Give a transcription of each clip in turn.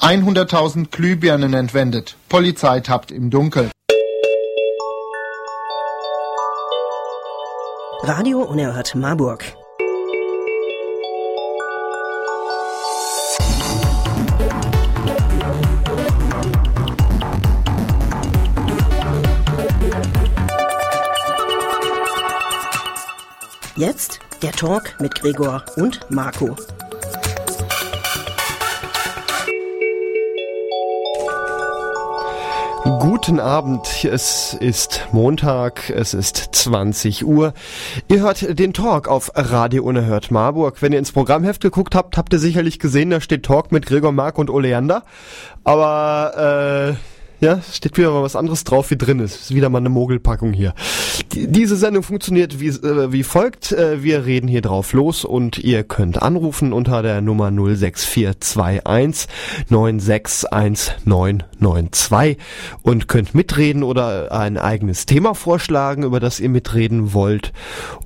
100.000 Glühbirnen entwendet. Polizei tappt im Dunkeln. Radio Unerhört Marburg. Jetzt der Talk mit Gregor und Marco. Guten Abend, es ist Montag, es ist 20 Uhr. Ihr hört den Talk auf Radio Unerhört Marburg. Wenn ihr ins Programmheft geguckt habt, habt ihr sicherlich gesehen, da steht Talk mit Gregor, Mark und Oleander. Aber äh, ja, steht wieder mal was anderes drauf, wie drin ist. Ist wieder mal eine Mogelpackung hier. Die, diese Sendung funktioniert wie, äh, wie folgt. Äh, wir reden hier drauf los und ihr könnt anrufen unter der Nummer 06421 961992 und könnt mitreden oder ein eigenes Thema vorschlagen, über das ihr mitreden wollt.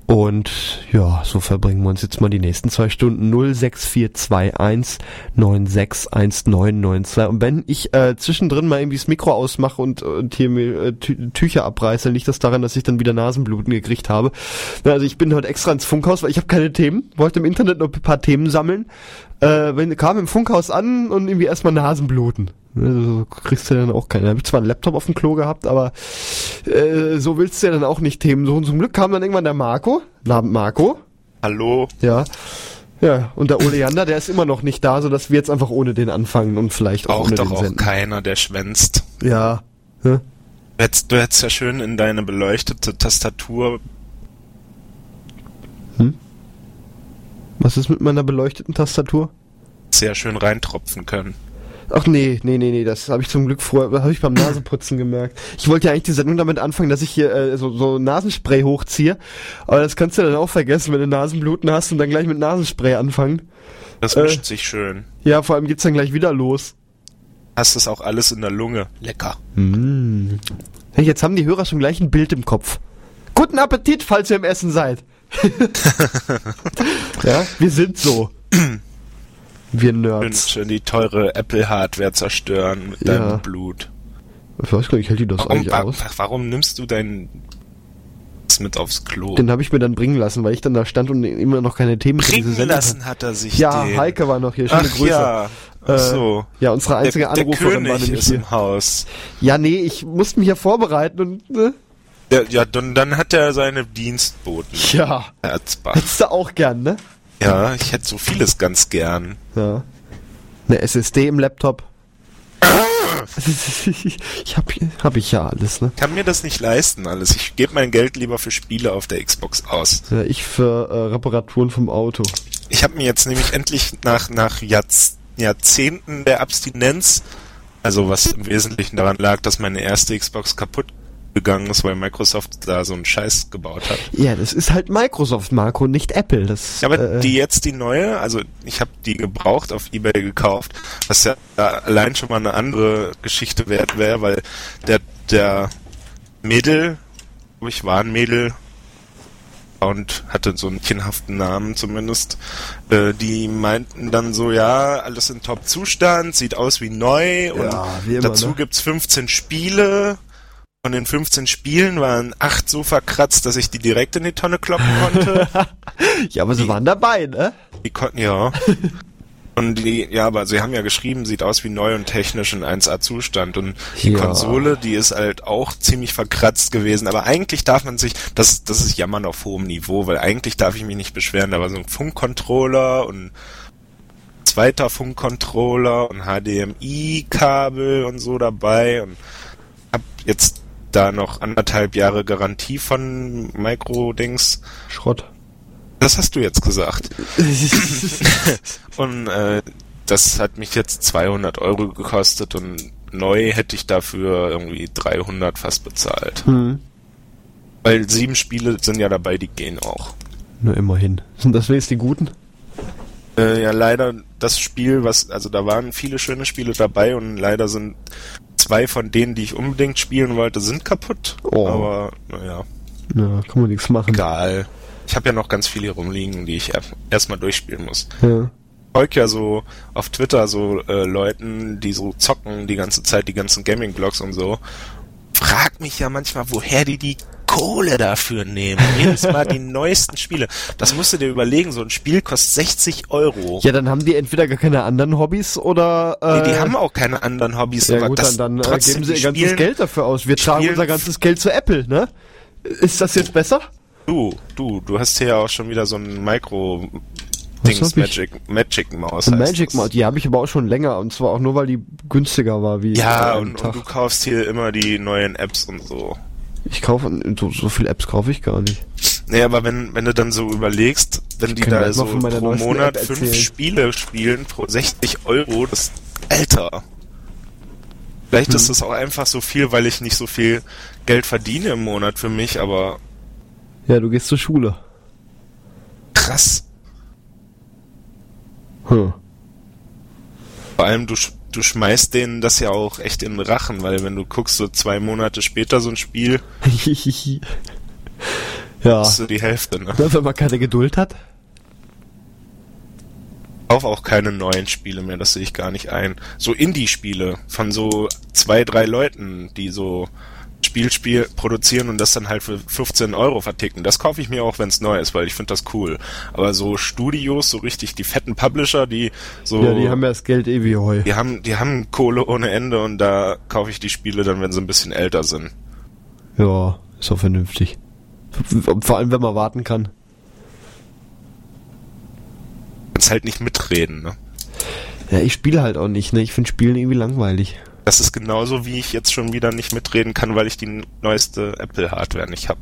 Und ja, so verbringen wir uns jetzt mal die nächsten zwei Stunden 06421 961992. Und wenn ich äh, zwischendrin mal irgendwie das Mikro ausmache und, und hier mir äh, Tü Tücher abreiße, liegt das daran, dass ich dann wieder Nasenbluten gekriegt habe. Also ich bin heute extra ins Funkhaus, weil ich habe keine Themen, wollte im Internet noch ein paar Themen sammeln. Äh, wenn, kam im Funkhaus an und irgendwie erstmal Nasenbluten. Also kriegst du dann auch keine. Da habe ich zwar einen Laptop auf dem Klo gehabt, aber äh, so willst du ja dann auch nicht Themen. So und zum Glück kam dann irgendwann der Marco. Abend, Marco. Hallo. Ja. Ja, und der Oleander, der ist immer noch nicht da, sodass wir jetzt einfach ohne den anfangen und vielleicht auch Braucht ohne doch den auch senden. keiner, der schwänzt. Ja. ja. Du hättest, du hättest ja schön in deine beleuchtete Tastatur. Was ist mit meiner beleuchteten Tastatur? sehr schön reintropfen können. Ach nee, nee, nee, nee, das habe ich zum Glück vorher, habe ich beim Nasenputzen gemerkt. Ich wollte ja eigentlich die Sendung damit anfangen, dass ich hier äh, so, so Nasenspray hochziehe, aber das kannst du dann auch vergessen, wenn du Nasenbluten hast und dann gleich mit Nasenspray anfangen. Das Äh. mischt sich schön. Ja, vor allem geht's dann gleich wieder los. Hast es auch alles in der Lunge. Lecker. Hey, jetzt haben die Hörer schon gleich ein Bild im Kopf. Guten Appetit, falls ihr im Essen seid. ja, wir sind so. Wir Nerds. schön die teure Apple-Hardware zerstören mit Ja. deinem Blut. Ich weiß gar nicht, hält die das Warum, eigentlich wa aus? warum nimmst du dein mit aufs Klo? Den habe ich mir dann bringen lassen, weil ich dann da stand und immer noch keine Themen für Bringen Sendung lassen hat er sich Ja, den. Heike war noch hier. Schöne Ach Grüße. ja. Ach Äh, so. Ja, unsere einzige der, der Anruferin war nämlich ist hier. im Haus. Ja, nee, ich musste mich ja vorbereiten und ne? Ja, ja dann, dann hat er seine Dienstboten. Ja. Erzbach. Hättest du auch gern, ne? Ja, ich hätte so vieles ganz gern. Ja. Eine SSD im Laptop. ich hab, hab ich ja alles, ne? Kann mir das nicht leisten alles. Ich gebe mein Geld lieber für Spiele auf der Xbox aus. Ja, ich für äh, Reparaturen vom Auto. Ich habe mir jetzt nämlich endlich nach, nach Jahrz Jahrzehnten der Abstinenz, also was im Wesentlichen daran lag, dass meine erste Xbox kaputt gegangen ist, weil Microsoft da so einen Scheiß gebaut hat. Ja, das ist halt Microsoft, Marco, nicht Apple. Das, Ja, aber äh, die jetzt die neue, also ich habe die gebraucht auf Ebay gekauft, was ja allein schon mal eine andere Geschichte wert wäre, weil der der Mädel, glaub ich war ein Mädel und hatte so einen kindhaften Namen zumindest, äh, die meinten dann so, ja, alles in Top-Zustand, sieht aus wie neu und Ja, immer, dazu ne? gibt's 15 Spiele. Von den 15 Spielen waren acht so verkratzt, dass ich die direkt in die Tonne kloppen konnte. ja, aber sie waren dabei, ne? Die konnten, ja. Und die, ja, aber sie haben ja geschrieben, sieht aus wie neu und technisch in 1A-Zustand. Und die Ja. Konsole, die ist halt auch ziemlich verkratzt gewesen. Aber eigentlich darf man sich, das, das ist Jammern auf hohem Niveau, weil eigentlich darf ich mich nicht beschweren. Da war so ein Funkcontroller und zweiter Funkcontroller und HDMI-Kabel und so dabei und hab jetzt da noch anderthalb Jahre Garantie von Micro-Dings. Schrott. Das hast du jetzt gesagt. Und äh, das hat mich jetzt 200 Euro gekostet und neu hätte ich dafür irgendwie 300 fast bezahlt. hm. Weil sieben Spiele sind ja dabei, die gehen auch. Nur immerhin. Sind das wenigstens die guten? Äh, ja, leider das Spiel, was, also da waren viele schöne Spiele dabei und leider sind zwei von denen, die ich unbedingt spielen wollte, sind kaputt. Oh. Aber naja, Ja, kann man nichts machen. egal. Ich habe ja noch ganz viele hier rumliegen, die ich erstmal durchspielen muss. Ja. folge ja so auf Twitter so äh, Leuten, die so zocken die ganze Zeit, die ganzen Gaming-Blogs und so. Frag mich ja manchmal, woher die die Kohle dafür nehmen. Jedes Mal die neuesten Spiele. Das musst du dir überlegen, so ein Spiel kostet 60 Euro. Ja, dann haben die entweder gar keine anderen Hobbys oder... Äh, nee, die haben auch keine anderen Hobbys. Ja gut, dann, dann äh, geben sie ihr ganzes Geld dafür aus. Wir tragen unser ganzes Geld zu Apple, ne? Ist das jetzt besser? Du, du, du hast hier ja auch schon wieder so ein Micro Dings Magic, Magic Maus. Magic Maus, die habe ich aber auch schon länger und zwar auch nur, weil die günstiger war wie. Ja, und, und, du kaufst hier immer die neuen Apps und so. Ich kaufe so, so viele Apps kaufe ich gar nicht. Nee, aber wenn, wenn du dann so überlegst, wenn ich die da so pro Monat fünf Spiele spielen, pro 60 Euro, das Alter. Vielleicht hm. ist das auch einfach so viel, weil ich nicht so viel Geld verdiene im Monat für mich, aber. Ja, du gehst zur Schule. Krass. Hm. Vor allem, du, du schmeißt denen das ja auch echt in den Rachen, weil wenn du guckst, so zwei Monate später so ein Spiel. ja. Ist so die Hälfte, ne? Wenn man keine Geduld hat. Kauf auch keine neuen Spiele mehr, das sehe ich gar nicht ein. So Indie-Spiele von so zwei, drei Leuten, die so Spiel, Spiel produzieren und das dann halt für 15 Euro verticken. Das kaufe ich mir auch, wenn es neu ist, weil ich finde das cool. Aber so Studios, so richtig die fetten Publisher, die so. Ja, die haben ja das Geld eh wie heu. Die haben, die haben Kohle ohne Ende und da kaufe ich die Spiele dann, wenn sie ein bisschen älter sind. Ja, ist auch vernünftig. Vor allem, wenn man warten kann. Kannst halt nicht mitreden, ne? Ja, ich spiele halt auch nicht, ne? Ich finde Spielen irgendwie langweilig. Das ist genauso, wie ich jetzt schon wieder nicht mitreden kann, weil ich die neueste Apple-Hardware nicht habe.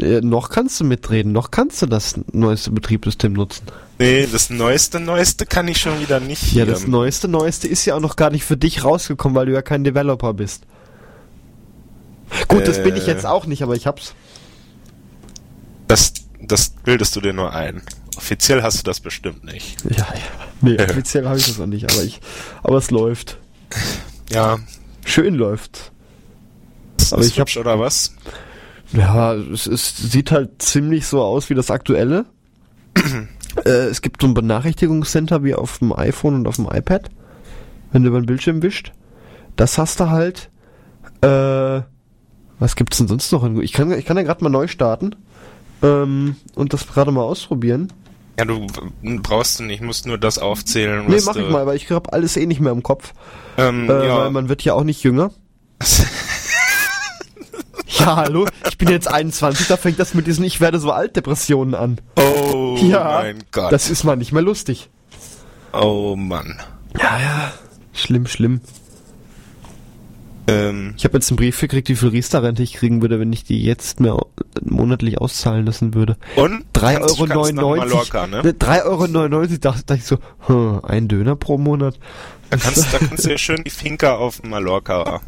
Äh, noch kannst du mitreden, noch kannst du das neueste Betriebssystem nutzen. Nee, das neueste, neueste kann ich schon wieder nicht. Ja, das neueste, neueste ist ja auch noch gar nicht für dich rausgekommen, weil du ja kein Developer bist. Gut, äh, das bin ich jetzt auch nicht, aber ich hab's. Das, das bildest du dir nur ein. Offiziell hast du das bestimmt nicht. Ja, ja. Nee, offiziell habe ich das auch nicht, aber ich, aber es läuft. Ja. Schön läuft. Ist Aber ich hab, oder was? Ja, es, es sieht halt ziemlich so aus wie das aktuelle. äh, es gibt so ein Benachrichtigungscenter wie auf dem iPhone und auf dem iPad, wenn du über den Bildschirm wischt. Das hast du halt. Äh, was gibt's denn sonst noch? Ich kann, ich kann ja gerade mal neu starten ähm, und das gerade mal ausprobieren. Ja, du brauchst du nicht, musst nur das aufzählen. Was nee, mach ich mal, weil ich hab alles eh nicht mehr im Kopf. Ähm, äh, ja. Weil man wird ja auch nicht jünger. ja, hallo, ich bin jetzt 21, da fängt das mit diesen Ich werde so alt Depressionen an. Oh ja, mein Gott. Das ist mal nicht mehr lustig. Oh Mann. Ja, ja. Schlimm, schlimm. Ähm, ich habe jetzt einen Brief gekriegt, wie viel Riester-Rente ich kriegen würde, wenn ich die jetzt mehr monatlich auszahlen lassen würde. Und? 3,99 Euro. Ne? 3,99 Euro dachte, dachte ich so, hm, ein Döner pro Monat. Da kannst, da kannst du ja schön die Finca auf Mallorca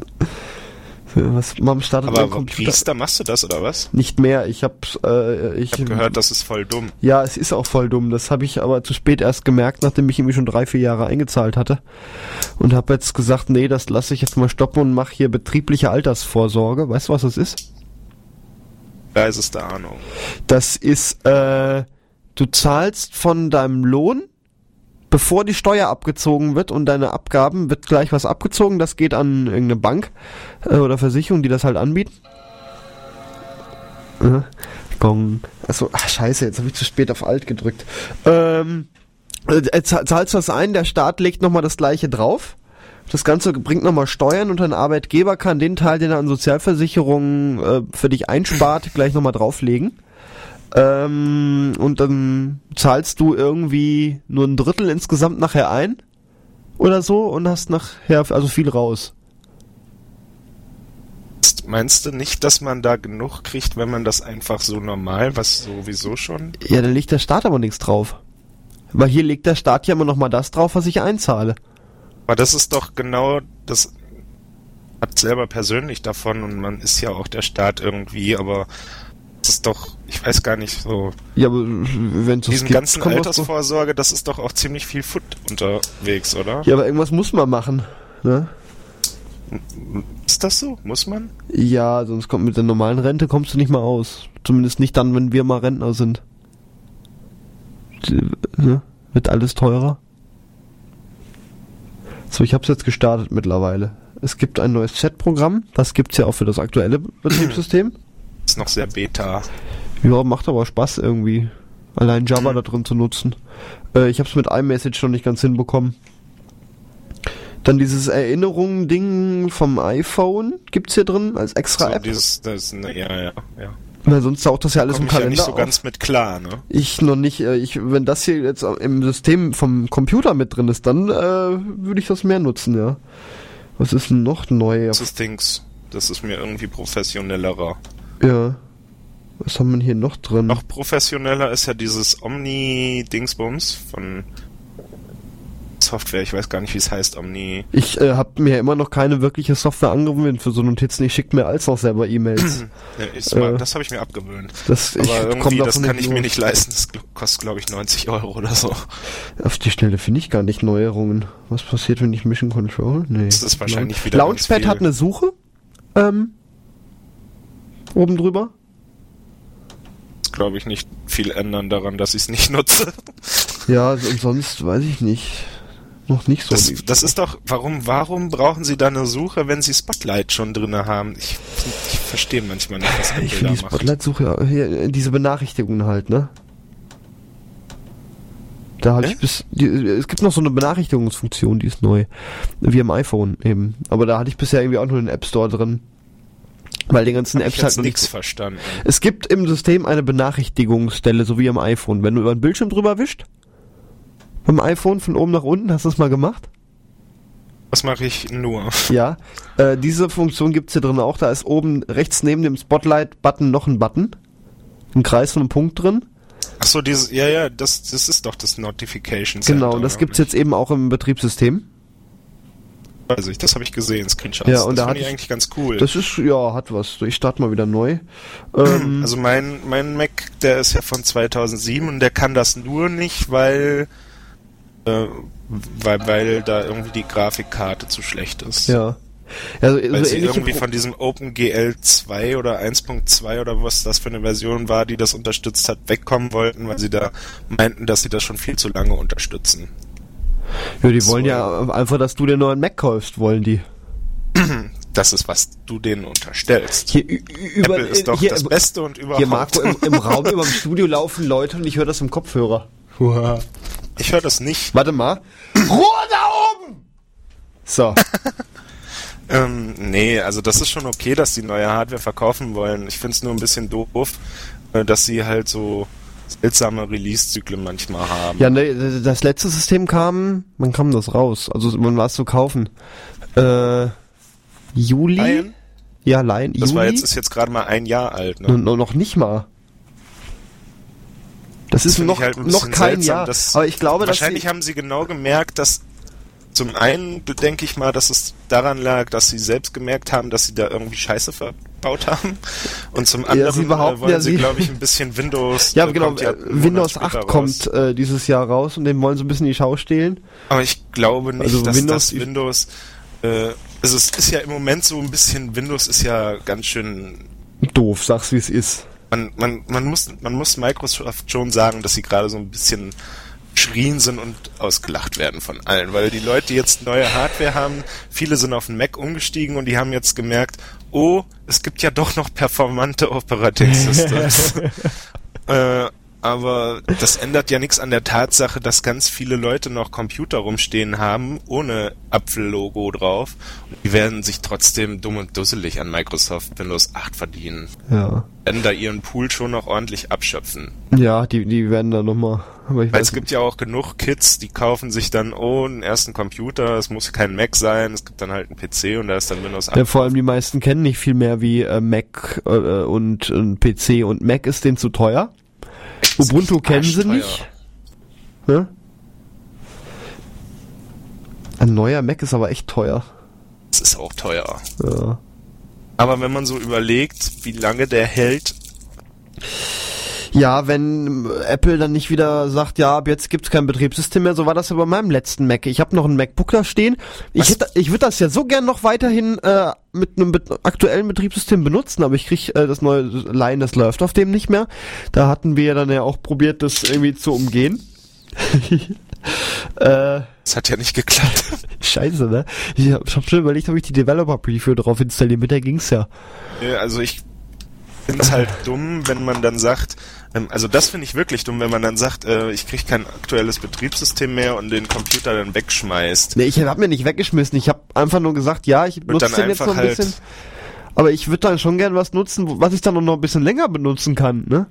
was man startet Aber Computer. Riester, machst du das oder was? Nicht mehr. Ich habe äh, ich, ich hab gehört, das ist voll dumm. Ja, es ist auch voll dumm. Das habe ich aber zu spät erst gemerkt, nachdem ich irgendwie schon drei, vier Jahre eingezahlt hatte. Und habe jetzt gesagt, nee, das lasse ich jetzt mal stoppen und mache hier betriebliche Altersvorsorge. Weißt du, was das ist? Da ist es der Ahnung. Das ist, äh, du zahlst von deinem Lohn bevor die Steuer abgezogen wird und deine Abgaben, wird gleich was abgezogen. Das geht an irgendeine Bank äh, oder Versicherung, die das halt anbieten. Äh, Gong. Achso, ach scheiße, jetzt habe ich zu spät auf Alt gedrückt. Ähm, äh, zahlst du das ein, der Staat legt nochmal das gleiche drauf. Das Ganze bringt nochmal Steuern und dein Arbeitgeber kann den Teil, den er an Sozialversicherungen äh, für dich einspart, gleich nochmal drauflegen. Ähm, und dann zahlst du irgendwie nur ein Drittel insgesamt nachher ein oder so und hast nachher also viel raus. Meinst du nicht, dass man da genug kriegt, wenn man das einfach so normal, was sowieso schon? Ja, dann legt der Staat aber nichts drauf. Weil hier legt der Staat ja immer noch mal das drauf, was ich einzahle. Aber das ist doch genau das hat selber persönlich davon und man ist ja auch der Staat irgendwie, aber das ist doch, ich weiß gar nicht so. Ja, aber wenn es Diesen gibt, ganzen Altersvorsorge, das ist doch auch ziemlich viel Foot unterwegs, oder? Ja, aber irgendwas muss man machen, ne? Ist das so? Muss man? Ja, sonst kommt mit der normalen Rente kommst du nicht mal aus. Zumindest nicht dann, wenn wir mal Rentner sind. Ne? Wird alles teurer? So, ich habe es jetzt gestartet mittlerweile. Es gibt ein neues Chat-Programm, das gibt's ja auch für das aktuelle Betriebssystem. Ist noch sehr beta. Ja, macht aber Spaß irgendwie, allein Java da drin zu nutzen. Äh, ich habe es mit iMessage noch nicht ganz hinbekommen. Dann dieses Erinnerungen-Ding vom iPhone gibt's hier drin als extra So, App. dieses, das, ne, ja, ja, ja. Weil sonst taucht das ja alles Komm im ich ja Kalender nicht so auf. ganz mit klar, ne? Ich noch nicht. Äh, ich, wenn das hier jetzt im System vom Computer mit drin ist, dann äh, würde ich das mehr nutzen, ja. Was ist denn noch neu? Das ist Dings. Das ist mir irgendwie professionellerer. Ja. Was haben wir hier noch drin? Noch professioneller ist ja dieses Omni-Dingsbums von Software. Ich weiß gar nicht, wie es heißt. Omni. Ich äh, habe mir immer noch keine wirkliche Software angewöhnt für so Notizen. Ich schicke mir als auch selber E-Mails. Ja, Äh. das habe ich mir abgewöhnt. Das, Aber irgendwie, das kann ich mir nicht leisten. Das kostet, glaube ich, 90 Euro oder so. Auf die Schnelle finde ich gar nicht Neuerungen. Was passiert, wenn ich Mission Control? Nee. Das ist wahrscheinlich wieder Launchpad hat eine Suche. Ähm, oben drüber. Glaube ich nicht viel ändern daran, dass ich es nicht nutze. Ja, und sonst weiß ich nicht. Noch nicht so. Das, das ist doch, warum, warum brauchen Sie da eine Suche, wenn Sie Spotlight schon drinne haben? Ich, ich verstehe manchmal nicht, was ich Apple finde da die. Spotlight-Suche, diese Benachrichtigungen halt, ne? Da habe Hä? ich bis, die, es gibt noch so eine Benachrichtigungsfunktion, die ist neu. Wie am iPhone eben. Aber da hatte ich bisher irgendwie auch nur den App Store drin. Weil die ganzen Hab Apps halt nichts nicht verstanden. Es gibt im System eine Benachrichtigungsstelle, so wie am iPhone. Wenn du über den Bildschirm drüber wischst, beim iPhone von oben nach unten, hast du das mal gemacht? Was mache ich nur? Ja. Äh, diese Funktion gibt's hier drin auch. Da ist oben rechts neben dem Spotlight-Button noch ein Button. Ein Kreis und ein Punkt drin. Ach so, dieses, ja, ja, das, das ist doch das Notification Genau, Center, und das gibt's nicht? jetzt eben auch im Betriebssystem. Weiß ich, das habe ich gesehen, Screenshots. Ja, und das da fand ich ich- eigentlich ganz cool. Das ist, ja, hat was. Ich starte mal wieder neu. Ähm, also mein, mein Mac, der ist ja von 2007 und der kann das nur nicht, weil, äh, weil, weil da irgendwie die Grafikkarte zu schlecht ist. ja. Also, Weil so sie irgendwie Pro- von diesem OpenGL 2 oder 1.2 oder was das für eine Version war, die das unterstützt hat, wegkommen wollten, weil sie da meinten, dass sie das schon viel zu lange unterstützen. Ja, die so- wollen ja einfach, dass du dir neuen Mac kaufst, wollen die. Das ist, was du denen unterstellst. Hier, über, Apple ist doch hier, das Beste und überhaupt. Hier, Marco, im, im Raum über dem Studio laufen Leute und ich höre das im Kopfhörer. Ich höre das nicht. Warte mal. Ruhe da oben! So. Ähm, nee, also das ist schon okay, dass die neue Hardware verkaufen wollen. Ich find's nur ein bisschen doof, äh, dass sie halt so seltsame Release-Zyklen manchmal haben. Ja, ne, das letzte System kam, wann kam das raus? Also, wann war es zu kaufen? Äh, Juli? Lion? Ja, Lion, Das Juli? war jetzt, ist jetzt gerade mal ein Jahr alt. Ne? No- no- noch nicht mal. Das ist find noch, halt noch kein seltsam, Jahr. dass- Aber ich glaube, dass Wahrscheinlich sie, haben sie genau gemerkt, dass zum einen denke ich mal, dass es daran lag, dass sie selbst gemerkt haben, dass sie da irgendwie Scheiße verbaut haben. Und zum anderen sie äh, wollen ja, sie, sie- glaube ich, ein bisschen Windows. ja, äh, genau, ja äh, Windows später 8 raus. kommt äh, dieses Jahr raus und dem wollen sie ein bisschen die Schau stehlen. Aber ich glaube nicht, Also dass Windows- das Windows. Äh, also es ist ja im Moment so ein bisschen, Windows ist ja ganz schön. Doof, sag's wie es ist. Man, man, man, muss, man muss Microsoft schon sagen, dass sie gerade so ein bisschen schrien sind und ausgelacht werden von allen, weil die Leute, jetzt neue Hardware haben, viele sind auf den Mac umgestiegen und die haben jetzt gemerkt, oh, es gibt ja doch noch performante Operating Systems. äh, aber das ändert ja nichts an der Tatsache, dass ganz viele Leute noch Computer rumstehen haben, ohne Apfel-Logo drauf. Und die werden sich trotzdem dumm und dusselig an Microsoft Windows 8 verdienen. Ja. Werden da ihren Pool schon noch ordentlich abschöpfen. Ja, die, die werden da nochmal. Weil es gibt ja auch genug Kids, die kaufen sich dann, oh, einen ersten Computer, es muss kein Mac sein, es gibt dann halt einen PC und da ist dann Windows 8. Ja, vor allem die meisten kennen nicht viel mehr wie äh, Mac äh, und äh, PC und Mac ist denen zu teuer. Ubuntu kennen sie nicht. Ne? Ein neuer Mac ist aber echt teuer. Das ist auch teuer. Ja. Aber wenn man so überlegt, wie lange der hält, Ja, wenn Apple dann nicht wieder sagt, ja, ab jetzt gibt's kein Betriebssystem mehr, so war das ja bei meinem letzten Mac. Ich habe noch ein MacBook da stehen. Ich, hätte, ich würde das ja so gern noch weiterhin äh, mit einem aktuellen Betriebssystem benutzen, aber ich krieg äh, das neue Line, das läuft auf dem nicht mehr. Da hatten wir dann ja auch probiert, das irgendwie zu umgehen. Äh, Das hat ja nicht geklappt. scheiße, ne? Ich hab, ich hab schon überlegt, ob ich die Developer Preview drauf installiere. Mit der ging's ja. Ja, Also ich finde es halt dumm, wenn man dann sagt, also das finde ich wirklich dumm, wenn man dann sagt, äh, ich kriege kein aktuelles Betriebssystem mehr und den Computer dann wegschmeißt. Nee, ich hab mir nicht weggeschmissen. Ich habe einfach nur gesagt, ja, ich nutze den jetzt noch ein halt- bisschen. Aber ich würde dann schon gern was nutzen, was ich dann noch ein bisschen länger benutzen kann, ne?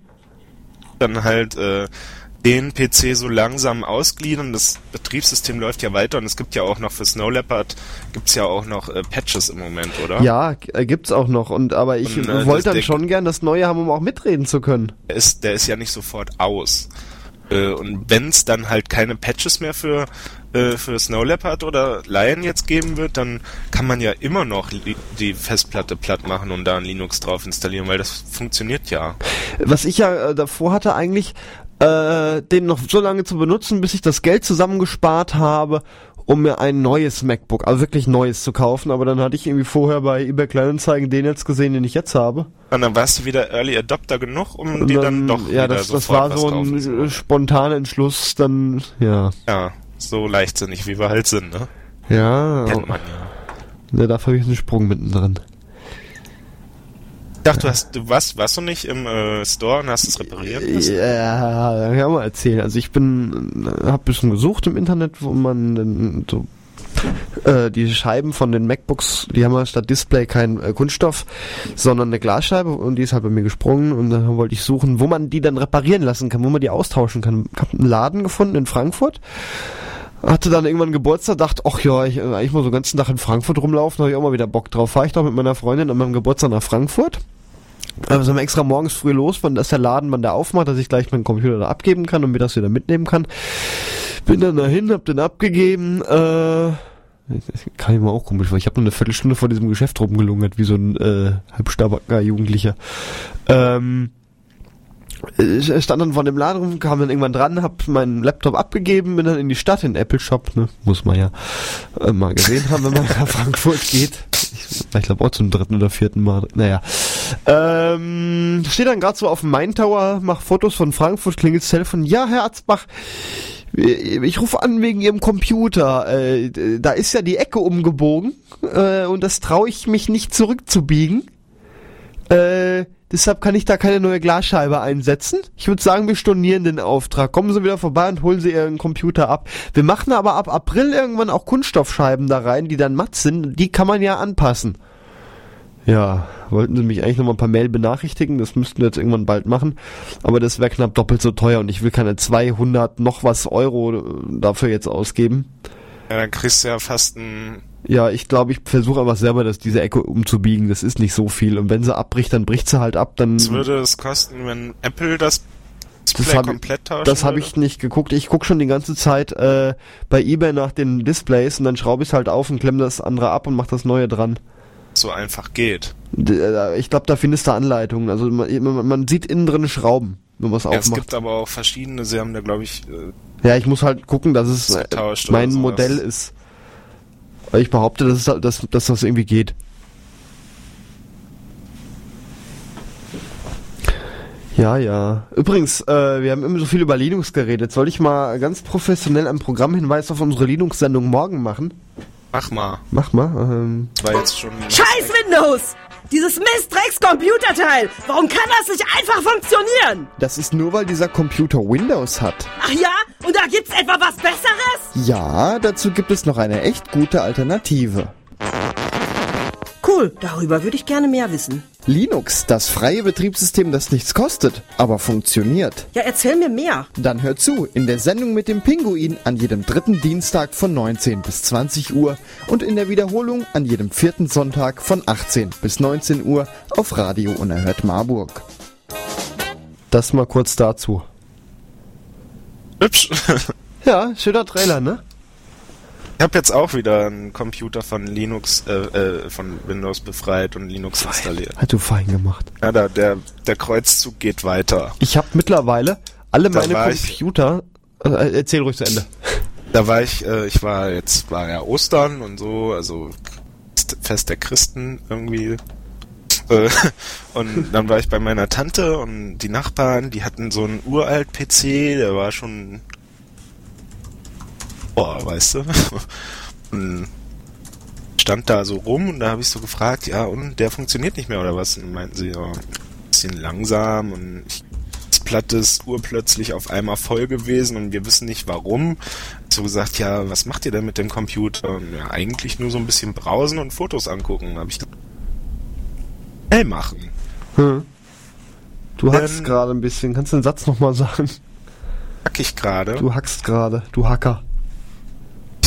Dann halt äh, den PC so langsam ausgliedern. Das Betriebssystem läuft ja weiter und es gibt ja auch noch für Snow Leopard gibt's ja auch noch äh, Patches im Moment, oder? Ja, äh, gibt's auch noch. Und aber ich Und, äh, wollte dann schon gern das Neue haben, um auch mitreden zu können. Der ist, der ist ja nicht sofort aus. Äh, und wenn es dann halt keine Patches mehr für, äh, für Snow Leopard oder Lion jetzt geben wird, dann kann man ja immer noch die Festplatte platt machen und da ein Linux drauf installieren, weil das funktioniert ja. Was ich ja äh, davor hatte eigentlich, äh, den noch so lange zu benutzen, bis ich das Geld zusammengespart habe, um mir ein neues MacBook, also wirklich neues zu kaufen. Aber dann hatte ich irgendwie vorher bei eBay Kleinanzeigen den jetzt gesehen, den ich jetzt habe. Und dann warst du wieder Early Adopter genug, um Und die dann, doch ja, das, das war so ein spontaner Entschluss, dann, ja. Ja, so leichtsinnig, wie wir halt sind, ne? Ja, Kennt man ja. ja dafür habe ich einen Sprung mittendrin. Ich dachte, du hast, du warst, warst du nicht im äh, Store und hast es repariert? lassen? Ja, kann mal erzählen. Also ich bin, äh, hab ein bisschen gesucht im Internet, wo man so äh, die Scheiben von den MacBooks, die haben ja statt Display kein äh, Kunststoff, sondern eine Glasscheibe und die ist halt bei mir gesprungen und dann wollte ich suchen, wo man die dann reparieren lassen kann, wo man die austauschen kann. Ich habe einen Laden gefunden in Frankfurt. Hatte dann irgendwann Geburtstag, dachte, ach ja, ich äh, eigentlich mal so den ganzen Tag in Frankfurt rumlaufen, habe ich auch mal wieder Bock drauf. Fahre ich doch mit meiner Freundin an meinem Geburtstag nach Frankfurt. Also sind wir extra morgens früh los, von dass der Laden man da aufmacht, dass ich gleich meinen Computer da abgeben kann und mir das wieder mitnehmen kann. Bin dann dahin, hab den abgegeben, äh, kann ich mal auch komisch, weil ich habe nur eine Viertelstunde vor diesem Geschäft rumgelungert, wie so ein äh, halbstarker Jugendlicher. Ähm, stand dann von dem Laden rum, kam dann irgendwann dran, hab meinen Laptop abgegeben, bin dann in die Stadt, in den Apple Shop, ne, muss man ja äh, mal gesehen haben, wenn man nach Frankfurt geht. Ich, glaube auch zum dritten oder vierten Mal. Naja. Ähm, stehe dann gerade so auf dem Main Tower, mach Fotos von Frankfurt, klingelt das Telefon. Ja, Herr Arzbach, ich rufe an wegen Ihrem Computer. Äh, da ist ja die Ecke umgebogen äh, und das traue ich mich nicht zurückzubiegen. Äh, deshalb kann ich da keine neue Glasscheibe einsetzen. Ich würde sagen, wir stornieren den Auftrag. Kommen Sie wieder vorbei und holen Sie Ihren Computer ab. Wir machen aber ab April irgendwann auch Kunststoffscheiben da rein, die dann matt sind. Die kann man ja anpassen. Ja, wollten sie mich eigentlich nochmal per Mail benachrichtigen, das müssten wir jetzt irgendwann bald machen, aber das wäre knapp doppelt so teuer und ich will keine 200 noch was Euro dafür jetzt ausgeben. Ja, dann kriegst du ja fast ein Ja, ich glaube, ich versuche einfach selber, dass diese Ecke umzubiegen, das ist nicht so viel und wenn sie abbricht, dann bricht sie halt ab, dann... Was würde es kosten, wenn Apple das Display Das hab komplett tauschen Das habe ich nicht geguckt. Ich guck schon die ganze Zeit äh, bei eBay nach den Displays und dann schraube ich halt auf und klemme das andere ab und mach das neue dran. so einfach geht. Äh, ich glaube, da findest du Anleitungen. Also man, man, sieht innen drin Schrauben, wenn man es Ja, es aufmacht. gibt aber auch verschiedene, sie haben da glaube ich, äh, Ja, ich muss halt gucken, dass es äh, mein. Modell ist. Weil ich behaupte, dass, es, halt- dass, dass das irgendwie geht. Ja, ja. Übrigens, äh, wir haben immer so viel über Linux geredet. Soll ich mal ganz professionell einen Programmhinweis auf unsere Linux-Sendung morgen machen? mach mal. Mach mal. Ähm, War jetzt schon Scheiß Windows! Dieses Mistdrecks-Computerteil! Warum kann das nicht einfach funktionieren? Das ist nur, weil dieser Computer Windows hat. Ach ja? Und da gibt's etwa was Besseres? Ja, dazu gibt es noch eine echt gute Alternative. Cool, darüber würde ich gerne mehr wissen. Linux, das freie Betriebssystem, das nichts kostet, aber funktioniert. Ja, erzähl mir mehr. Dann hör zu in der Sendung mit dem Pinguin an jedem dritten Dienstag von 19 bis 20 Uhr und in der Wiederholung an jedem vierten Sonntag von 18 bis 19 Uhr auf Radio Unerhört Marburg. das mal kurz dazu. hübsch. Ja, schöner Trailer, ne? Ich habe jetzt auch wieder einen Computer von Linux, äh, äh, von Windows befreit und Linux installiert. Hat du fein gemacht. Ja, da, der, der Kreuzzug geht weiter. Ich habe mittlerweile alle Da meine war ich- Computer... Äh, erzähl ruhig zu Ende. Da war ich, äh, ich war jetzt, war ja Ostern und so, also Fest der Christen irgendwie. Äh, und dann war ich bei meiner Tante und die Nachbarn, die hatten so einen uralt PC, der war schon boah, weißt du? Und stand da so rum und da habe ich so gefragt, ja, und der funktioniert nicht mehr oder was? Und meinten sie, ja, ein bisschen langsam und ich, ist urplötzlich auf einmal voll gewesen und wir wissen nicht warum. So gesagt, ja, was macht ihr denn mit dem Computer? Und ja, eigentlich nur so ein bisschen browsen und Fotos angucken. habe ich hell machen. Hm. Du hackst Ähm, gerade ein bisschen. Kannst du den Satz nochmal sagen? Hack ich gerade. Du hackst gerade. Du Hacker.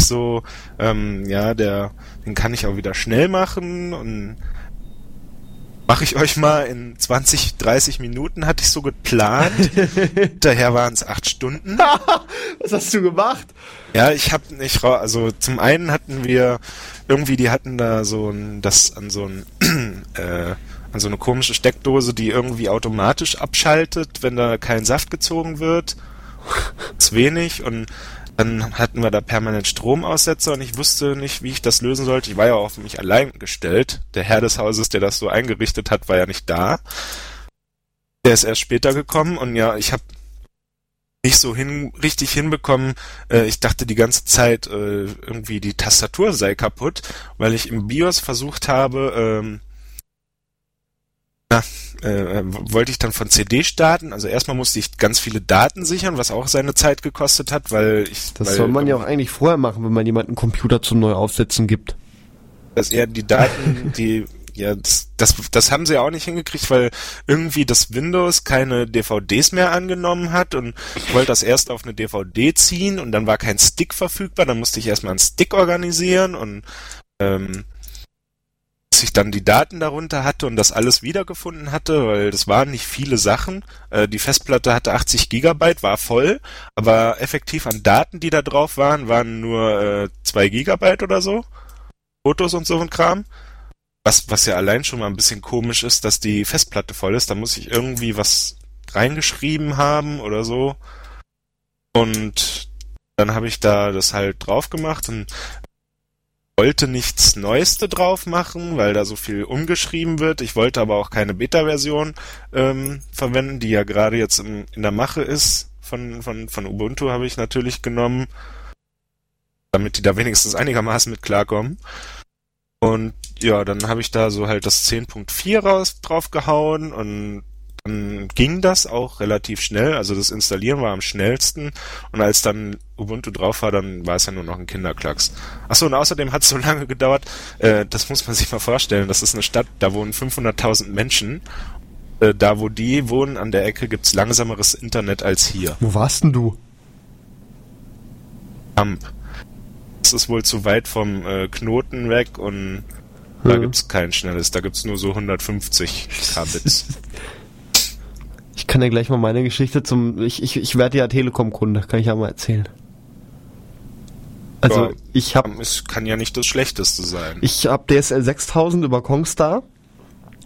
So, ähm, ja, der, den kann ich auch wieder schnell machen und mache ich euch mal in 20, 30 Minuten, hatte ich so geplant. Daher waren es acht Stunden. Was hast du gemacht? Ja, ich habe nicht, also zum einen hatten wir irgendwie, die hatten da so ein, das an so ein, äh, an so eine komische Steckdose, die irgendwie automatisch abschaltet, wenn da kein Saft gezogen wird. Ist wenig und dann hatten wir da permanent Stromaussetzer und ich wusste nicht, wie ich das lösen sollte. Ich war ja auf mich allein gestellt. Der Herr des Hauses, der das so eingerichtet hat, war ja nicht da. Der ist erst später gekommen und ja, ich habe nicht so hin, richtig hinbekommen. Äh, ich dachte die ganze Zeit, äh, irgendwie die Tastatur sei kaputt, weil ich im BIOS versucht habe, ähm, äh, wollte ich dann von CD starten. Also erstmal musste ich ganz viele Daten sichern, was auch seine Zeit gekostet hat, weil ich Das weil, soll man ja auch eigentlich vorher machen, wenn man jemanden Computer zum Neuaufsetzen gibt. dass er die Daten, die ja, das, das, das haben sie ja auch nicht hingekriegt, weil irgendwie das Windows keine DVDs mehr angenommen hat und ich wollte das erst auf eine DVD ziehen und dann war kein Stick verfügbar, dann musste ich erstmal einen Stick organisieren und ähm, ich dann die Daten darunter hatte und das alles wiedergefunden hatte, weil das waren nicht viele Sachen. Äh, die Festplatte hatte 80 Gigabyte, war voll, aber effektiv an Daten, die da drauf waren, waren nur äh, 2 Gigabyte oder so. Fotos und so ein Kram. Was, was ja allein schon mal ein bisschen komisch ist, dass die Festplatte voll ist. Da muss ich irgendwie was reingeschrieben haben oder so. Und dann habe ich da das halt drauf gemacht und wollte nichts Neueste drauf machen, weil da so viel umgeschrieben wird. Ich wollte aber auch keine Beta-Version ähm, verwenden, die ja gerade jetzt in, in der Mache ist. Von, von, von Ubuntu habe ich natürlich genommen, damit die da wenigstens einigermaßen mit klarkommen. Und ja, dann habe ich da so halt das 10.4 raus draufgehauen und dann ging das auch relativ schnell. Also das Installieren war am schnellsten und als dann Ubuntu drauf war, dann war es ja nur noch ein Kinderklacks. Achso, und außerdem hat es so lange gedauert, äh, das muss man sich mal vorstellen, das ist eine Stadt, da wohnen 500.000 Menschen. Äh, da, wo die wohnen, an der Ecke gibt's langsameres Internet als hier. Wo warst denn du? Amp. Das ist wohl zu weit vom äh, Knoten weg und da Hm. gibt's kein schnelles, da gibt's nur so 150 Kbits. Ich kann dir gleich mal meine Geschichte zum. Ich, ich, ich werde ja Telekom-Kunde, kann ich ja mal erzählen. Also Ja. ich habe Es kann ja nicht das Schlechteste sein. ich hab DSL 6000 über Kongstar,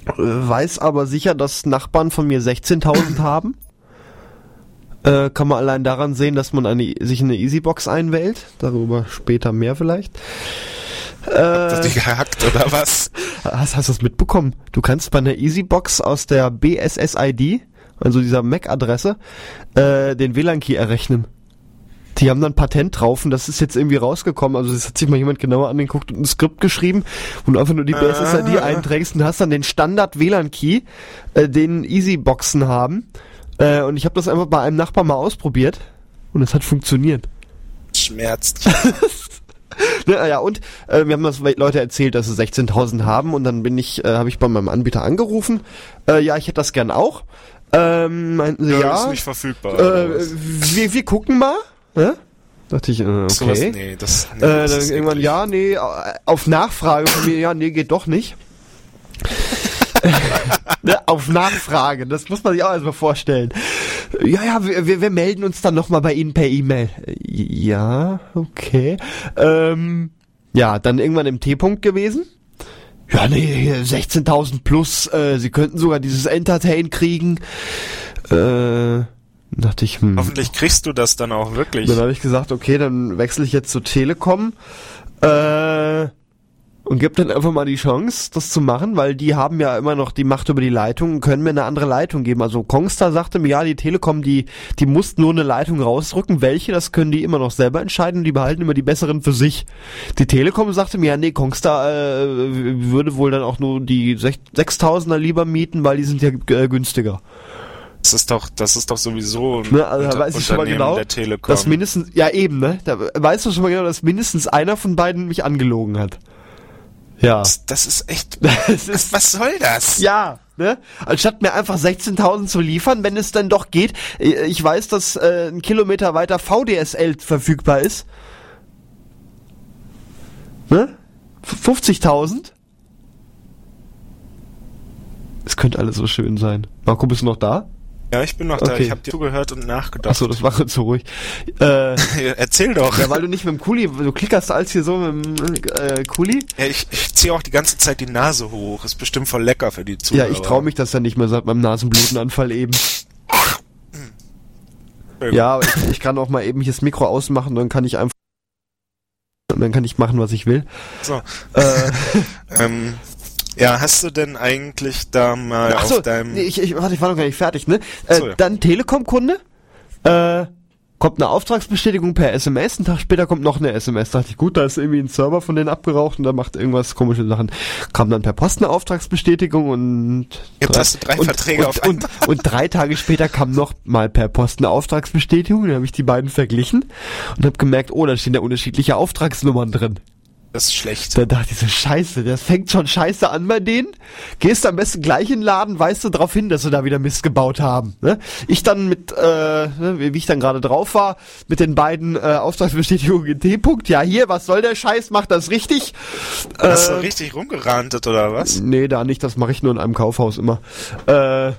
äh, weiß aber sicher, dass Nachbarn von mir 16.000 haben. Äh, kann man allein daran sehen, dass man eine, sich eine Easybox einwählt. Darüber später mehr vielleicht. Hast Äh, du die gehackt oder was? hast, hast du das mitbekommen? Du kannst bei einer Easybox aus der BSSID, also dieser MAC-Adresse, äh, den WLAN-Key errechnen. Die haben dann Patent drauf und das ist jetzt irgendwie rausgekommen. Also das hat sich mal jemand genauer angeguckt und ein Skript geschrieben und einfach nur die BSSID einträgst und hast dann den Standard WLAN-Key, äh, den Easyboxen haben. Äh, und ich habe das einfach bei einem Nachbar mal ausprobiert und es hat funktioniert. Schmerzt. Ne, ja, und äh, wir haben das Leute erzählt, dass sie 16.000 haben und dann bin ich, äh, habe ich bei meinem Anbieter angerufen. Äh, ja, ich hätte das gern auch. Ähm, meinten sie, Ja, ja. ist nicht verfügbar. äh, wir, wir gucken mal. Ne? Dachte ich, äh, okay. nee, das, nee, äh, das dann irgendwann, ja, nee, auf Nachfrage von mir, ja, nee, geht doch nicht. ne, auf Nachfrage, das muss man sich auch erstmal vorstellen. Ja, ja, wir, wir, wir melden uns dann nochmal bei Ihnen per E-Mail. Ja, okay. Ähm, ja, dann irgendwann im T-Punkt gewesen. Ja, nee, hier 16.000 plus, äh, Sie könnten sogar dieses Entertain kriegen. Äh, dachte ich, hm. Hoffentlich kriegst du das dann auch wirklich. Dann habe ich gesagt, okay, dann wechsle ich jetzt zur Telekom. Äh, und gebe dann einfach mal die Chance, das zu machen, weil die haben ja immer noch die Macht über die Leitung und können mir eine andere Leitung geben. Also Kongstar sagte mir, ja, die Telekom, die, die muss nur eine Leitung rausdrücken. Welche, das können die immer noch selber entscheiden. Die behalten immer die besseren für sich. Die Telekom sagte mir, ja, nee, Kongstar äh, würde wohl dann auch nur die 6000er lieber mieten, weil die sind ja äh, günstiger. Das ist doch, das ist doch sowieso ein Ne, also weiß ich schon mal genau, der Telekom. dass mindestens, ja eben, ne, da weißt du schon mal genau, dass mindestens einer von beiden mich angelogen hat. Ja. das, das ist echt. Das ist, Was soll das? ja, ne? Anstatt mir einfach 16.000 zu liefern, wenn es dann doch geht. äh, Ich weiß, dass äh, ein Kilometer weiter VDSL verfügbar ist. Ne? F- 50.000? Es könnte alles so schön sein. Marco, bist du noch da? Ja, ich bin noch da. Okay. Ich habe dir zugehört und nachgedacht. Achso, das war so ruhig. Äh, Erzähl doch. ja, weil du nicht mit dem Kuli, du klickerst als hier so mit dem äh, Kuli. Ja, ich, ich ziehe auch die ganze Zeit die Nase hoch. Ist bestimmt voll lecker für die Ja, Zuhörer. ich traue mich das ja nicht mehr seit meinem Nasenblutenanfall eben. Ja, ich, ich kann auch mal eben hier das Mikro ausmachen, dann kann ich einfach dann kann ich machen, was ich will. So. Äh, Ähm, ja, hast du denn eigentlich da mal achso, auf deinem... nee, ich, ich, warte, ich war noch gar nicht fertig, ne? Äh, So, ja. Dann Telekom-Kunde, äh, kommt eine Auftragsbestätigung per SMS, einen Tag später kommt noch eine SMS. Dachte ich, gut, da ist irgendwie ein Server von denen abgeraucht und da macht irgendwas komische Sachen. Kam dann per Post eine Auftragsbestätigung und Jetzt hast du drei und, Verträge und, auf und, und drei Tage später kam noch mal per Post eine Auftragsbestätigung, dann habe ich die beiden verglichen und habe gemerkt, oh, da stehen ja unterschiedliche Auftragsnummern drin. Das ist schlecht. Da dachte ich so, scheiße, das fängt schon scheiße an bei denen. Gehst am besten gleich in den Laden, weißt du darauf hin, dass sie da wieder Mist gebaut haben. Ne? Ich dann mit, äh, ne, wie ich dann gerade drauf war, mit den beiden äh, Auftragsbestätigungen in T-Punkt. Ja, hier, was soll der Scheiß, macht das richtig. Hast Äh, du richtig rumgerantet oder was? nee, da nicht, das mache ich nur in einem Kaufhaus immer. Äh,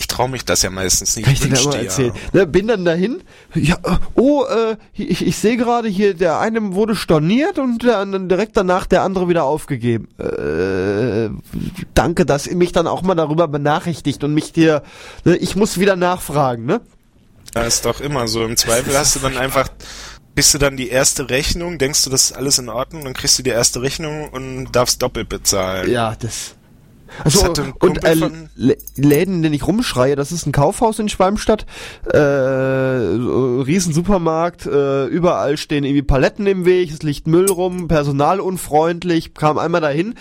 Ich traue mich das ja meistens nicht. Kann ich dir da dir erzählen. Ne, bin dann dahin. Ja, äh, oh, äh, ich, ich sehe gerade hier, der eine wurde storniert und der, dann direkt danach der andere wieder aufgegeben. Äh, danke, dass ihr mich dann auch mal darüber benachrichtigt und mich dir, ne, ich muss wieder nachfragen, ne? Ja, ist doch immer so. Im Zweifel hast du dann einfach, kriegst du dann die erste Rechnung, denkst du, das ist alles in Ordnung, dann kriegst du die erste Rechnung und darfst doppelt bezahlen. Ja, das. Also, und äh, Läden, in denen ich rumschreie, das ist ein Kaufhaus in Schwalmstadt, äh, so, riesen Supermarkt, äh, überall stehen irgendwie Paletten im Weg, es liegt Müll rum, Personal unfreundlich, kam einmal dahin,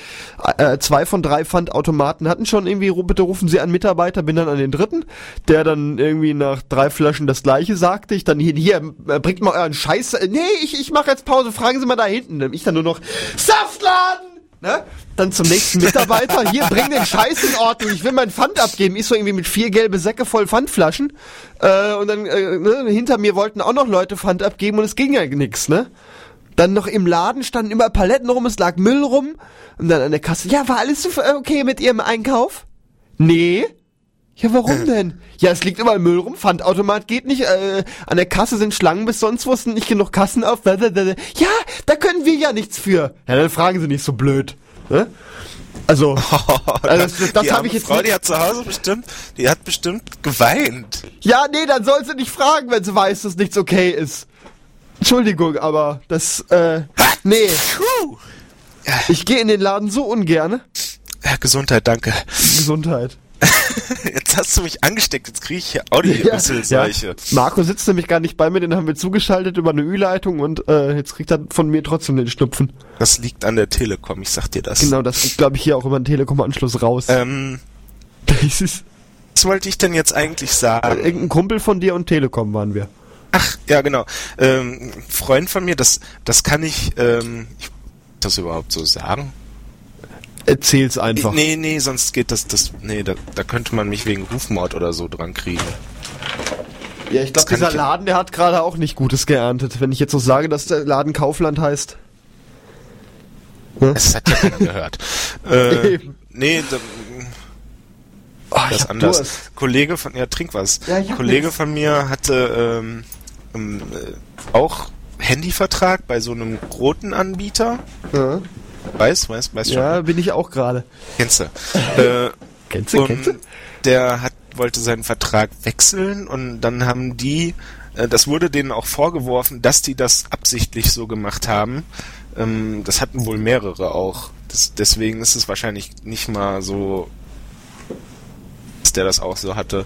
äh, zwei von drei Pfandautomaten hatten schon irgendwie, bitte rufen Sie einen Mitarbeiter, bin dann an den dritten, der dann irgendwie nach drei Flaschen das gleiche sagte, ich dann hier, hier äh, bringt mal euren Scheiß, äh, nee, ich, ich mache jetzt Pause, fragen Sie mal da hinten, ich dann nur noch, Saftladen! Ne? Dann zum nächsten Mitarbeiter. Hier, bring den Scheiß in Ordnung. Ich will mein Pfand abgeben. Ich so irgendwie mit vier gelbe Säcke voll Pfandflaschen. Äh, und dann äh, ne, hinter mir wollten auch noch Leute Pfand abgeben und es ging ja nix, ne? Dann noch im Laden standen immer Paletten rum, es lag Müll rum. Und dann an der Kasse, ja, war alles äh, okay mit Ihrem Einkauf? Nee. Ja, warum denn? Ja, es liegt überall Müll rum, Pfandautomat geht nicht, äh, an der Kasse sind Schlangen bis sonst wo, es sind nicht genug Kassen auf. blablabla. Ja, da können wir ja nichts für. Ja, dann fragen Sie nicht so blöd. Ne? Also, also das, das, habe ich jetzt Frau, nicht. die hat zu Hause bestimmt, die hat bestimmt geweint. Ja, nee, dann soll sie nicht fragen, wenn sie weiß, dass nichts okay ist. Entschuldigung, aber das, äh, nee, ich gehe in den Laden so ungerne. Ja, Gesundheit, danke. Gesundheit. Jetzt hast du mich angesteckt, jetzt kriege ich hier Audio-Rüsselseuche. Marco sitzt nämlich gar nicht bei mir, den haben wir zugeschaltet über eine Ü-Leitung und äh, jetzt kriegt er von mir trotzdem den Schnupfen. Das liegt an der Telekom, ich sag dir das. Genau, das geht, glaube ich, hier auch über den Telekom-Anschluss raus. Ähm, was wollte ich denn jetzt eigentlich sagen? irgendein Kumpel von dir und Telekom waren wir. Ach, ja, genau. Ähm, Freund von mir, das, das kann ich, ähm, ich das überhaupt so sagen? Erzähl's einfach. Nee, nee, sonst geht das, das, nee, da, da könnte man mich wegen Rufmord oder so dran kriegen. Ja, ich glaube, dieser ich- Laden, der hat gerade auch nicht Gutes geerntet. Wenn ich jetzt so sage, dass der Laden Kaufland heißt. Das hat ja keiner gehört. Äh, Eben. nee, da, Oh, das ich ist anders. Durst. Kollege von, ja, trink was. Ja, ich Kollege nix. von mir hatte ähm, ähm, äh, auch Handyvertrag bei so einem roten Anbieter. Ja, Weiß, weiß, weiß schon. ja bin ich auch gerade. Kennst du. Äh, Kennst du, kennst du? der hat, wollte seinen Vertrag wechseln und dann haben die, äh, das wurde denen auch vorgeworfen, dass die das absichtlich so gemacht haben. Ähm, das hatten wohl mehrere auch. das, deswegen ist es wahrscheinlich nicht mal so, dass der das auch so hatte.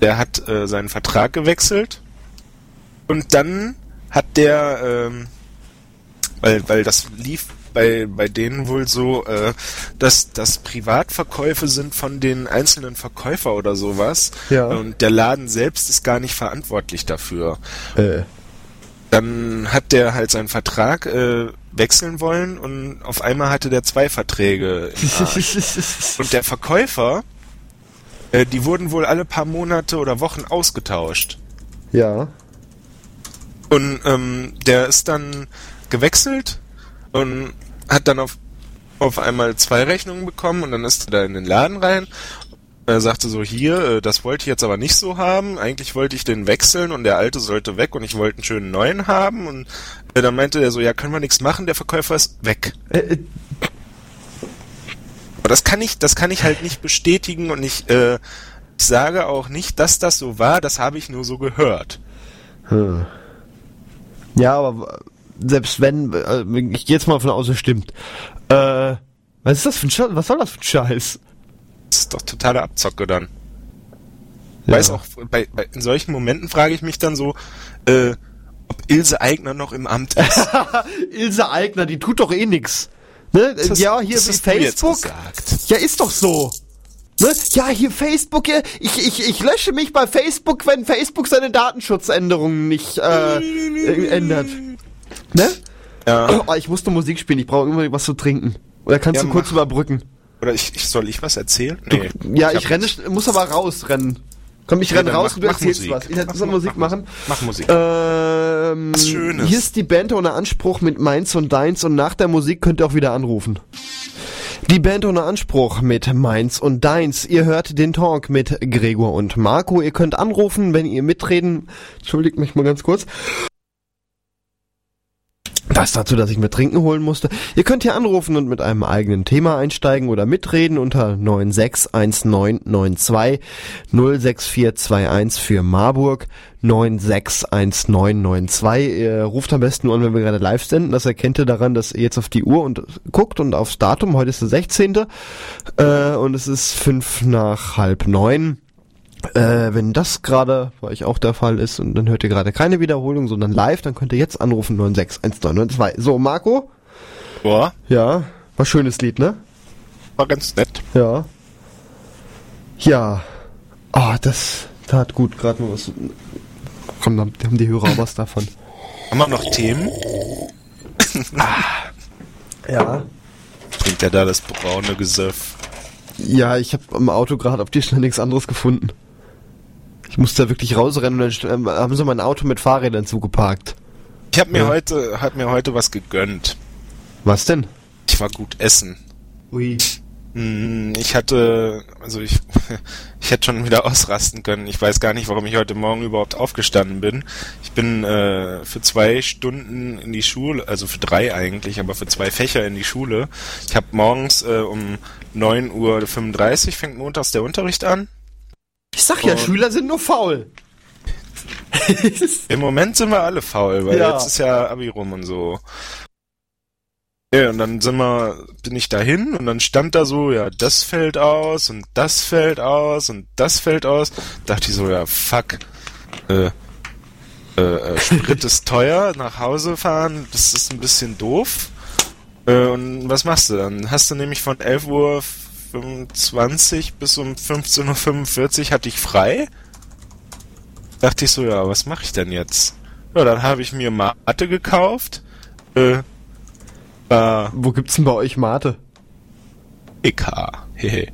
Der hat äh, seinen Vertrag gewechselt und dann hat der, ähm, weil, weil das lief bei, bei denen wohl so, äh, dass das Privatverkäufe sind von den einzelnen Verkäufer oder sowas. Ja. Und der Laden selbst ist gar nicht verantwortlich dafür. Äh. Dann hat der halt seinen Vertrag äh, wechseln wollen und auf einmal hatte der zwei Verträge. Und der Verkäufer, äh, die wurden wohl alle paar Monate oder Wochen ausgetauscht. ja. Und ähm, der ist dann gewechselt und hat dann auf, auf einmal zwei Rechnungen bekommen und dann ist er da in den Laden rein. Er sagte so, hier, äh, das wollte ich jetzt aber nicht so haben. Eigentlich wollte ich den wechseln und der alte sollte weg und ich wollte einen schönen neuen haben. Und äh, dann meinte er so, ja, können wir nichts machen, der Verkäufer ist weg. Äh, äh, Aber das kann ich, das kann ich halt nicht bestätigen und ich, äh, ich sage auch nicht, dass das so war, das habe ich nur so gehört. hm. Ja, aber selbst wenn, äh, ich gehe jetzt mal von aus, es stimmt. Äh, was ist das für ein Scheiß? Was soll das für ein Scheiß? Das ist doch totale Abzocke dann. Ja. Weiß auch, bei, bei, in solchen Momenten frage ich mich dann so, äh, ob Ilse Eigner noch im Amt ist. Ilse Eigner, die tut doch eh nix. Ne? Das ja, hier das Facebook. Ja, ist doch so. Ne? Ja, hier Facebook, ja, ich, ich, ich lösche mich bei Facebook, wenn Facebook seine Datenschutzänderungen nicht äh, ändert. Ne? Ja. Oh, ich muss nur Musik spielen, ich brauche immer was zu trinken. Oder kannst Ja, du kurz mach. überbrücken? Oder ich, ich soll ich was erzählen? Nee. Ja, Ich ich, renne, muss aber rausrennen. Komm, ich Ja, renne raus mach- und du erzählst Musik. was. Ich Mach soll Mu- Musik mach machen. Mach Musik. Ähm, Was Schönes. Hier ist die Band ohne Anspruch mit Mainz und Deins und nach der Musik könnt ihr auch wieder anrufen. Die Band ohne Anspruch mit Mainz und Deins. Ihr hört den Talk mit Gregor und Marco. Ihr könnt anrufen, wenn ihr mitreden. Entschuldigt mich mal ganz kurz. Das dazu, dass ich mir Trinken holen musste. Ihr könnt hier anrufen und mit einem eigenen Thema einsteigen oder mitreden unter 961992 06421 für Marburg 961992. Ihr ruft am besten an, wenn wir gerade live senden. Das erkennt ihr daran, dass ihr jetzt auf die Uhr und guckt und aufs Datum. Heute ist der 16. Äh, und es ist fünf nach halb neun. Äh, wenn das gerade bei euch auch der Fall ist und dann hört ihr gerade keine Wiederholung, sondern live, dann könnt ihr jetzt anrufen 961992. So, Marco? Boah, Ja, war schönes Lied, ne? war ganz nett. Ja. Ja. Ah, das tat gut, gerade was. Komm, dann haben die Hörer was davon. Haben wir noch Themen? Ja. Trinkt er da das braune Gesöff? Ja, ich habe im Auto gerade auf die schnell nichts anderes gefunden. Ich musste da wirklich rausrennen und dann ähm, haben sie mein Auto mit Fahrrädern zugeparkt. Ich habe mir Ja. heute, hab mir heute was gegönnt. Was denn? Ich war gut essen. Ui. Hm, Ich hatte, also ich, ich hätte schon wieder ausrasten können. Ich weiß gar nicht, warum ich heute Morgen überhaupt aufgestanden bin. Ich bin äh, für zwei Stunden in die Schule, also für drei eigentlich, aber für zwei Fächer in die Schule. Ich habe morgens äh, um 9.35 Uhr fängt montags der Unterricht an. Ich sag ja, Und- Schüler sind nur faul. Im Moment sind wir alle faul, weil Ja. jetzt ist ja Abi rum und so. Ja, und dann sind wir, bin ich dahin und dann stand da so, ja, das fällt aus und das fällt aus und das fällt aus. Dachte ich so, ja, fuck. Äh, äh, äh, Sprit ist teuer, nach Hause fahren, das ist ein bisschen doof. Äh, und was machst du dann? Hast du nämlich von 11 Uhr 25 bis um 15.45 Uhr hatte ich frei. Dachte ich so, ja, was mache ich denn jetzt? Ja, dann habe ich mir Mate gekauft. Äh, war Wo gibt's denn bei euch Mate? EK. Hehe.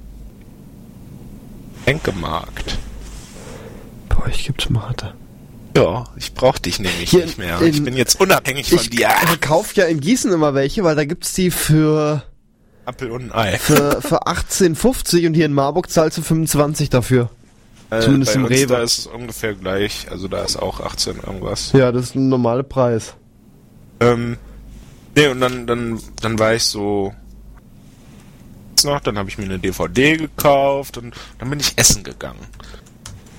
Enkemarkt. Bei euch gibt's Mate. Ja, ich brauch dich nämlich Hier nicht mehr. in- ich bin jetzt unabhängig von Ich dir. kauf ja in Gießen immer welche, weil da gibt's die für, Apfel und ein Ei. für, für 18,50 und hier in Marburg zahlst du 25 dafür. Äh, zumindest im Rewe. Da ist es ungefähr gleich. Also da ist auch 18 irgendwas. Ja, das ist ein normaler Preis. Ähm, nee, und dann, dann, dann war ich so noch, dann habe ich mir eine DVD gekauft und dann bin ich essen gegangen.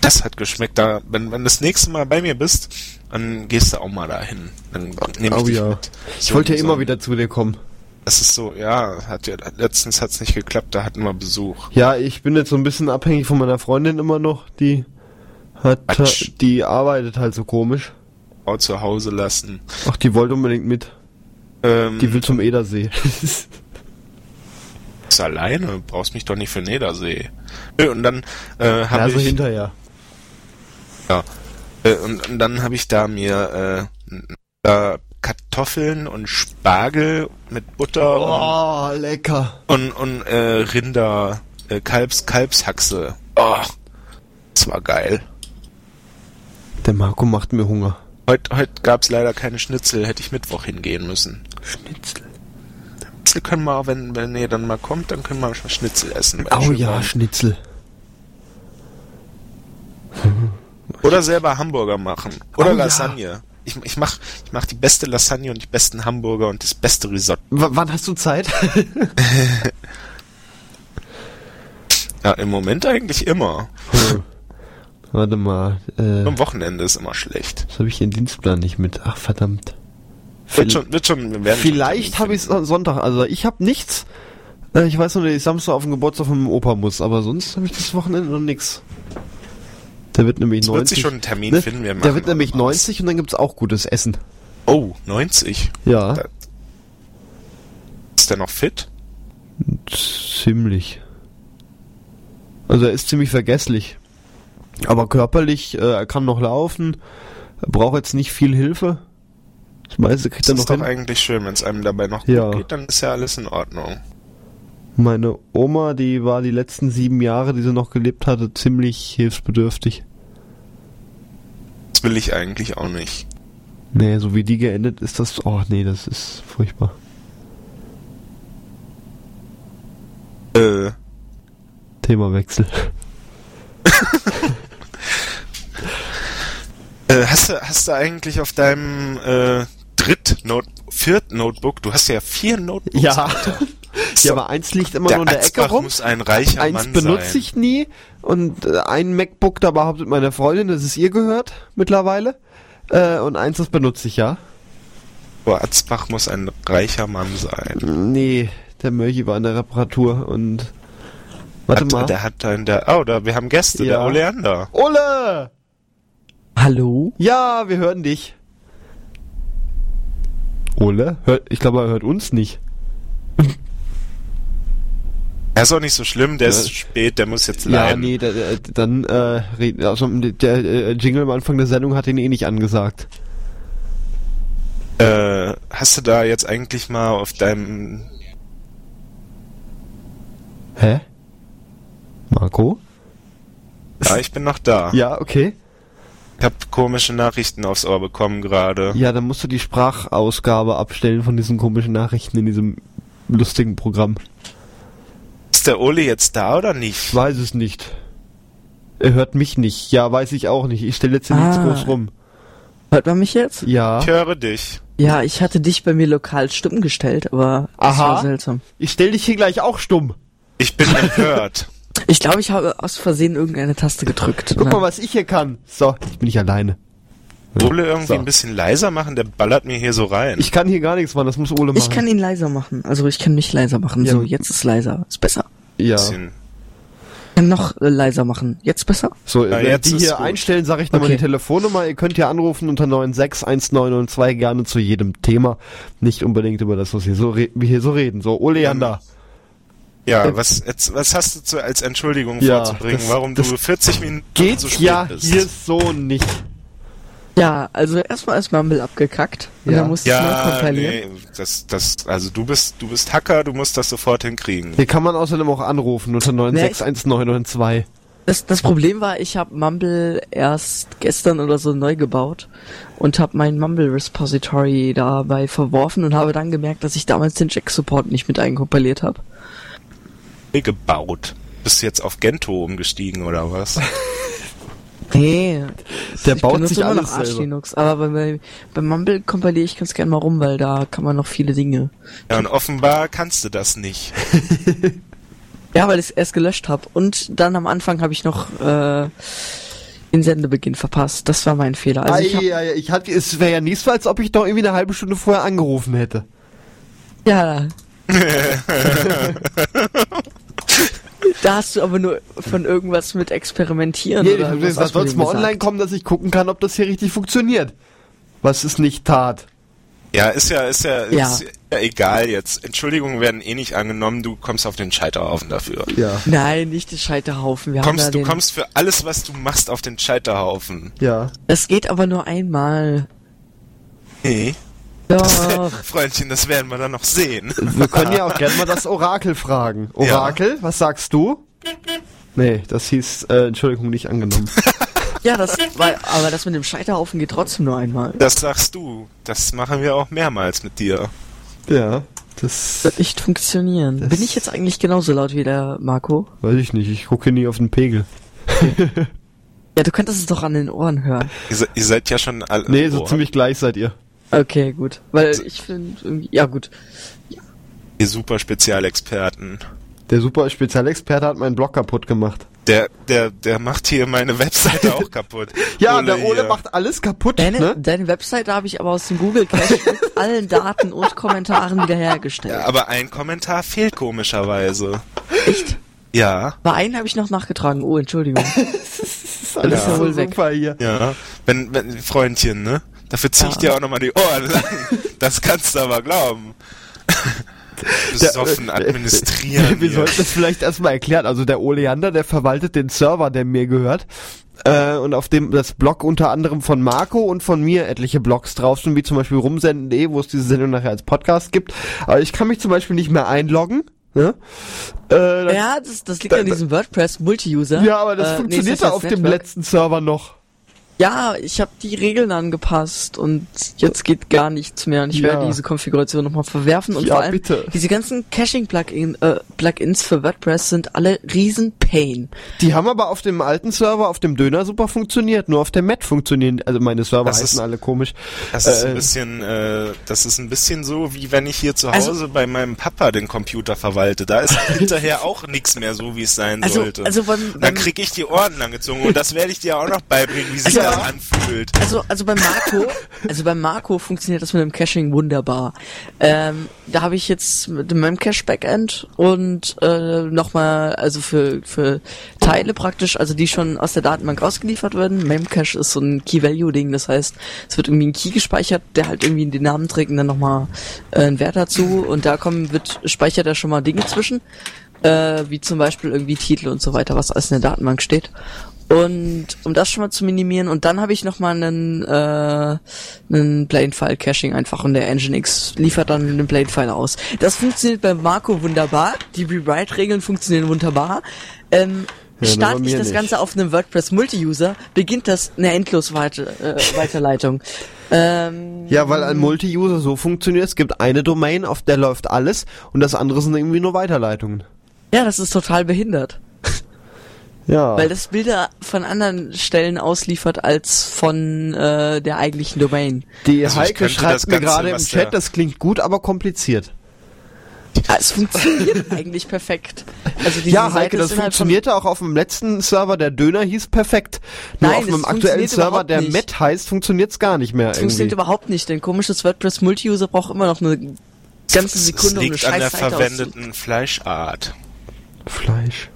Das hat geschmeckt. Da, wenn, wenn das nächste Mal bei mir bist, dann gehst du auch mal dahin. Dann nehme ich Oh dich ja. mit. Ich So- wollte ja so- immer wieder zu dir kommen. Das ist so, ja, hat ja, letztens hat's nicht geklappt, da hatten wir Besuch. Ja, ich bin jetzt so ein bisschen abhängig von meiner Freundin immer noch, die hat, Quatsch. die arbeitet halt so komisch. Frau zu Hause lassen. Ach, die wollte unbedingt mit. Ähm, Die will zum Edersee. ist alleine, brauchst mich doch nicht für Nedersee. Nö, Und dann äh, habe ja, so ich hinterher. Ja. Äh, und, und dann habe ich da mir äh, da Kartoffeln und Spargel mit Butter Oh, lecker. und, und, und äh, Rinder, äh, Kalbs, Kalbshaxe. Oh, das war geil. Der Marco macht mir Hunger. Heute heut gab's leider keine Schnitzel, hätte ich Mittwoch hingehen müssen. Schnitzel. Schnitzel können wir, wenn, wenn ihr dann mal kommt, dann können wir schon Schnitzel essen. Oh ja, warm. Schnitzel. Oder selber Hamburger machen. Oder Oh ja. Ich, ich mach, ich mach die beste Lasagne und die besten Hamburger und das beste Risotto. W wann hast du Zeit? Ja, im Moment eigentlich immer. Warte mal. Äh, Am Wochenende ist immer schlecht. das habe ich den Dienstplan nicht mit. Ach, verdammt. Wird schon, wird schon, wir Vielleicht habe ich Sonntag. Also ich habe nichts. Äh, Ich weiß nur, dass ich Samstag auf den Geburtstag von meinem Opa muss, aber sonst habe ich das Wochenende noch nix. Der wird nämlich Es 90. wird sich schon ein Termin ne? finden, wir Der machen wird nämlich noch was. 90 und dann gibt's auch gutes Essen. Oh, 90. Ja, Da- Ist der noch fit? ziemlich. Also er ist ziemlich vergesslich. Aber körperlich, äh, er kann noch laufen, er braucht jetzt nicht viel Hilfe. Das meiste kriegt Das er ist noch doch hin. eigentlich schön, wenn es einem dabei noch Ja. gut geht, dann ist ja alles in Ordnung. Meine Oma, die war die letzten sieben Jahre, die sie noch gelebt hatte, ziemlich hilfsbedürftig. Das will ich eigentlich auch nicht. Nee, so wie die geendet ist das. Oh nee, das ist furchtbar. Äh, Themawechsel. äh hast du, hast du eigentlich auf deinem äh, Dritt-Note, Viert-Notebook, du hast ja vier Notebooks. Ja. ja, aber eins liegt immer Der nur in der Ecke rum. muss ein reicher Eins Mann benutze sein. ich nie und äh, ein MacBook, da behauptet meine Freundin, dass es ihr gehört mittlerweile. Äh, und eins, das benutze ich ja. Boah, Atzbach muss ein reicher Mann sein. Nee, der Mörchi war in der Reparatur und. Warte hat, mal. Der hat da in der, oh, da, wir haben Gäste, Ja. der Oleander. Ole! Hallo? Ja, wir hören dich. Ole? Hört, ich glaube, er hört uns nicht. Er ist auch nicht so schlimm, der Ja. ist spät, der muss jetzt Ja, leiden. nee, da, da, dann äh, also, der äh, Jingle am Anfang der Sendung hat ihn eh nicht angesagt. Äh, hast du da jetzt eigentlich mal auf deinem Hä? Marco? Ja, ich bin noch da. Ja, okay. Ich hab komische Nachrichten aufs Ohr bekommen gerade. Ja, dann musst du die Sprachausgabe abstellen von diesen komischen Nachrichten in diesem lustigen Programm. Ist der Ole jetzt da oder Ich nicht? weiß es nicht. Er hört mich nicht. Ja, weiß ich auch nicht. Ich stelle jetzt hier nichts Ah. groß rum. Hört man mich jetzt? Ja. Ich höre dich. Ja, ich hatte dich bei mir lokal stumm gestellt, aber das Aha. war seltsam. Ich stell dich hier gleich auch stumm. Ich bin empört. Ich glaube, ich habe aus Versehen irgendeine Taste gedrückt. Guck mal, was ich hier kann. So, jetzt bin ich alleine. Ole irgendwie So. ein bisschen leiser machen, der ballert mir hier so rein. Ich kann hier gar nichts machen, das muss Ole machen. ich kann ihn leiser machen. Also ich kann mich leiser machen. Ja. So, jetzt ist leiser. Ist besser. ja. bisschen. Ich kann noch äh, leiser machen. Jetzt besser? So, Ja, wenn jetzt die hier gut. einstellen, sage ich nochmal Okay. die Telefonnummer. Ihr könnt hier anrufen unter 96192 gerne zu jedem Thema. Nicht unbedingt über das, was hier so re wir hier so reden. So, Oleander. Ja, was, jetzt, was hast du zu, als Entschuldigung Ja, vorzubringen, das- warum das du 40 Minuten Geht zu spät ja bist? hier so nicht. Ja, also erstmal ist Mumble abgekackt. Und Ja. dann musste ich neu Ja, kompilieren. nee, das, das, also du bist, du bist Hacker, du musst das sofort hinkriegen. Hier kann man außerdem auch anrufen unter 9611992. Das, das Problem war, ich habe Mumble erst gestern oder so neu gebaut und habe mein Mumble Repository dabei verworfen und habe dann gemerkt, dass ich damals den Jack Support nicht mit einkompiliert habe. gebaut. Bist du jetzt auf Gento umgestiegen oder was? Nee, Der ich baut sich immer alles noch Arch selber. Linux, aber bei, bei Mumble kompiliere ich ganz gerne mal rum, weil da kann man noch viele Dinge. Ja, und offenbar kannst du das nicht. Ja, weil ich es erst gelöscht habe und dann am Anfang habe ich noch äh, den Sendebeginn verpasst. Das war mein Fehler. Also ich hab, ja, ja, ich hatte, es wäre ja nicht so, als ob ich doch irgendwie eine halbe Stunde vorher angerufen hätte. ja, Da hast du aber nur von irgendwas mit experimentieren. Nee, oder das was soll du mal dem online gesagt? kommen, dass ich gucken kann, ob das hier richtig funktioniert. Was es nicht tat. Ja, ist ja, ist ja, Ja. Ist ja egal jetzt. Entschuldigungen werden eh nicht angenommen, du kommst auf den Scheiterhaufen dafür. Ja. Nein, nicht der Scheiterhaufen. Wir Kommst, da du den, kommst für alles, was du machst, auf den Scheiterhaufen. Ja. Das geht aber nur einmal. Nee. Doch. Freundchen, das werden wir dann noch sehen. Wir können ja auch gerne mal das Orakel fragen. Orakel, was sagst du? Nee, das hieß, äh, Entschuldigung, nicht angenommen. ja, das war, aber das mit dem Scheiterhaufen geht trotzdem nur einmal. Das sagst du. Das machen wir auch mehrmals mit dir. ja, Das das wird nicht funktionieren. Das- Bin ich jetzt eigentlich genauso laut wie der Marco? weiß ich nicht. Ich gucke nie auf den Pegel. Ja, du könntest es doch an den Ohren hören. Ihr, se- ihr seid ja schon alle. Nee, so ziemlich gleich seid ihr. Okay, gut. Weil ich finde irgendwie, ja gut. Ihr super Spezialexperten. Der super Spezialexperte hat meinen Blog kaputt gemacht. Der, der, der macht hier meine Webseite auch kaputt. Ja, der Ole hier. macht alles kaputt, Deine, ne? deine Webseite habe ich aber aus dem Google Cache mit allen Daten und Kommentaren wiederhergestellt. Ja, aber ein Kommentar fehlt komischerweise. Echt? Ja, Bei einen habe ich noch nachgetragen. Oh, Entschuldigung. ist alles ja wohl weg. super hier. ja. Wenn, wenn, Freundchen, ne? Dafür zieh ich Ja. dir auch nochmal die Ohren lang. Das kannst du aber glauben. Besoffen administrieren. Wir sollten das vielleicht erstmal erklären. Also der Oleander, der verwaltet den Server, der mir gehört. Äh, und auf dem das Blog unter anderem von Marco und von mir etliche Blogs drauf sind, wie zum Beispiel rumsenden.de, wo es diese Sendung nachher als Podcast gibt. Aber ich kann mich zum Beispiel nicht mehr einloggen. Ne? Äh, das- Ja, das, das liegt an diesem WordPress Multi-User. ja, aber das Äh, nee, funktioniert da das auf dem letzten Server noch. Ja, ich habe die Regeln angepasst und jetzt geht gar nichts mehr. Und ich Ja. werde diese Konfiguration nochmal verwerfen und Ja, vor allem bitte. diese ganzen Caching-Plugin, äh, Plugins für WordPress sind alle riesen Pain. Die haben aber auf dem alten Server, auf dem Döner super funktioniert, nur auf dem Met funktionieren. Also meine Server Das heißen ist- alle komisch. Das ist Äh, ein bisschen, äh, das ist ein bisschen so, wie wenn ich hier zu Also- Hause bei meinem Papa den Computer verwalte. Da ist hinterher auch nichts mehr so, wie es sein Also, sollte. also beim, da beim, krieg ich die Ohren langgezogen und das werde ich dir auch noch beibringen, wie sich Also- das anfühlt. Also, also beim Marco, also beim Marco funktioniert das mit dem Caching wunderbar. Ähm, da habe ich jetzt mit dem Memcache Backend und äh, nochmal, also für für Teile praktisch, also die schon aus der Datenbank ausgeliefert werden. Memcache ist so ein Key-Value-Ding, das heißt, es wird irgendwie ein Key gespeichert, der halt irgendwie den Namen trägt und dann nochmal äh, einen Wert dazu und da kommen wird speichert er schon mal Dinge zwischen, äh, wie zum Beispiel irgendwie Titel und so weiter, was alles in der Datenbank steht. Und um das schon mal zu minimieren, und dann habe ich noch mal einen, äh, einen Plain-File-Caching einfach und der Nginx liefert dann einen Plain-File aus. Das funktioniert bei Marco wunderbar, die Rewrite-Regeln funktionieren wunderbar. Ähm, Ja, starte ich das nicht. Ganze auf einem WordPress Multi-User, beginnt das eine endlos weite, äh, Weiterleitung. Ähm, Ja, weil ein Multi-User so funktioniert, es gibt eine Domain, auf der läuft alles und das andere sind irgendwie nur Weiterleitungen. ja, das ist total behindert. Ja. Weil das Bilder von anderen Stellen ausliefert als von äh, der eigentlichen Domain. Die Also Heike schreibt das mir gerade im Chat, das klingt gut, aber kompliziert. Ja, es funktioniert eigentlich perfekt. Also diese Ja, Seite Heike, das funktionierte auch auf dem letzten Server, der Döner hieß perfekt. Nur Nein, auf es einem aktuellen funktioniert Server, der nicht. Met heißt, funktioniert's gar nicht mehr Das funktioniert überhaupt nicht, denn komisches WordPress Multi-User braucht immer noch eine ganze Es- Sekunde, es um eine liegt an der verwendeten Fleischart. Fleisch.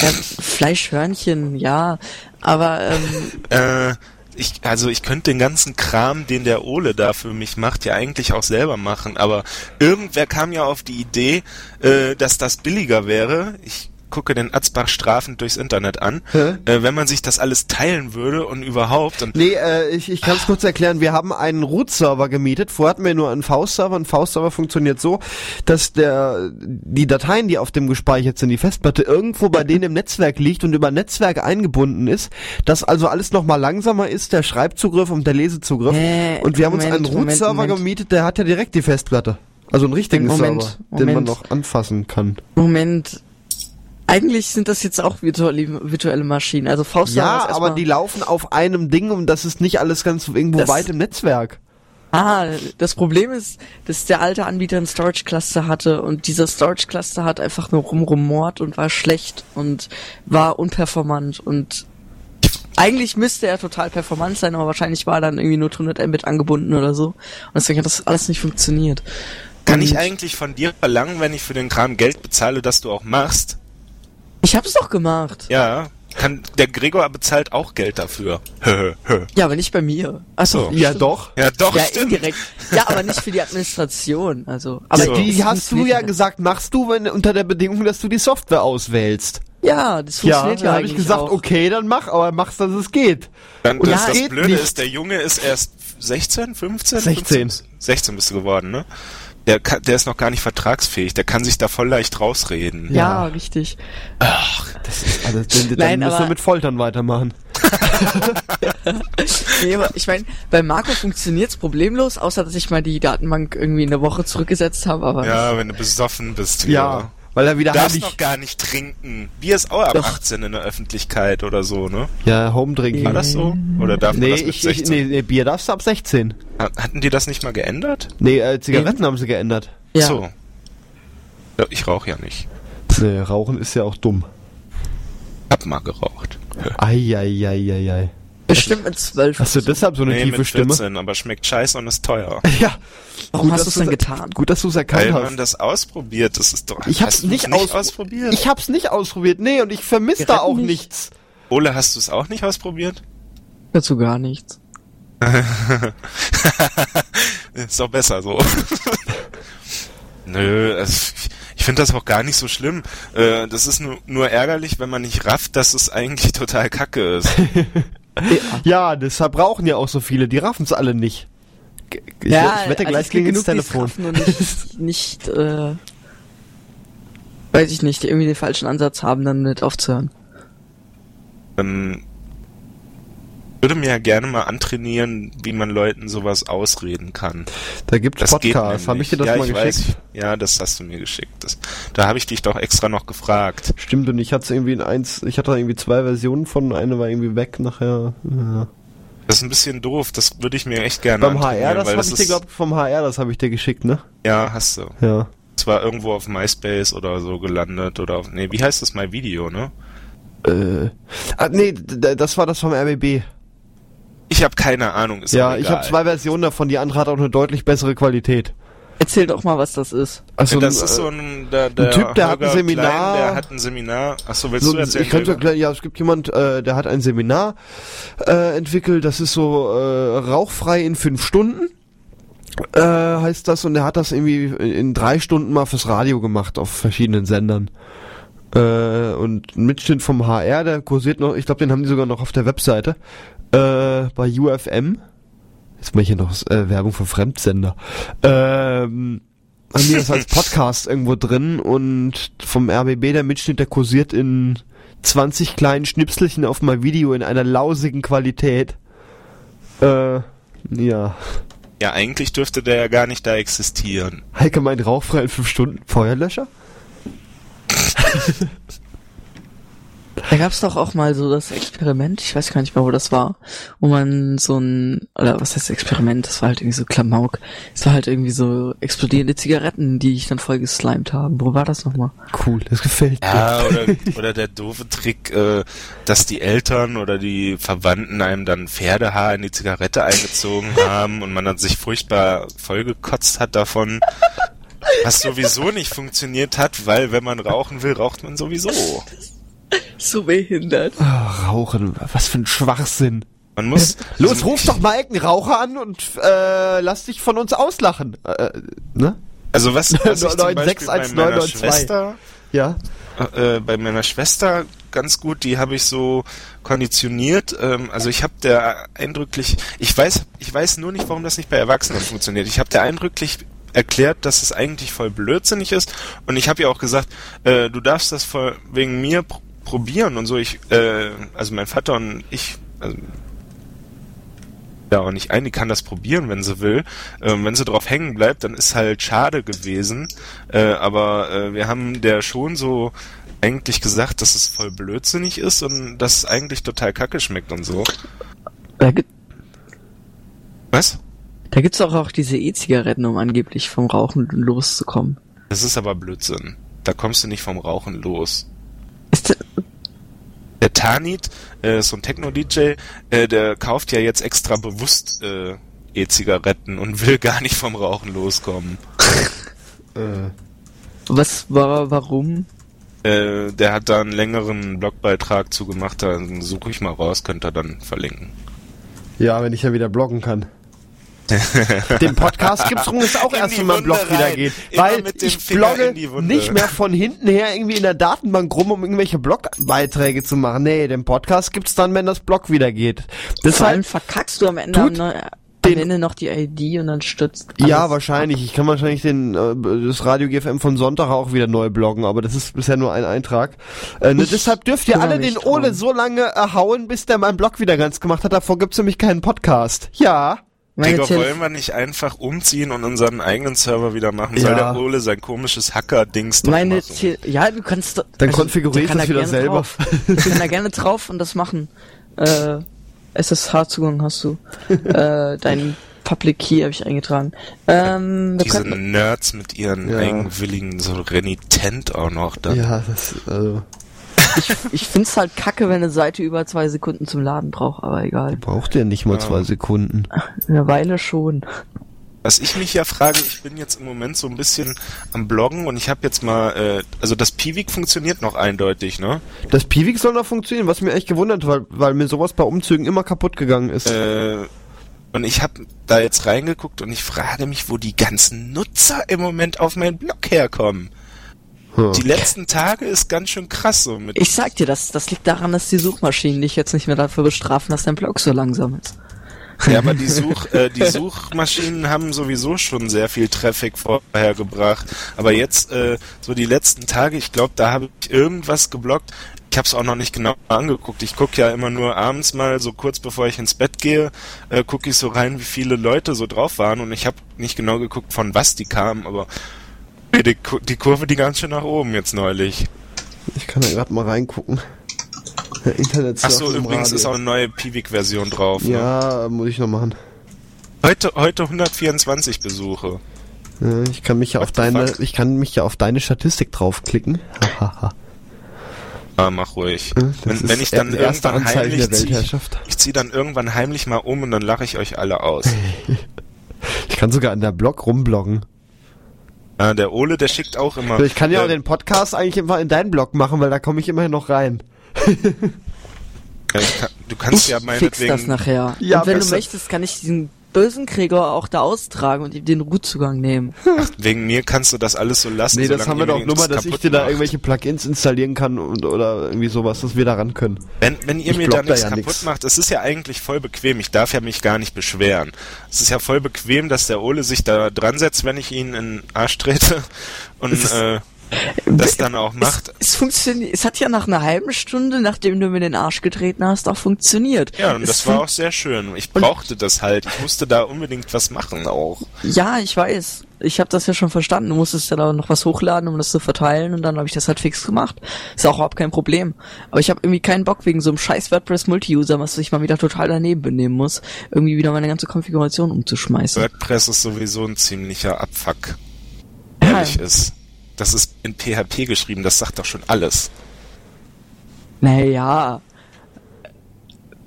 Ja, Fleischhörnchen, ja, aber ähm, Äh, ich, also ich könnte den ganzen Kram, den der Ole da für mich macht, ja eigentlich auch selber machen, aber irgendwer kam ja auf die Idee, äh, dass das billiger wäre. Ich gucke den Atzbach strafend durchs Internet an, Hä? äh, wenn man sich das alles teilen würde und überhaupt und Nee, äh, ich, ich kann es kurz erklären. Wir haben einen Root-Server gemietet. Vorher hatten wir nur einen V-Server. Ein V-Server funktioniert so, dass der die Dateien, die auf dem gespeichert sind, die Festplatte, irgendwo bei denen im Netzwerk liegt und über Netzwerk eingebunden ist. Dass also alles nochmal langsamer ist, der Schreibzugriff und der Lesezugriff. Äh, und wir haben uns Moment, einen Moment, Root-Server Moment. gemietet, der hat ja direkt die Festplatte. Also einen richtigen Moment, Server, den man Moment. noch anfassen kann. Moment. Eigentlich sind das jetzt auch virtuelle, virtuelle Maschinen. Also Faust Ja, aber die laufen auf einem Ding und das ist nicht alles ganz irgendwo Das- weit im Netzwerk. Ah, das Problem ist, dass der alte Anbieter ein Storage Cluster hatte und dieser Storage Cluster hat einfach nur rumrumort und war schlecht und war unperformant und eigentlich müsste er total performant sein, aber wahrscheinlich war er dann irgendwie nur 100 Mbit angebunden oder so und deswegen hat das alles nicht funktioniert. Kann Und ich eigentlich von dir verlangen, wenn ich für den Kram Geld bezahle, dass du auch machst? Ich hab's doch gemacht. Ja. Kann, der Gregor bezahlt auch Geld dafür. Ja, aber nicht bei mir. Achso. So. Ja, doch. Ja, doch, Ja, stimmt. indirekt. Ja, aber nicht für die Administration. Also, aber So. Die hast du ja gesagt, machst du, wenn, unter der Bedingung, dass du die Software auswählst. Ja, das Ja, funktioniert ja, dann habe ich gesagt, auch. okay, dann mach, aber mach's, dass es geht. Dann, Und das, es das geht Blöde nicht. ist, der Junge ist erst 16, 15? 16. 15? 16 bist du geworden, ne? Der, kann, der ist noch gar nicht vertragsfähig, der kann sich da voll leicht rausreden. Ja, richtig. Also, dann, dann Nein, müssen wir aber- mit Foltern weitermachen. Nee, aber ich meine, bei Marco funktioniert's problemlos, außer dass ich mal die Datenbank irgendwie in der Woche zurückgesetzt habe, aber Ja, wenn du besoffen bist. Ja, weil er wieder Du darfst noch gar nicht trinken. Bier ist auch ab Doch. 18 in der Öffentlichkeit oder so, ne? ja, Home Drinking. War das so? Oder darf man Nee, das mit ich, ich, 16? nee, nee, Bier darfst du ab 16. Ha- Hatten die das nicht mal geändert? Nee, äh, Zigaretten haben sie geändert. ja. So. Ja, ich rauche ja nicht. Nee, Rauchen ist ja auch dumm. Hab mal geraucht. Eieieiei. Bestimmt mit zwölf. Hast du deshalb so eine Nee, tiefe mit Stimme? 14, aber schmeckt scheiße und ist teuer. Ja. Warum Gut, hast du es dann du's- getan? Gut, dass du es Weil erkannt man hast. das ausprobiert, das ist doch... Ich hab's hast du's nicht, nicht aus ausprobiert. Ich hab's nicht ausprobiert. Nee, und ich vermisse da auch nicht. nichts. Ole, hast du es auch nicht ausprobiert? Dazu gar nichts. ist doch besser so. Nö, also, ich finde das auch gar nicht so schlimm. Äh, das ist nur, nur ärgerlich, wenn man nicht rafft, dass es eigentlich total kacke ist. Ja, deshalb brauchen ja auch so viele. Die raffen's alle nicht. Ich, Ja, ich wette, also gleich es ins genug, die's Telefon. raffen Und nicht, nicht äh, weiß ich nicht, die irgendwie den falschen Ansatz haben, dann mit aufzuhören. Ähm, würde mir ja gerne mal antrainieren, wie man Leuten sowas ausreden kann. Da Das geht Podcasts. Habe ich dir das ja, mal ich geschickt? Weiß, ja, das hast du mir geschickt. Das, da habe ich dich doch extra noch gefragt. Stimmt, und ich hatte irgendwie in eins, ich hatte da irgendwie zwei Versionen von, eine war irgendwie weg nachher. Ja. Das ist ein bisschen doof, das würde ich mir echt gerne Beim HR, das habe ich dir, ist, glaub vom HR, das habe ich dir geschickt, ne? Ja, hast du. Ja. Zwar irgendwo auf MySpace oder so gelandet oder auf, nee, wie heißt das, My Video, ne? Äh, ah, nee, das war das vom RBB. Ich habe keine Ahnung, ist ja, ich habe zwei Versionen davon, die andere hat auch eine deutlich bessere Qualität. Erzähl doch mal, was das ist. Also das ein, ist so äh, ein, der, der Typ, der hat ein Holger Seminar- Klein, der hat ein Seminar. Achso, willst so, du erzählen? ich könnte erklären, ja, es gibt jemand, äh, der hat ein Seminar äh, entwickelt, das ist so äh, rauchfrei in fünf Stunden. Äh, heißt das und er hat das irgendwie in drei Stunden mal fürs Radio gemacht auf verschiedenen Sendern. Äh, und ein Mitschnitt vom HR, der kursiert noch, ich glaube, den haben die sogar noch auf der Webseite, äh, bei UFM. Jetzt mache ich hier noch äh, Werbung für Fremdsender. Ähm, haben die das als Podcast irgendwo drin und vom RBB der Mitschnitt, der kursiert in 20 kleinen Schnipselchen auf mein Video in einer lausigen Qualität. Äh, ja. Ja, eigentlich dürfte der ja gar nicht da existieren. Heike meint rauchfrei in 5 Stunden. Feuerlöscher? Da gab's doch auch mal so das Experiment, ich weiß gar nicht mehr, wo das war, wo man so ein, oder was heißt Experiment, das war halt irgendwie so Klamauk. Es war halt irgendwie so explodierende Zigaretten, die ich dann voll geslimed haben. Wo war das nochmal? Cool, das gefällt mir. Ja, oder, oder der doofe Trick, äh, dass die Eltern oder die Verwandten einem dann Pferdehaar in die Zigarette eingezogen haben und man dann sich furchtbar vollgekotzt hat davon. Was sowieso nicht funktioniert hat, weil wenn man rauchen will, raucht man sowieso. So behindert. Ah, Rauchen, was für ein Schwachsinn. Man muss. Los, also, ruf doch mal einen Raucher an und äh, lass dich von uns auslachen. Äh, ne? Also was, was ich zum 9, Beispiel 6, bei 1, meiner 9, 9, 2. Schwester Ja. äh, bei meiner Schwester ganz gut, die habe ich so konditioniert. Ähm, also ich habe der eindrücklich, ich weiß, ich weiß nur nicht, warum das nicht bei Erwachsenen funktioniert. Ich habe der eindrücklich erklärt, dass es eigentlich voll blödsinnig ist und ich habe ihr auch gesagt, äh, du darfst das voll wegen mir pr probieren und so. Ich, äh, also mein Vater und ich, also ja, und ich ein, die kann das probieren, wenn sie will. Ähm, wenn sie drauf hängen bleibt, dann ist halt schade gewesen. Äh, aber äh, wir haben der schon so eigentlich gesagt, dass es voll blödsinnig ist und dass es eigentlich total kacke schmeckt und so. Was? Da gibt's auch, auch diese E-Zigaretten, um angeblich vom Rauchen loszukommen. Das ist aber Blödsinn. Da kommst du nicht vom Rauchen los. Ist, Der Tanit, äh, so ein Techno-DJ, äh, der kauft ja jetzt extra bewusst äh, E-Zigaretten und will gar nicht vom Rauchen loskommen. Äh, Was war, warum? Äh, der hat da einen längeren Blogbeitrag zugemacht, dann suche ich mal raus, könnt ihr dann verlinken. ja, wenn ich ja wieder bloggen kann. Den Podcast gibt's rum, ist auch In erst, wenn mein Blog Wunde wieder rein. geht. Immer Weil mit dem ich Finger blogge nicht mehr von hinten her irgendwie in der Datenbank rum, um irgendwelche Blogbeiträge zu machen. Nee, den Podcast gibt's dann, wenn das Blog wieder geht. Vor allem Deshalb, verkackst du am Ende, tut am, am den- Ende noch die ID und dann stürzt ja, alles wahrscheinlich. Ich kann wahrscheinlich den, äh, das Radio GFM von Sonntag auch wieder neu bloggen, aber das ist bisher nur ein Eintrag. Äh, ne, deshalb dürft ihr alle den Ole so lange erhauen, bis der meinen Blog wieder ganz gemacht hat. Davor gibt's nämlich keinen Podcast. Ja. Meine Digga, wollen wir nicht einfach umziehen und unseren eigenen Server wieder machen? Soll Ja. der Ole sein komisches Hacker-Dings doch Meine machen? Te ja, du kannst. Dann also, konfigurierst du es da wieder gerne selber. Drauf. Du kann da gerne drauf und das machen. Äh, SSH-Zugang hast du. äh, dein Public Key habe ich eingetragen. Ähm, Diese Nerds mit ihren Ja. eigenwilligen, so renitent auch noch dann. Ja, das, also, ich ich find's halt kacke, wenn eine Seite über zwei Sekunden zum Laden braucht, aber egal. braucht ihr nicht mal Ja. zwei Sekunden. Eine Weile schon. Was ich mich ja frage, ich bin jetzt im Moment so ein bisschen am Bloggen und ich habe jetzt mal, äh, also das Piwik funktioniert noch eindeutig, ne? Das Piwik soll noch funktionieren, was mir echt gewundert, weil, weil mir sowas bei Umzügen immer kaputt gegangen ist. Äh, und ich habe da jetzt reingeguckt und ich frage mich, wo die ganzen Nutzer im Moment auf meinen Blog herkommen. Hm. Die letzten Tage ist ganz schön krass so mit. Ich sag dir, das, das liegt daran, dass die Suchmaschinen dich jetzt nicht mehr dafür bestrafen, dass dein Blog so langsam ist. Ja, aber die, Such, äh, die Suchmaschinen haben sowieso schon sehr viel Traffic vorher gebracht. Aber jetzt, äh, so die letzten Tage, ich glaube, da habe ich irgendwas geblockt. Ich habe es auch noch nicht genau angeguckt. Ich gucke ja immer nur abends mal, so kurz bevor ich ins Bett gehe, äh, gucke ich so rein, wie viele Leute so drauf waren. Und ich habe nicht genau geguckt, von was die kamen, aber die, Ku- die Kurve, die ganz schön nach oben jetzt neulich. Ich kann da gerade mal reingucken. Internet Ach so, übrigens ist auch eine neue Piwik-Version drauf. Ne? Ja, muss ich noch machen. Heute, heute 124 Besuche. Ich kann mich ja auf What deine, fuck? ich kann mich ja auf deine Statistik draufklicken. Ah, mach ruhig. Wenn, wenn ich dann irgendwann heimlich der zieh, Weltherrschaft. ich zieh dann irgendwann heimlich mal um und dann lache ich euch alle aus. Ich kann sogar in der Blog rumbloggen. Ah, der Ole, der schickt auch immer. Ich kann ja auch äh, den Podcast eigentlich immer in deinen Blog machen, weil da komme ich immerhin noch rein. äh, ich kann, du kannst Ich ja fix meinetwegen. das nachher. Ja, und wenn besser. du möchtest, kann ich diesen bösen Krieger auch da austragen und ihm den Rootzugang nehmen. Wegen mir kannst du das alles so lassen. Nee, das haben wir doch nur mal, dass ich dir da irgendwelche Plugins installieren kann und oder irgendwie sowas, dass wir da ran können. Wenn, wenn ihr Ich mir da da nichts ja kaputt nix. macht, es ist ja eigentlich voll bequem. Ich darf ja mich gar nicht beschweren. Es ist ja voll bequem, dass der Ole sich da dran setzt, wenn ich ihn in den Arsch trete und Es ist- äh, das dann auch macht. Es, es funktioniert, es hat ja nach einer halben Stunde, nachdem du mir den Arsch getreten hast, auch funktioniert. Ja, und es das war auch sehr schön. Ich brauchte das halt. Ich musste da unbedingt was machen auch. Ja, ich weiß. Ich habe das ja schon verstanden. Du musstest ja da noch was hochladen, um das zu verteilen und dann habe ich das halt fix gemacht. Ist auch überhaupt kein Problem. Aber ich habe irgendwie keinen Bock wegen so einem scheiß WordPress Multi-User, was ich mal wieder total daneben benehmen muss, irgendwie wieder meine ganze Konfiguration umzuschmeißen. WordPress ist sowieso ein ziemlicher Abfuck. Ja. Ehrlich ist. Das ist in PHP geschrieben, das sagt doch schon alles. Naja,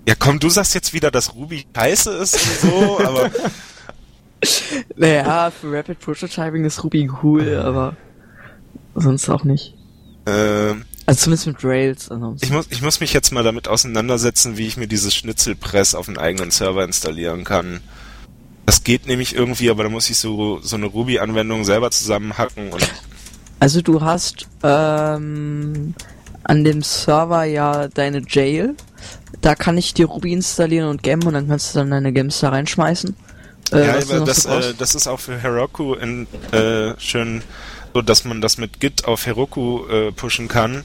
Ja komm, du sagst jetzt wieder, dass Ruby scheiße ist und so, aber naja, für Rapid Prototyping ist Ruby cool, aber sonst auch nicht. äh, Also zumindest mit Rails. ansonsten. ich, muss, ich muss mich jetzt mal damit auseinandersetzen, wie ich mir dieses Schnitzelpress auf einen eigenen Server installieren kann. Das geht nämlich irgendwie, aber da muss ich so, so eine Ruby-Anwendung selber zusammenhacken und Also du hast ähm, an dem Server ja deine Jail. Da kann ich dir Ruby installieren und Gem und dann kannst du dann deine Gems da reinschmeißen. Äh, ja, aber das, äh, das ist auch für Heroku in, äh, schön so, dass man das mit Git auf Heroku äh, pushen kann.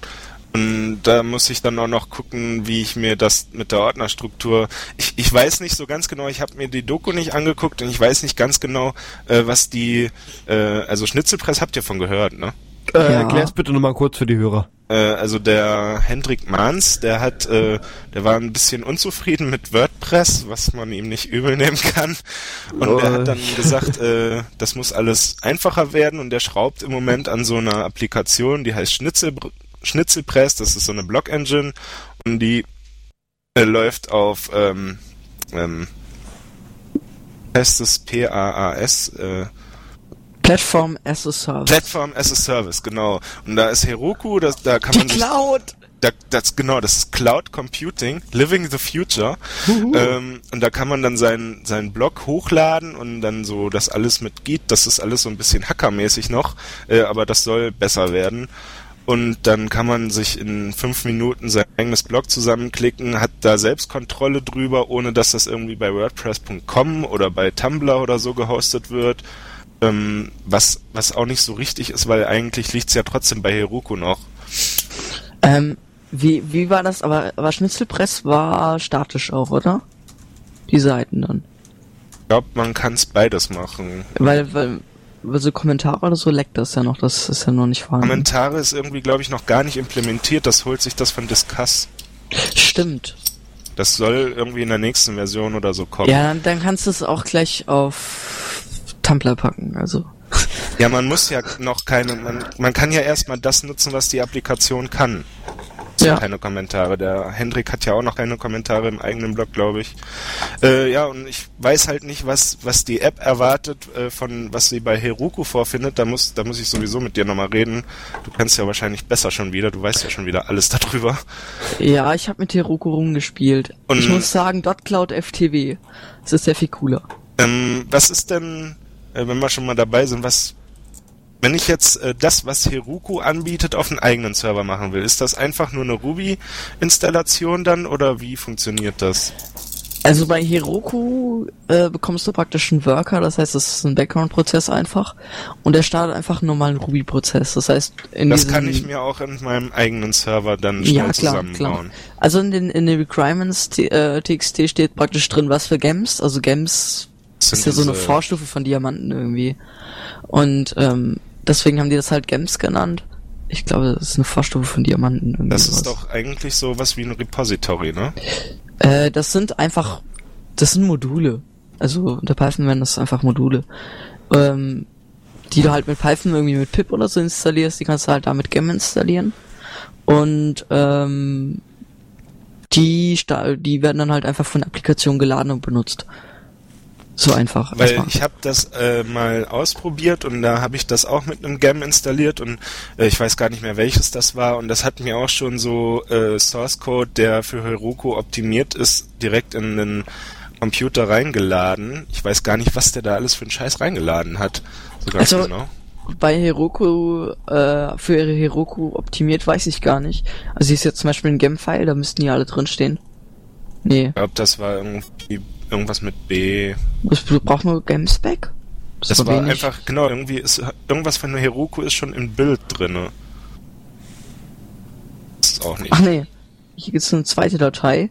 Und da muss ich dann auch noch gucken, wie ich mir das mit der Ordnerstruktur. Ich, ich weiß nicht so ganz genau, ich habe mir die Doku nicht angeguckt und ich weiß nicht ganz genau, äh, was die, äh, also Schnitzelpress habt ihr von gehört, ne? Äh, Ja. Erklär's bitte nochmal kurz für die Hörer. Äh, also der Hendrik Mahns, der hat, äh, der war ein bisschen unzufrieden mit WordPress, was man ihm nicht übel nehmen kann. Und Oh. er hat dann gesagt, äh, das muss alles einfacher werden und der schraubt im Moment an so einer Applikation, die heißt Schnitzel, Schnitzelpress, das ist so eine Block-Engine und die äh, läuft auf ähm, ähm, heißt es PAAS, äh, Platform as a Service. Platform as a Service, genau. Und da ist Heroku, das, da kann Die man sich Cloud! da, das genau, das ist Cloud Computing, Living the Future. Ähm, und da kann man dann seinen seinen Blog hochladen und dann so das alles mit Git, das ist alles so ein bisschen hackermäßig noch, äh, aber das soll besser werden. Und dann kann man sich in fünf Minuten sein eigenes Blog zusammenklicken, hat da selbst Kontrolle drüber, ohne dass das irgendwie bei WordPress.com oder bei Tumblr oder so gehostet wird. Ähm, was, was auch nicht so richtig ist, weil eigentlich liegt's ja trotzdem bei Heroku noch. Ähm, wie, wie war das? Aber, aber Schnitzelpress war statisch auch, oder? Die Seiten dann. Ich glaube, man kann's beides machen. Weil, weil, weil so Kommentare oder so leckt das ja noch, das ist ja noch nicht vorhanden. Kommentare ist irgendwie, glaube ich, noch gar nicht implementiert. Das holt sich das von Discuss. Stimmt. Das soll irgendwie in der nächsten Version oder so kommen. Ja, dann, dann kannst du es auch gleich auf Tumblr packen, also. Ja, man muss ja noch keine, man, man kann ja erstmal das nutzen, was die Applikation kann. Ja. Keine Kommentare. Der Hendrik hat ja auch noch keine Kommentare im eigenen Blog, glaube ich. Äh, ja, und ich weiß halt nicht, was, was die App erwartet, äh, von was sie bei Heroku vorfindet. Da muss, da muss ich sowieso mit dir nochmal reden. Du kennst ja wahrscheinlich besser schon wieder, du weißt ja schon wieder alles darüber. Ja, ich habe mit Heroku rumgespielt. Und- ich muss sagen, .cloud FTW. Das ist sehr viel cooler. Ähm, was ist denn, äh, wenn wir schon mal dabei sind, was, wenn ich jetzt äh, das, was Heroku anbietet, auf einen eigenen Server machen will, ist das einfach nur eine Ruby-Installation dann oder wie funktioniert das? Also bei Heroku äh, bekommst du praktisch einen Worker, das heißt, es ist ein Background-Prozess einfach und der startet einfach einen normalen Ruby-Prozess. Das heißt, in Das kann ich mir auch in meinem eigenen Server dann schnell ja, klar, zusammenbauen. klar. Also in den, in den Requirements t- äh, TXT steht praktisch drin, was für Gems. Also Gems Das ist ja so eine Vorstufe von Diamanten irgendwie. Und ähm, deswegen haben die das halt Gems genannt. Ich glaube, das ist eine Vorstufe von Diamanten. Irgendwie Das ist doch eigentlich so was wie ein Repository, ne? Äh, das sind einfach, das sind Module. Also unter Python werden das einfach Module. Ähm, die du halt mit Python irgendwie mit pip oder so installierst, die kannst du halt da mit Gem installieren. Und ähm, die, die werden dann halt einfach von der Applikation geladen und benutzt. So einfach. Weil ich habe das äh, mal ausprobiert und da habe ich das auch mit einem Gem installiert und äh, ich weiß gar nicht mehr welches das war und das hat mir auch schon so äh, Source Code, der für Heroku optimiert ist, direkt in den Computer reingeladen. Ich weiß gar nicht, was der da alles für einen Scheiß reingeladen hat. So ganz Also, genau. bei Heroku, äh, für ihre Heroku optimiert, weiß ich gar nicht. Also hier ist jetzt zum Beispiel ein Gem-File, da müssten die alle drinstehen. Nee. Ich glaube, das war irgendwie irgendwas mit B. Das braucht nur Gamespec? Das war einfach, genau, irgendwie ist irgendwas von Heroku ist schon im Bild drinne. Das ist auch nicht. Ach nee. Hier gibt's eine zweite Datei.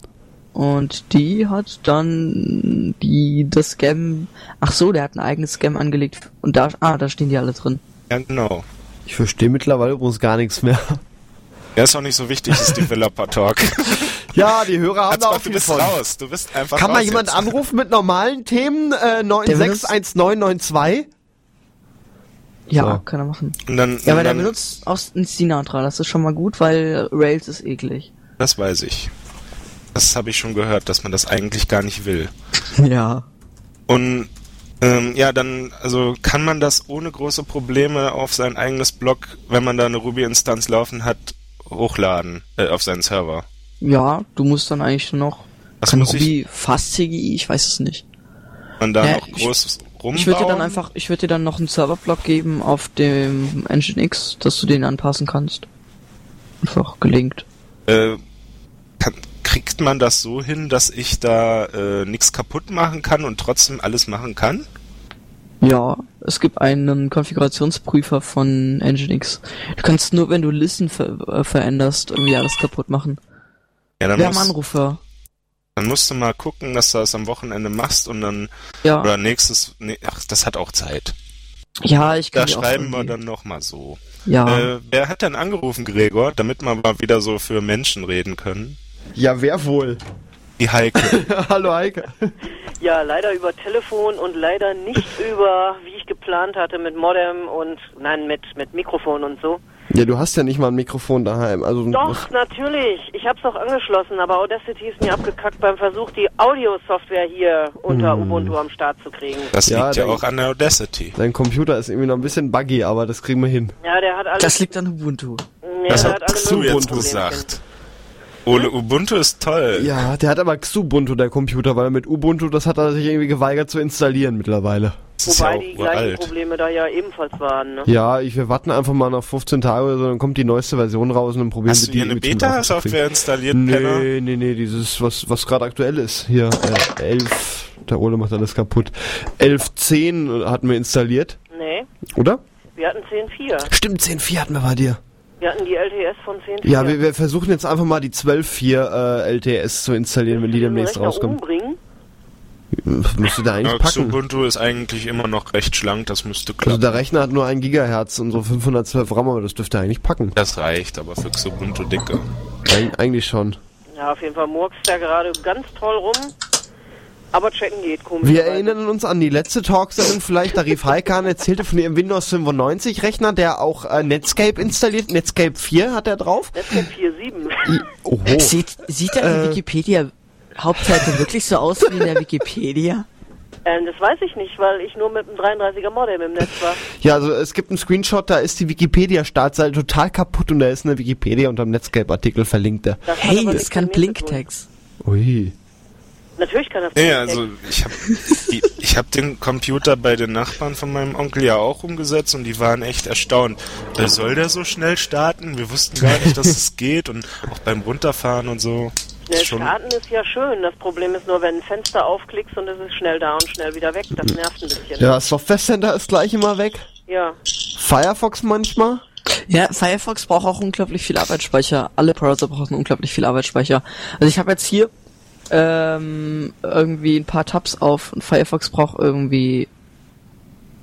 Und die hat dann die das Gem. Ach so, der hat ein eigenes Gem angelegt. Und da, ah, da stehen die alle drin. Ja, genau. Ich verstehe mittlerweile übrigens gar nichts mehr. Ja, ist auch nicht so wichtig, das Developer Talk. Ja, die Hörer haben da Hatzbach, auch du viel bist von. raus. Du bist einfach Kann mal raus jemand jetzt. anrufen mit normalen Themen? Äh, 961992? Ja, So. kann er machen. Und dann, Ja, aber der benutzt aus ein Sinatra. Das ist schon mal gut, weil Rails ist eklig. Das weiß ich. Das habe ich schon gehört, dass man das eigentlich gar nicht will. Ja. Und ähm, ja, dann also kann man das ohne große Probleme auf sein eigenes Blog, wenn man da eine Ruby-Instanz laufen hat, hochladen äh, auf seinen Server. Ja, du musst dann eigentlich nur noch. Was kann muss ich- Ruby fast CGI? Ich weiß es nicht. Man da Ja, noch ich- groß rumbauen. Ich würde dir dann einfach, ich würde dir dann noch einen Serverblock geben auf dem Nginx, dass du den anpassen kannst. Einfach gelinkt. Äh, kann, kriegt man das so hin, dass ich da äh, nichts kaputt machen kann und trotzdem alles machen kann? Ja, es gibt einen Konfigurationsprüfer von Nginx. Du kannst nur, wenn du Listen ver äh, veränderst, irgendwie alles kaputt machen. Ja, dann, Wir haben musst, Anrufer. dann musst du mal gucken, dass du das am Wochenende machst und dann Ja, oder nächstes, nee, ach, das hat auch Zeit. ja, ich kann Da schreiben wir dann nochmal so. Ja, Äh, wer hat denn angerufen, Gregor, damit wir mal wieder so für Menschen reden können? Ja, wer wohl? Die Heike. Hallo Heike. Ja, leider über Telefon und leider nicht über, wie ich geplant hatte, mit Modem und, nein, mit, mit Mikrofon und so. Ja, du hast ja nicht mal ein Mikrofon daheim. Also Doch, natürlich. Ich hab's auch angeschlossen, aber Audacity ist mir abgekackt beim Versuch, die Audio-Software hier unter Hm. Ubuntu am Start zu kriegen. Das Ja, liegt ja auch an der Audacity. dein Computer ist irgendwie noch ein bisschen buggy, aber das kriegen wir hin. Ja, der hat alles. Das liegt an Ubuntu. ja, Das der hat alle Xu möglichen jetzt gesagt. Ole Ubuntu ist toll. Ja, der hat aber Xubuntu, der Computer, weil mit Ubuntu, das hat er sich irgendwie geweigert zu installieren mittlerweile. Das ist Wobei ja die gleichen uralt. Probleme da ja ebenfalls waren. Ne? Ja, ich, wir warten einfach mal nach 15 Tage oder so, dann kommt die neueste Version raus und dann probieren Hast wir du die hier eine zum Laufen zu kriegen. Beta-Software installiert, Penner? Nee, nee, nee, dieses, was, was gerade aktuell ist. Hier, äh, 11, der Ole macht alles kaputt. 11.10 hatten wir installiert, Nee, oder? wir hatten 10.4. Stimmt, 10.4 hatten wir bei dir. Wir hatten die LTS von 10.4. Ja, wir, wir versuchen jetzt einfach mal die 12.4 äh, LTS zu installieren, wenn die demnächst rauskommen. umbringen. Müsste da eigentlich Ja, packen. Xubuntu ist eigentlich immer noch recht schlank, das müsste Also klappen. der Rechner hat nur 1 Gigahertz und so 512 RAM, aber das dürfte eigentlich packen. das reicht, aber für Xubuntu dicke. Eig eigentlich schon. Ja, auf jeden Fall murkst der gerade ganz toll rum. Aber checken geht komisch. Wir erinnern uns an die letzte Talksendung vielleicht, da rief Heike an, erzählte von ihrem Windows 95 Rechner, der auch äh, Netscape installiert. Netscape 4 hat er drauf. Netscape 4.7. Oho. Sieht, sieht da die Äh. Wikipedia Hauptseite wirklich so aus wie in der Wikipedia? ähm, das weiß ich nicht, weil ich nur mit einem 33er Modem im Netz war. Ja, also es gibt einen Screenshot, da ist die Wikipedia-Startseite total kaputt und da ist eine Wikipedia unter dem Netscape-Artikel verlinkt. Das Hey, das kann. Blinktext. Ui. Natürlich kann das Nee, Blinktext. also ich habe ich hab den Computer bei den Nachbarn von meinem Onkel ja auch umgesetzt und die waren echt erstaunt. Äh, soll der so schnell starten? Wir wussten gar nicht, dass es geht und auch beim Runterfahren und so. Ja, Ist schon, starten ist ja schön. Das Problem ist nur, wenn ein Fenster aufklickst und es ist schnell da und schnell wieder weg. Das nervt ein bisschen. Ja, Software Center ist gleich immer weg. Ja. Firefox manchmal. Ja, Firefox braucht auch unglaublich viel Arbeitsspeicher. Alle Browser brauchen unglaublich viel Arbeitsspeicher. Also ich habe jetzt hier ähm, irgendwie ein paar Tabs auf und Firefox braucht irgendwie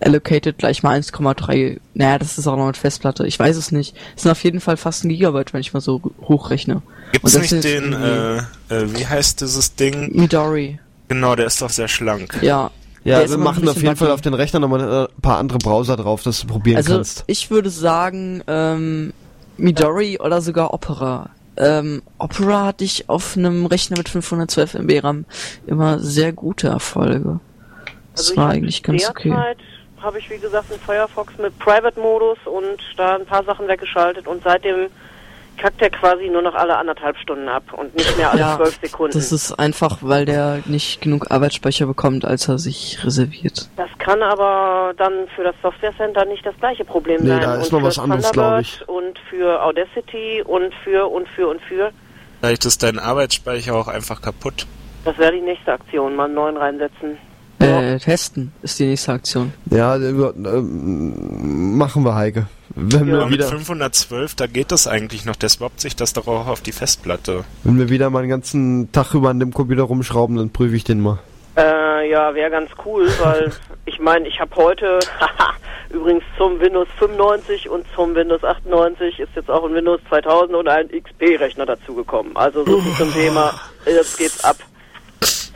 allocated gleich mal 1,3. Naja, das ist auch noch mit Festplatte. Ich weiß es nicht. Es sind auf jeden Fall fast ein Gigabyte, wenn ich mal so hochrechne. Und das nicht den, äh, äh, wie heißt dieses Ding? Midori. Genau, der ist doch sehr schlank. Ja. Ja, Der ist wir machen auf jeden Fall auf den Rechner nochmal äh, ein paar andere Browser drauf, dass du probieren Also kannst. ich würde sagen, ähm, Midori oder sogar Opera. Ähm, Opera hatte ich auf einem Rechner mit 512 MB RAM immer sehr gute Erfolge. Das Also war eigentlich ganz okay. Habe ich, wie gesagt, einen Firefox mit Private-Modus und da ein paar Sachen weggeschaltet und seitdem kackt er quasi nur noch alle anderthalb Stunden ab und nicht mehr alle Ja, zwölf Sekunden. Das ist einfach, weil der nicht genug Arbeitsspeicher bekommt, als er sich reserviert. Das kann aber dann für das Software Center nicht das gleiche Problem Nee, sein. da ist und noch für was anderes, Thunderbird glaub ich. Und für Audacity und für und für und für. Vielleicht ist dein Arbeitsspeicher auch einfach kaputt. Das wäre die nächste Aktion, mal einen neuen reinsetzen. Äh, testen ist die nächste Aktion. Ja, äh, ähm, machen wir, Heike. Wenn, Ja. wir Aber mit wieder, 512, da geht das eigentlich noch. Der swappt sich das doch auch auf die Festplatte. wenn wir wieder mal den ganzen Tag über an dem Computer rumschrauben, dann prüfe ich den mal. Äh, ja, wäre ganz cool, weil ich meine, ich habe heute, haha, übrigens zum Windows 95 und zum Windows 98 ist jetzt auch ein Windows 2000 und ein XP-Rechner dazugekommen. Also so viel zum Thema, jetzt geht's ab.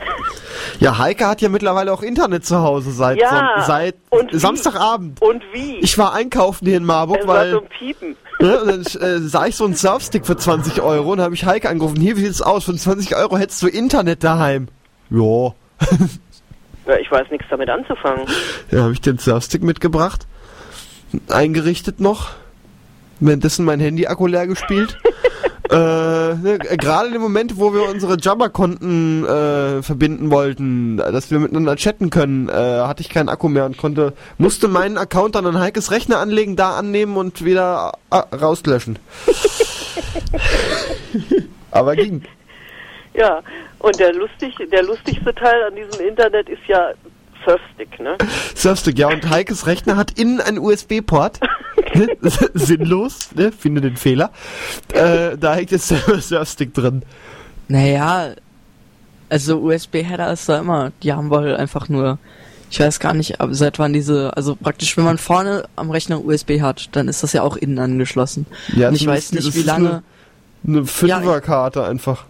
Ja, Heike hat ja mittlerweile auch Internet zu Hause seit, Ja, seit und wie? Samstagabend. Und wie? Ich war einkaufen hier in Marburg, es war weil so ein Piepen. ne, und dann äh, sah ich so einen Surfstick für 20 Euro und habe ich Heike angerufen. Hier, wie sieht's aus? Für 20 Euro hättest du Internet daheim. Ja. Ja, ich weiß nichts damit anzufangen. Ja, habe ich den Surfstick mitgebracht, eingerichtet noch, währenddessen mein Handy-Akku leer gespielt. Äh, ne, Gerade im Moment, wo wir unsere Jabba-Konten äh, verbinden wollten, dass wir miteinander chatten können, äh, hatte ich keinen Akku mehr und konnte musste meinen Account dann an Heikes Rechner anlegen, da annehmen und wieder äh, rauslöschen. Aber ging. Ja, und der lustig, der lustigste Teil an diesem Internet ist ja Surfstick, ne? Surfstick, ja, und Heikes Rechner hat innen einen USB-Port. Sinnlos, ne? Finde den Fehler. Äh, da hängt jetzt der Surfstick drin. Naja, also USB-Header ist da immer, die haben wohl einfach nur, ich weiß gar nicht, aber seit wann diese, also praktisch, wenn man vorne am Rechner USB hat, dann ist das ja auch innen angeschlossen. Ja, Und ich weiß nicht, wie lange, Eine Fünferkarte einfach.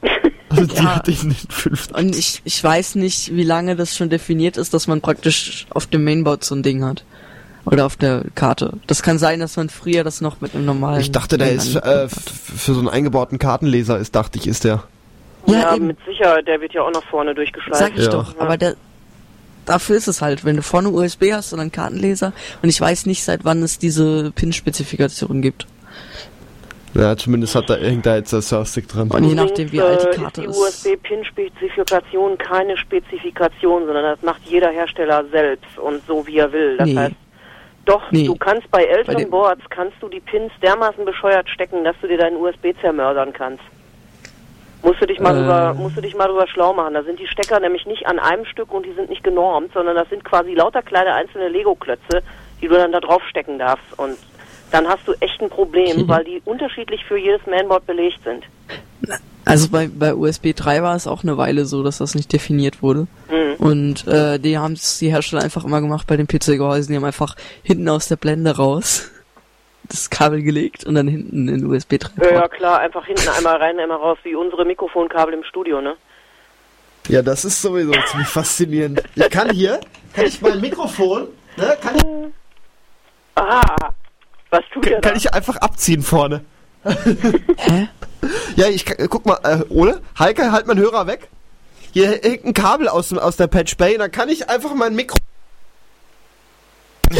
Also die Ja. hatte ich nicht fünf. und ich, ich weiß nicht, wie lange das schon definiert ist, dass man praktisch auf dem Mainboard so ein Ding hat. Oder auf der Karte. Das kann sein, dass man früher das noch mit einem normalen. Ich dachte, der ist äh, für so einen eingebauten Kartenleser ist, dachte ich, ist der. Ja, Ja, mit Sicherheit, der wird ja auch nach vorne durchgeschleift. Sag ich Ja. doch. Aber der, dafür ist es halt, wenn du vorne USB hast und einen Kartenleser. Und ich weiß nicht, seit wann es diese PIN-Spezifikation gibt. Ja, zumindest hat da irgendein jetzt der Surfstick dran. Und je nachdem, wie alt die Übrigens, Karte äh, ist. die USB-PIN-Spezifikation keine Spezifikation, sondern das macht jeder Hersteller selbst und so wie er will. Das Nee. heißt, doch, Nee. du kannst bei älteren Bei Boards kannst du die Pins dermaßen bescheuert stecken, dass du dir deinen USB zermördern kannst. Musst du dich mal Äh. drüber, musst du dich mal drüber schlau machen. Da sind die Stecker nämlich nicht an einem Stück und die sind nicht genormt, sondern das sind quasi lauter kleine einzelne Lego-Klötze, die du dann da drauf stecken darfst. Und dann hast du echt ein Problem, Mhm. weil die unterschiedlich für jedes Mainboard belegt sind. Also bei, bei USB 3 war es auch eine Weile so, dass das nicht definiert wurde. Mhm. Und äh, die haben es die Hersteller einfach immer gemacht bei den PC-Gehäusen. Die haben einfach hinten aus der Blende raus das Kabel gelegt und dann hinten in USB 3. Ja, ja, klar, einfach hinten einmal rein, einmal raus, wie unsere Mikrofonkabel im Studio, ne? Ja, das ist sowieso ziemlich faszinierend. Ich kann hier, kann ich mein Mikrofon, ne, kann ich, Ah, was tut er da? kann ich einfach abziehen vorne. Hä? Ja, ich guck mal, äh, Ole, Heike, halt meinen Hörer weg. Hier hängt ein Kabel aus, aus der Patch Bay, dann kann ich einfach mein Mikro.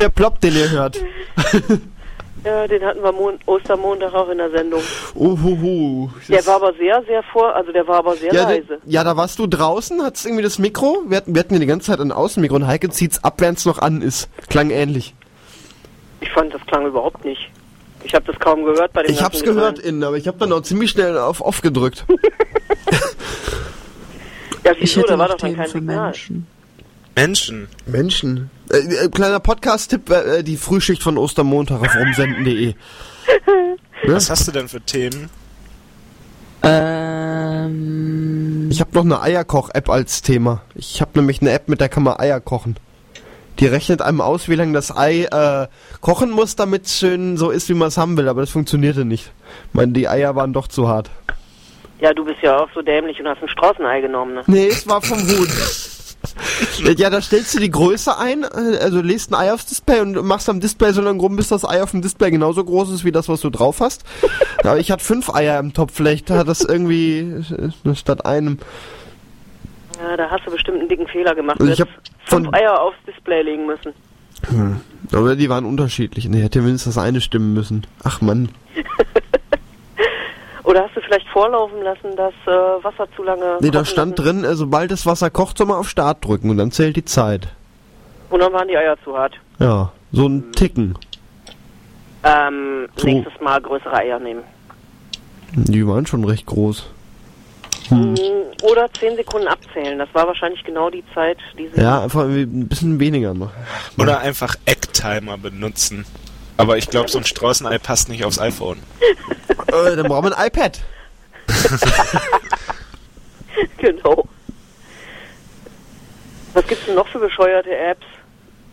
der Plop, den ihr hört. Ja, den hatten wir Mon Ostermontag auch in der Sendung. Uhuhu. Der war aber sehr, sehr vor, also der war aber sehr ja, leise. der, ja, da warst du draußen, hattest irgendwie das Mikro. Wir hatten, wir hatten ja die ganze Zeit ein Außenmikro und Heike zieht's ab, während's noch an ist. Klang ähnlich. Ich fand, das klang überhaupt nicht. Ich habe das kaum gehört bei dem Ich hab's ganzen gehört innen, aber ich hab dann auch ziemlich schnell auf off gedrückt. Ja, Ich wieso, hätte da war doch dann kein für Signal. Menschen. Menschen. Menschen. Äh, äh, kleiner Podcast-Tipp, äh, die Frühschicht von Ostermontag auf rumsenden.de. Was hast du denn für Themen? Ähm, Ich habe noch eine Eierkoch-App als Thema. Ich habe nämlich eine App, mit der kann man Eier kochen. Die rechnet einem aus, wie lange das Ei äh, kochen muss, damit es schön so ist, wie man es haben will. Aber das funktionierte nicht. Ich meine, die Eier waren doch zu hart. Ja, du bist ja auch so dämlich und hast ein Straußenei genommen, ne? Nee, es war vom Huhn. ja, da stellst du die Größe ein, äh, also lädst ein Ei aufs Display und machst am Display so lange rum, bis das Ei auf dem Display genauso groß ist wie das, was du drauf hast. Aber ich hatte fünf Eier im Topf, vielleicht hat das irgendwie äh, statt einem. Ja, da hast du bestimmt einen dicken Fehler gemacht. Also ich hab hättest fünf Eier aufs Display legen müssen. Aber die waren unterschiedlich. Nee, hätte mindestens das eine stimmen müssen. Ach Mann. Oder hast du vielleicht vorlaufen lassen, dass äh, Wasser zu lange. Nee, da stand lassen? drin, äh, sobald das Wasser kocht, soll man auf Start drücken und dann zählt die Zeit. Und dann waren die Eier zu hart. Ja, so ein Ticken. Ähm, So. nächstes Mal größere Eier nehmen. Die waren schon recht groß. Mm, Oder zehn Sekunden abzählen. Das war wahrscheinlich genau die Zeit, die sie. Ja, einfach irgendwie ein bisschen weniger noch. Oder einfach Ecktimer benutzen. Aber ich glaube, so ein Straußenei passt nicht aufs iPhone. Äh, dann brauchen wir ein iPad. genau. Was gibt's denn noch für bescheuerte Apps?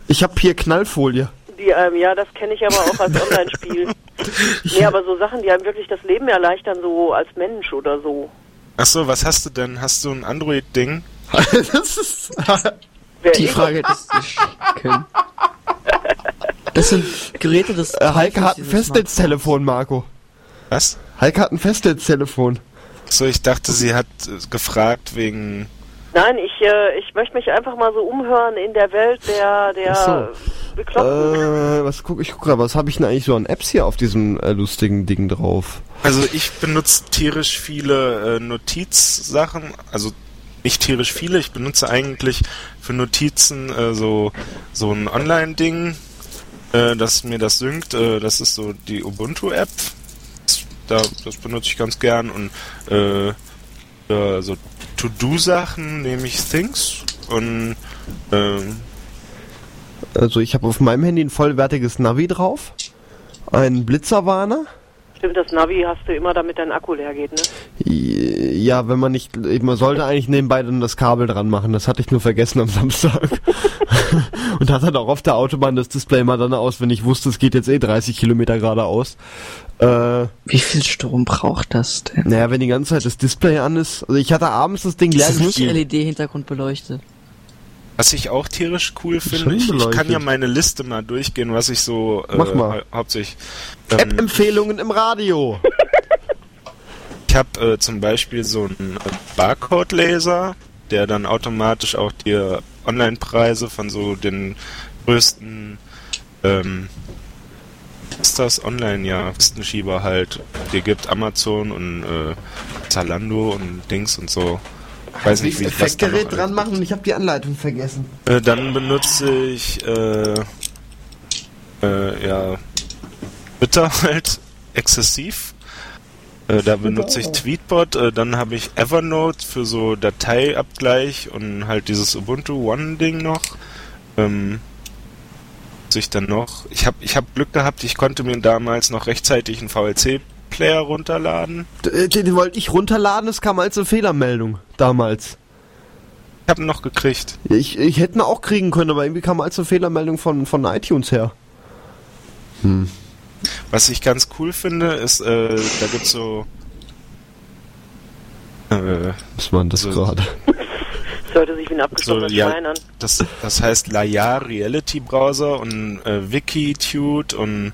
Ich habe hier Knallfolie. Die, ähm, ja, das kenne ich aber auch als Online-Spiel. nee, aber so Sachen, die einem wirklich das Leben erleichtern, so als Mensch oder so. Ach so, was hast du denn? Hast du ein Android-Ding? das ist. Die Frage hättest du nicht können. Das sind Geräte des Äh, Heike hat ein Festnetztelefon, Marco. Was? Heike hat ein Festnetztelefon. So, ich dachte, sie hat äh, gefragt wegen. Nein, ich, äh, ich möchte mich einfach mal so umhören in der Welt der, der Ach so. Bekloppten. Äh, was guck ich guck grad, was habe ich denn eigentlich so an Apps hier auf diesem äh, lustigen Ding drauf? Also ich benutze tierisch viele äh, Notizsachen, also nicht tierisch viele, ich benutze eigentlich für Notizen äh, so, so ein Online-Ding, äh, das mir das synkt, äh, das ist so die Ubuntu-App, da, das benutze ich ganz gern und äh, äh, so To-Do-Sachen nehme ich Things und ähm, Also ich habe auf meinem Handy ein vollwertiges Navi drauf, einen Blitzerwarner. Stimmt, das Navi hast du immer, damit dein Akku leer geht, ne? Ja, wenn man nicht, man sollte eigentlich nebenbei dann das Kabel dran machen. Das hatte ich nur vergessen am Samstag. Und hat dann auch auf der Autobahn das Display mal dann aus, wenn ich wusste, es geht jetzt eh 30 Kilometer geradeaus. Äh, Wie viel Strom braucht das denn? naja, wenn die ganze Zeit das Display an ist. Also ich hatte abends das Ding leer Das ist nicht. LED-Hintergrund beleuchtet. Was ich auch tierisch cool finde, ich, ich kann ja meine Liste mal durchgehen, was ich so äh, Mach mal. hau- hauptsächlich. Ähm, App-Empfehlungen im Radio. ich habe äh, zum Beispiel so einen äh, Barcode-Laser, der dann automatisch auch dir Online-Preise von so den größten ähm, ist das online ja Listenschieber halt dir gibt Amazon und äh, Zalando und Dings und so weiß nicht wie ich was da noch Effektgerät alles- dran machen und ich habe die Anleitung vergessen. Äh, dann benutze ich äh, äh, ja Twitter halt exzessiv. Äh, da benutze ich Tweetbot, äh, dann habe ich Evernote für so Dateiabgleich und halt dieses Ubuntu One Ding noch. Ähm, ich dann noch. Ich habe ich hab Glück gehabt, ich konnte mir damals noch rechtzeitig einen VLC Player runterladen. Äh, Den, den wollte ich runterladen, es kam als eine Fehlermeldung damals. Ich habe ihn noch gekriegt. Ich, ich hätte ihn auch kriegen können, aber irgendwie kam als eine Fehlermeldung von, von iTunes her. Was ich ganz cool finde, ist, äh, da gibt's so äh, Was war denn das So- gerade? Das hörte sich wie ein abgeschlossenes So, ja. Das, das heißt Layar Reality Browser und äh, Wikitude und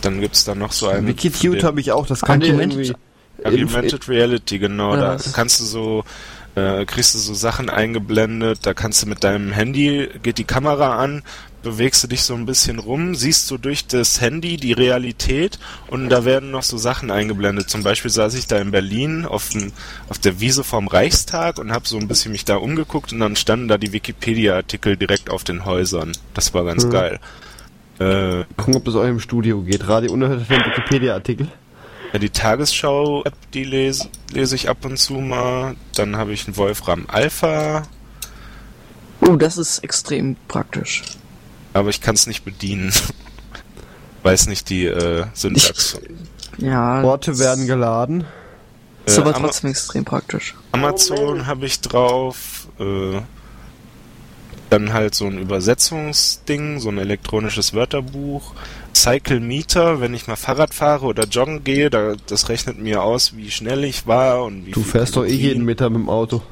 dann gibt's da noch so einen. Wikitude habe ich auch, das kann ich Argumented- irgendwie... Augmented Reality, genau. Oder Da kannst du so, äh, kriegst du so Sachen eingeblendet, da kannst du mit deinem Handy, geht die Kamera an, bewegst du dich so ein bisschen rum, siehst du durch das Handy die Realität und da werden noch so Sachen eingeblendet. Zum Beispiel saß ich da in Berlin auf, dem, auf der Wiese vorm Reichstag und habe so ein bisschen mich da umgeguckt und dann standen da die Wikipedia-Artikel direkt auf den Häusern. Das war ganz Hm. geil. Äh, Gucken, ob das auch im Studio geht. Radio unerhört einen Wikipedia-Artikel. Ja, die Tagesschau-App, die lese, lese ich ab und zu mal. Dann habe ich einen Wolfram Alpha, Oh, das ist extrem praktisch. aber ich kann es nicht bedienen. Weiß nicht die äh, Syntax. Ja. Orte werden geladen. Ist Äh, aber Ama- trotzdem extrem praktisch. Amazon habe ich drauf. Äh, dann halt so ein Übersetzungsding, so ein elektronisches Wörterbuch. Cycle Meter, wenn ich mal Fahrrad fahre oder joggen gehe, da, das rechnet mir aus, wie schnell ich war und wie Du viel fährst doch eh Kalorien. jeden Meter mit dem Auto.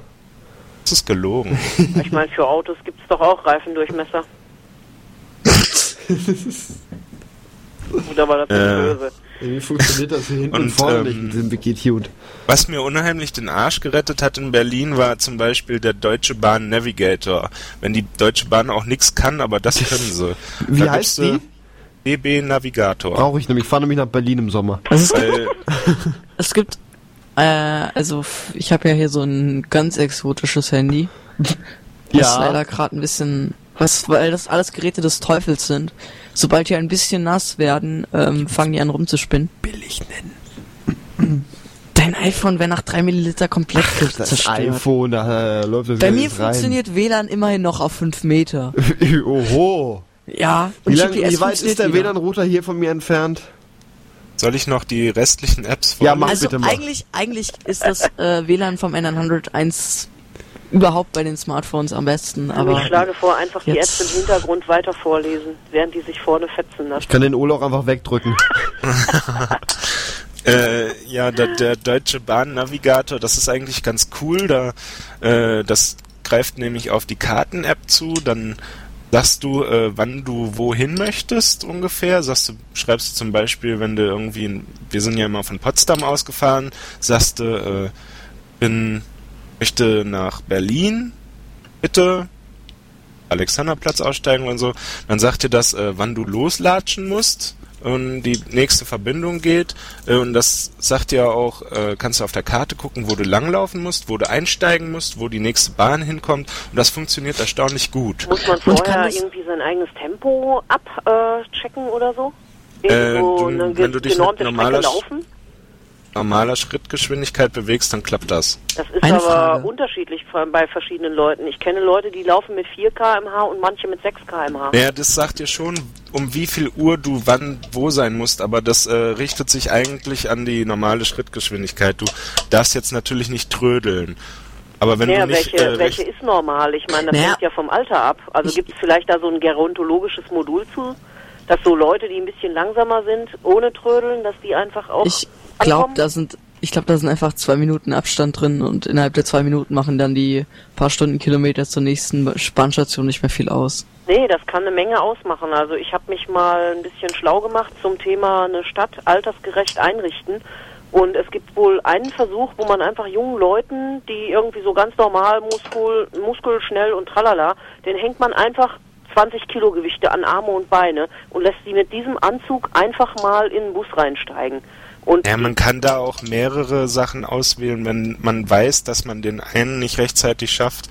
Das ist gelogen. Ich meine, für Autos gibt's doch auch Reifendurchmesser. Oder war das Äh, nicht böse? Wie funktioniert das hier hinten Und, und vorne ähm, nicht mit dem Wikitude? Was mir unheimlich den Arsch gerettet hat in Berlin, war zum Beispiel der Deutsche Bahn Navigator. Wenn die Deutsche Bahn auch nichts kann, aber das können sie. Wie Da heißt die? DB Navigator. Brauche ich nämlich. Ich fahre nämlich nach Berlin im Sommer. Also es, Weil, es gibt, äh, also ich habe ja hier so ein ganz exotisches Handy. Das ist leider gerade ein bisschen, was, weil das alles Geräte des Teufels sind. Sobald die ein bisschen nass werden, ähm, fangen die an rumzuspinnen. Billig nennen. Dein iPhone wäre nach drei Milliliter komplett Das zerstört. iPhone, da äh, läuft das Bei mir alles rein. funktioniert WLAN immerhin noch auf 5 Meter. Oho. Ja, Wie, und lang, GPS wie weit ist funktioniert der. WLAN-Router hier von mir entfernt? soll ich noch die restlichen Apps Ja, vorlesen? mach Also bitte mal. eigentlich, eigentlich ist das äh, WLAN vom N101 überhaupt bei den Smartphones am besten, Aber ich schlage vor, einfach die Apps im Hintergrund weiter vorlesen, während die sich vorne fetzen lassen. Ich kann den auch einfach wegdrücken. Äh, ja, der, der Deutsche Bahn Navigator, das ist eigentlich ganz cool. Da, äh, das greift nämlich auf die Karten-App zu. Dann sagst du, äh, wann du wohin möchtest ungefähr. Sagst du, schreibst du zum Beispiel, wenn du irgendwie, in, wir sind ja immer von Potsdam ausgefahren, sagst du, äh, bin, möchte nach Berlin, bitte. Alexanderplatz aussteigen und so, dann sagt dir das, äh, wann du loslatschen musst und die nächste Verbindung geht äh, und das sagt dir auch, äh, kannst du auf der Karte gucken, wo du langlaufen musst, wo du einsteigen musst, wo die nächste Bahn hinkommt und das funktioniert erstaunlich gut. Muss man Und kann vorher irgendwie sein eigenes Tempo abchecken oder so? Äh, Irgendwo du- wenn du dich mit genormte normaler laufen? Normaler Schrittgeschwindigkeit bewegst, dann klappt das. Das ist Eine aber Frage. unterschiedlich bei verschiedenen Leuten. Ich kenne Leute, die laufen mit 4 km/h und manche mit 6 km/h. Naja, das sagt dir schon, um wie viel Uhr du wann wo sein musst, aber das äh, richtet sich eigentlich an die normale Schrittgeschwindigkeit. Du darfst jetzt natürlich nicht trödeln. Aber wenn Naja, du nicht welche, äh, welche ist normal? Ich meine, das Naja. hängt ja vom Alter ab. Also gibt es vielleicht da so ein gerontologisches Modul zu, dass so Leute, die ein bisschen langsamer sind, ohne Trödeln, dass die einfach auch ich glaube, da sind ich glaube, da sind einfach zwei Minuten Abstand drin und innerhalb der zwei Minuten machen dann die paar Stunden Kilometer zur nächsten Bahnstation nicht mehr viel aus. Nee, das kann eine Menge ausmachen. Also ich habe mich mal ein bisschen schlau gemacht zum Thema eine Stadt altersgerecht einrichten. Und es gibt wohl einen Versuch, wo man einfach jungen Leuten, die irgendwie so ganz normal Muskel, Muskel schnell und tralala, den hängt man einfach 20 Kilo Gewichte an Arme und Beine und lässt sie mit diesem Anzug einfach mal in den Bus reinsteigen. Und Ja, man kann da auch mehrere Sachen auswählen, wenn man weiß, dass man den einen nicht rechtzeitig schafft.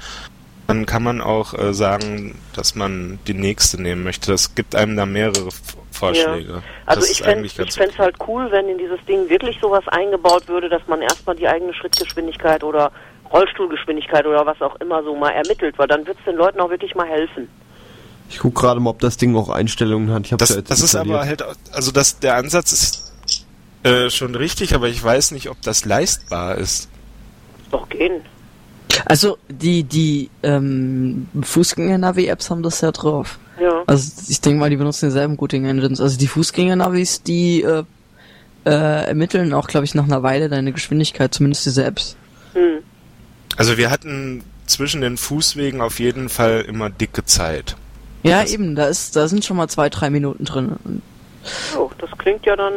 Dann kann man auch äh, sagen, dass man die nächste nehmen möchte. Das gibt einem da mehrere Vorschläge. Ja. Also das ich ist fände eigentlich ganz es halt cool, wenn in dieses Ding wirklich sowas eingebaut würde, dass man erstmal die eigene Schrittgeschwindigkeit oder Rollstuhlgeschwindigkeit oder was auch immer so mal ermittelt, weil dann wird es den Leuten auch wirklich mal helfen. Ich guck gerade mal, ob das Ding auch Einstellungen hat. Ich hab's Das, ja jetzt das ist aber halt, also das, der Ansatz ist äh, schon richtig, aber ich weiß nicht, ob das leistbar ist. Doch gehen. Also die die ähm, Fußgänger-Navi-Apps haben das ja drauf. Ja. Also ich denke mal, die benutzen dieselben Routing-Engines. Also die Fußgänger-Navis, die äh, äh, ermitteln auch, glaube ich, nach einer Weile deine Geschwindigkeit, zumindest diese Apps. Hm. Also wir hatten zwischen den Fußwegen auf jeden Fall immer dicke Zeit. Ja, Das- eben, da ist, da sind schon mal zwei, drei Minuten drin. Jo, das klingt ja dann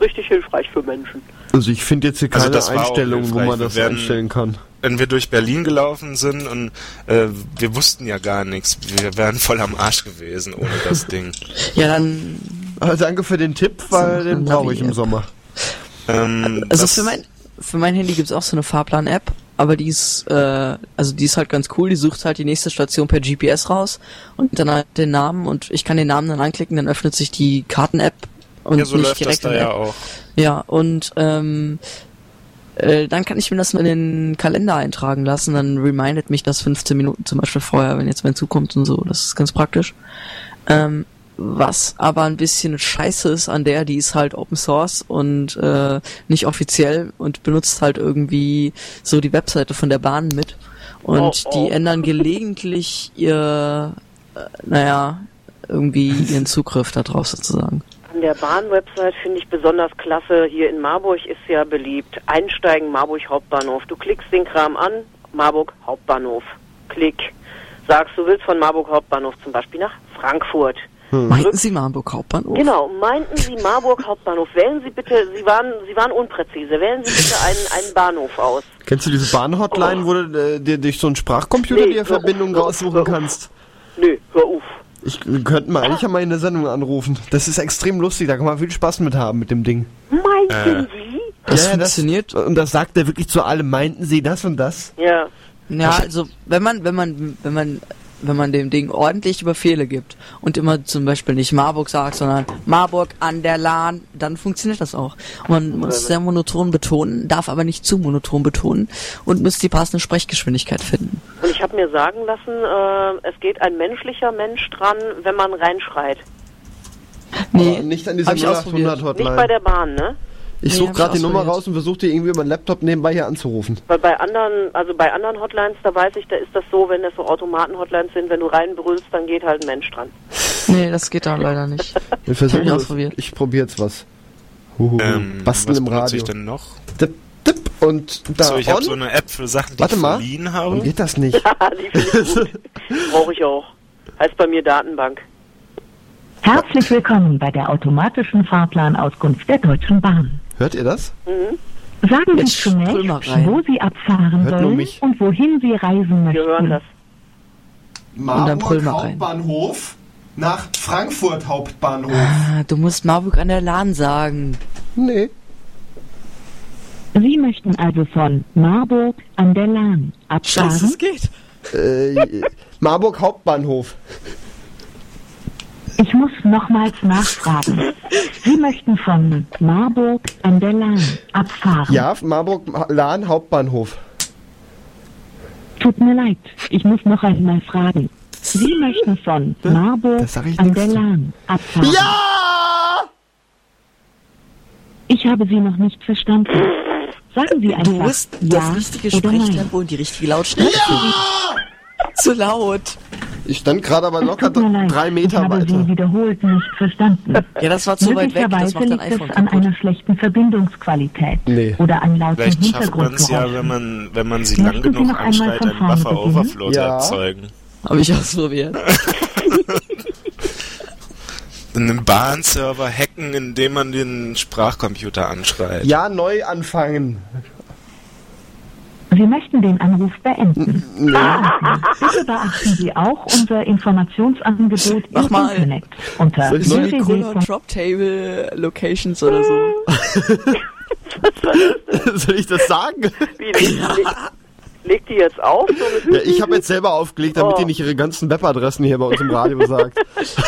richtig hilfreich für Menschen. Also ich finde jetzt hier Also keine auch Einstellungen, wo man das werden- einstellen kann. Wenn wir durch Berlin gelaufen sind und äh, wir wussten ja gar nichts, wir wären voll am Arsch gewesen ohne das Ding. ja, dann Ah, danke für den Tipp, weil So, den brauche ich im Sommer. Ähm, Also für mein für mein Handy gibt's auch so eine Fahrplan-App, aber die ist äh, also die ist halt ganz cool. Die sucht halt die nächste Station per GPS raus und dann halt den Namen und ich kann den Namen dann anklicken, dann öffnet sich die Karten-App und ja, so nicht läuft das direkt da ja auch. Ja und ähm, äh, dann kann ich mir das in den Kalender eintragen lassen. Dann remindet mich das 15 Minuten zum Beispiel vorher, wenn jetzt mein Zug kommt und so. Das ist ganz praktisch. Ähm, was aber ein bisschen scheiße ist an der, die ist halt Open Source und äh, nicht offiziell und benutzt halt irgendwie so die Webseite von der Bahn mit. Und Oh, oh. die ändern gelegentlich ihr, äh, naja, irgendwie ihren Zugriff da drauf sozusagen. An der Bahn-Website finde ich besonders klasse. Hier in Marburg ist ja beliebt. Einsteigen Marburg Hauptbahnhof. Du klickst den Kram an, Marburg Hauptbahnhof. Klick. Sagst, du willst von Marburg Hauptbahnhof zum Beispiel nach Frankfurt. Meinten Sie Marburg Hauptbahnhof? Genau, meinten Sie Marburg Hauptbahnhof. Wählen Sie bitte, Sie waren, Sie waren unpräzise. Wählen Sie bitte einen, einen Bahnhof aus. Kennst du diese Bahnhotline, wo du äh, dir durch so einen Sprachcomputer Nee, die Verbindung auf, raussuchen kannst? Nö, hör auf. Ich wir könnten mal eigentlich mal in der Sendung anrufen. Das ist extrem lustig, da kann man viel Spaß mit haben mit dem Ding. Meinten Sie? Das Ja, funktioniert. und das sagt er wirklich zu allem. Meinten sie das und das? Ja. Ja, also wenn man, wenn man, wenn man, wenn man dem Ding ordentlich Befehle gibt und immer zum Beispiel nicht Marburg sagt, sondern Marburg an der Lahn, dann funktioniert das auch. Und man muss sehr monoton betonen, darf aber nicht zu monoton betonen und muss die passende Sprechgeschwindigkeit finden. Und ich habe mir sagen lassen, äh, es geht ein menschlicher Mensch dran, wenn man reinschreit. Aber nicht an dieser hab ich ausprobiert. 0800 Nicht bei Hotline. der Bahn, ne? Ich Nee, suche gerade die Nummer raus und versuche die irgendwie über den Laptop nebenbei hier anzurufen. Weil bei anderen, also bei anderen Hotlines, da weiß ich, da ist das so, wenn das so Automaten-Hotlines sind, wenn du reinbrüllst, dann geht halt ein Mensch dran. Nee, das geht da leider nicht. Wir versuchen ich ausprobiert. Ich probiere jetzt was. Huhuhu. Ähm, Basteln was im Radio. ich denn noch? Tipp, tipp und da so, ich habe so eine App für Sachen, die Warte ich mal. verliehen Warum habe. geht das nicht? Brauche ich auch. Heißt bei mir Datenbank. Herzlich willkommen bei der automatischen Fahrplanauskunft der Deutschen Bahn. Hört ihr das? Sagen Sie Jetzt mal zunächst, wo Sie abfahren Hört sollen und wohin Sie reisen Wir hören möchten. das. rein. Hauptbahnhof nach Frankfurt Hauptbahnhof. Ah, du musst Marburg an der Lahn sagen. Nee. Sie möchten also von Marburg an der Lahn abfahren. Scheiße, es geht. Äh, Marburg Hauptbahnhof. Ich muss nochmals nachfragen. Sie möchten von Marburg an der Lahn abfahren. Ja, Marburg Lahn Hauptbahnhof. Tut mir leid, ich muss noch einmal fragen. Sie möchten von Marburg an der. Lahn abfahren. Ja! Ich habe Sie noch nicht verstanden. Sagen Sie einfach Du musst ja das richtige. Sprechtempo und die richtige Lautstärke finden. Zu laut. Ich stand gerade aber locker tut mir leid, drei ich Meter habe Sie weiter. wiederholt nicht verstanden. Ja, das war zu weit weg, das Möglicherweise macht liegt iPhone es an kaputt. einer schlechten Verbindungsqualität Nee. oder an lauten Vielleicht schafft man es ja, wenn man, wenn man sie lang Sie genug anschreit, einen vorne Buffer beginnen? Overflow zu Ja. erzeugen. Habe ich ausprobiert. Einen Bahnserver hacken, indem man den Sprachcomputer anschreit. Ja, neu anfangen. Sie möchten den Anruf beenden. Bitte beachten Sie auch unser Informationsangebot im Nochmal. Internet unter Soll ich So neu- wie Cooler www. Drop Table Locations oder so. Soll ich das sagen? Wie, leg, die jetzt auf? So Ja, ich habe jetzt selber aufgelegt, damit Oh. die nicht ihre ganzen Webadressen hier bei uns im Radio sagt.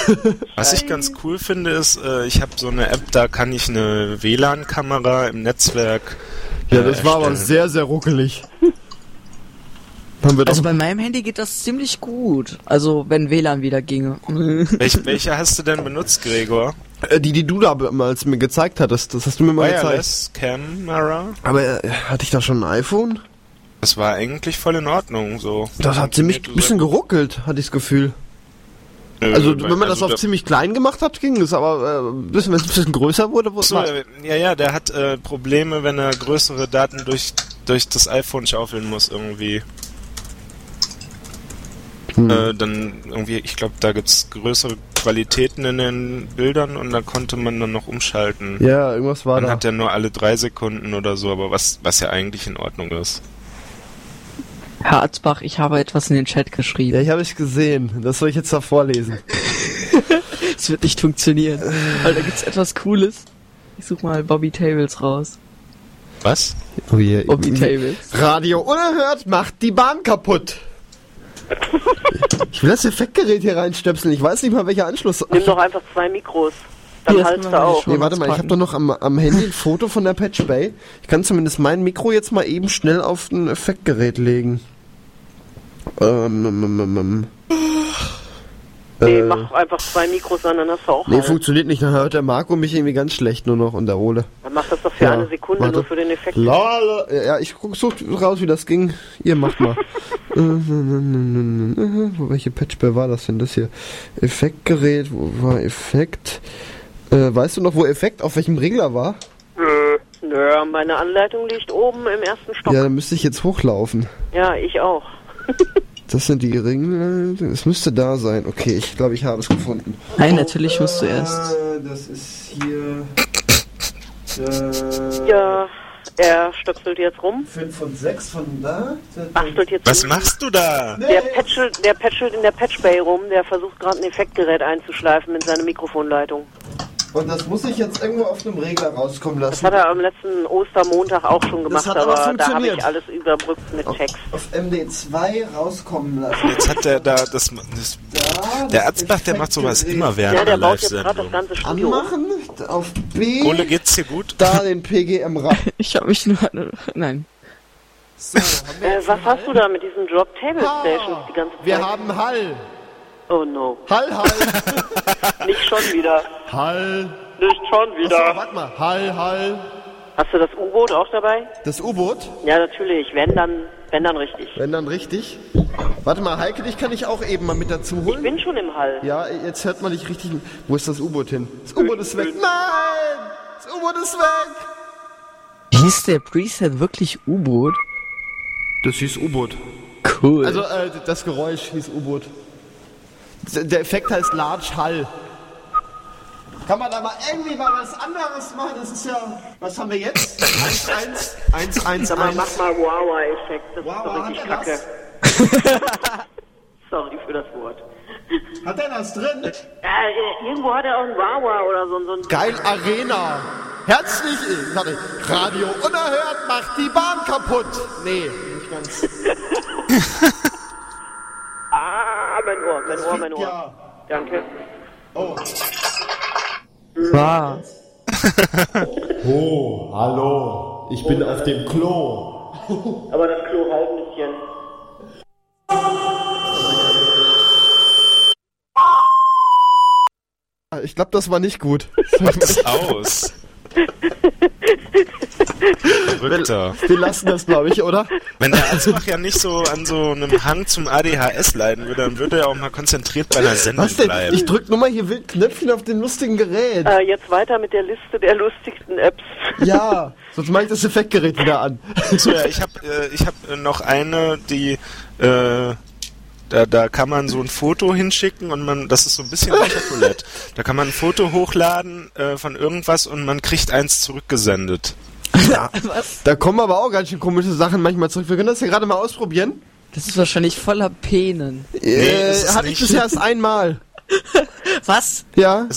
Was ich ganz cool finde, ist, äh, ich habe so eine App, da kann ich eine WLAN-Kamera im Netzwerk. Ja, das war aber sehr, sehr ruckelig. Also bei meinem Handy geht das ziemlich gut. Also wenn WLAN wieder ginge. Welch, welche hast du denn benutzt, Gregor? äh, die, die du da damals mir gezeigt hattest, das hast du mir mal gezeigt. Wireless Camera? Aber äh, hatte ich da schon ein iPhone? Das war eigentlich voll in Ordnung, so. Das hat ziemlich ein bisschen geruckelt, hatte ich das Gefühl. Also wenn man das auf ziemlich klein gemacht hat, ging es, aber äh, bisschen, wenn es ein bisschen größer wurde, wurde So, äh, ja, ja, der hat äh, Probleme, wenn er größere Daten durch, durch das iPhone schaufeln muss irgendwie. Hm. Äh, dann irgendwie, ich glaube, da gibt's größere Qualitäten in den Bildern und da konnte man dann noch umschalten. Ja, irgendwas war Dann da. hat er nur alle drei Sekunden oder so, aber was, was ja eigentlich in Ordnung ist. Herr Atzbach, ich habe etwas in den Chat Ja, geschrieben. ich habe ich gesehen. Das soll ich jetzt da vorlesen. Es wird nicht funktionieren. Weil da gibt's etwas Cooles. Ich such mal Bobby Tables raus. Was? Oh je. Bobby Tables. Radio unerhört macht die Bahn kaputt. Ich will das Effektgerät hier reinstöpseln. Ich weiß nicht mal, welcher Anschluss. Nimm doch einfach zwei Mikros. Dann Hier ist halt's da auch. Nee, warte mal, ich habe doch noch am, am Handy ein Foto von der Patch Bay. Ich kann zumindest mein Mikro jetzt mal eben schnell auf ein Effektgerät legen. Ähm, ähm, ähm, ähm, ähm. Nee, Äh, mach einfach zwei Mikros an, dann hast du auch Nee, halt. funktioniert nicht. Dann hört der Marco mich irgendwie ganz schlecht nur noch und der Ole. Dann mach das doch für Ja, eine Sekunde, warte. nur für den Effekt. La, la, ja, ich guck so raus, wie das ging. Ihr macht mal. Äh, welche Patchbay war das denn? Das hier. Effektgerät, wo war Effekt? Äh, weißt du noch, wo Effekt auf welchem Regler war? Nö, nö, meine Anleitung liegt oben im ersten Stock. Ja, dann müsste ich jetzt hochlaufen. Ja, ich auch. Das sind die Ringe. Es müsste da sein. Okay, ich glaube, ich habe es gefunden. Nein, natürlich musst du erst. Äh, das ist hier. Ja, er stöpselt jetzt rum. 5 und 6 von da. Bastelt jetzt Was rum. machst du da? Der patchelt, der patchelt in der Patchbay rum, der versucht gerade ein Effektgerät einzuschleifen mit seiner Mikrofonleitung. Und das muss ich jetzt irgendwo auf einem Regler rauskommen Das lassen. hat er am letzten Ostermontag auch schon gemacht, hat aber aber da habe ich alles überbrückt mit Text. Auf MD2 rauskommen lassen. Jetzt hat der da das, das Da, der das Arzbach, der macht sowas immer während Ja, der der baut jetzt gerade das Live-Sendung. ganze Studio. Anmachen, auf B, Ole, geht's dir gut? da den PGM rein. Ich habe mich nur... Nein. Äh, was hast du da mit diesen Drop Table Stations die ganze Zeit? Wir haben Hall. Oh no. Hall, Hall, Nicht schon wieder. Hall. Nicht schon Achso, wieder. warte mal. Hall, Hall. Hast du das U-Boot auch dabei? Das U-Boot, Ja, natürlich. Wenn dann, wenn dann richtig. wenn dann richtig. Warte mal, Heike, dich kann ich auch eben mal mit dazu Ich holen. bin schon im Hall. Ja, jetzt hört man dich richtig. Wo ist das U-Boot hin? Das U-Boot ist weg. Nein! Das U-Boot ist weg! Hieß der Preset wirklich U-Boot? Das hieß U-Boot. Cool. Also, äh, das Geräusch hieß U-Boot. Der Effekt heißt Large Hall. Kann man da mal irgendwie mal was anderes machen? Das ist ja. Was haben wir jetzt? 1, 1, 1, 1, Sag mal, 1. mach mal Wawa-Effekt. Das Wawa, ist doch richtig kacke. Sorry für das Wort. Hat er das drin? Äh, irgendwo hat er auch ein Wawa oder so, so ein... Geil Arena. Herzlich, äh, warte, Radio unerhört macht die Bahn kaputt. Nee, nicht ganz. Ah, mein Ohr, mein Ohr, mein Ohr. Ja. Danke. Oh. Was? Oh, hallo. Ich bin auf dem Klo. Aber das Klo halt ein bisschen. Ich glaube, das war nicht gut. Mach das aus. Verrückter. Wir lassen das, glaube ich, oder? Wenn der Ansbach ja nicht so an so einem Hang zum ADHS leiden würde, dann würde er auch mal konzentriert bei einer Sendung Was denn? bleiben. Ich drück nur mal hier wild Knöpfchen auf dem lustigen Gerät. Äh, jetzt weiter mit der Liste der lustigsten Apps. Ja, sonst mache ich das Effektgerät wieder an. So, ja, ich habe äh, ich hab noch eine, die äh, da, da kann man so ein Foto hinschicken und man, das ist so ein bisschen wie Chocolate. Da kann man ein Foto hochladen äh, von irgendwas und man kriegt eins zurückgesendet. Da kommen aber auch ganz schön komische Sachen manchmal zurück. Wir können das ja gerade mal ausprobieren. Das ist wahrscheinlich voller Penen. äh, ist es hatte ich bisher erst einmal. Was? Ja.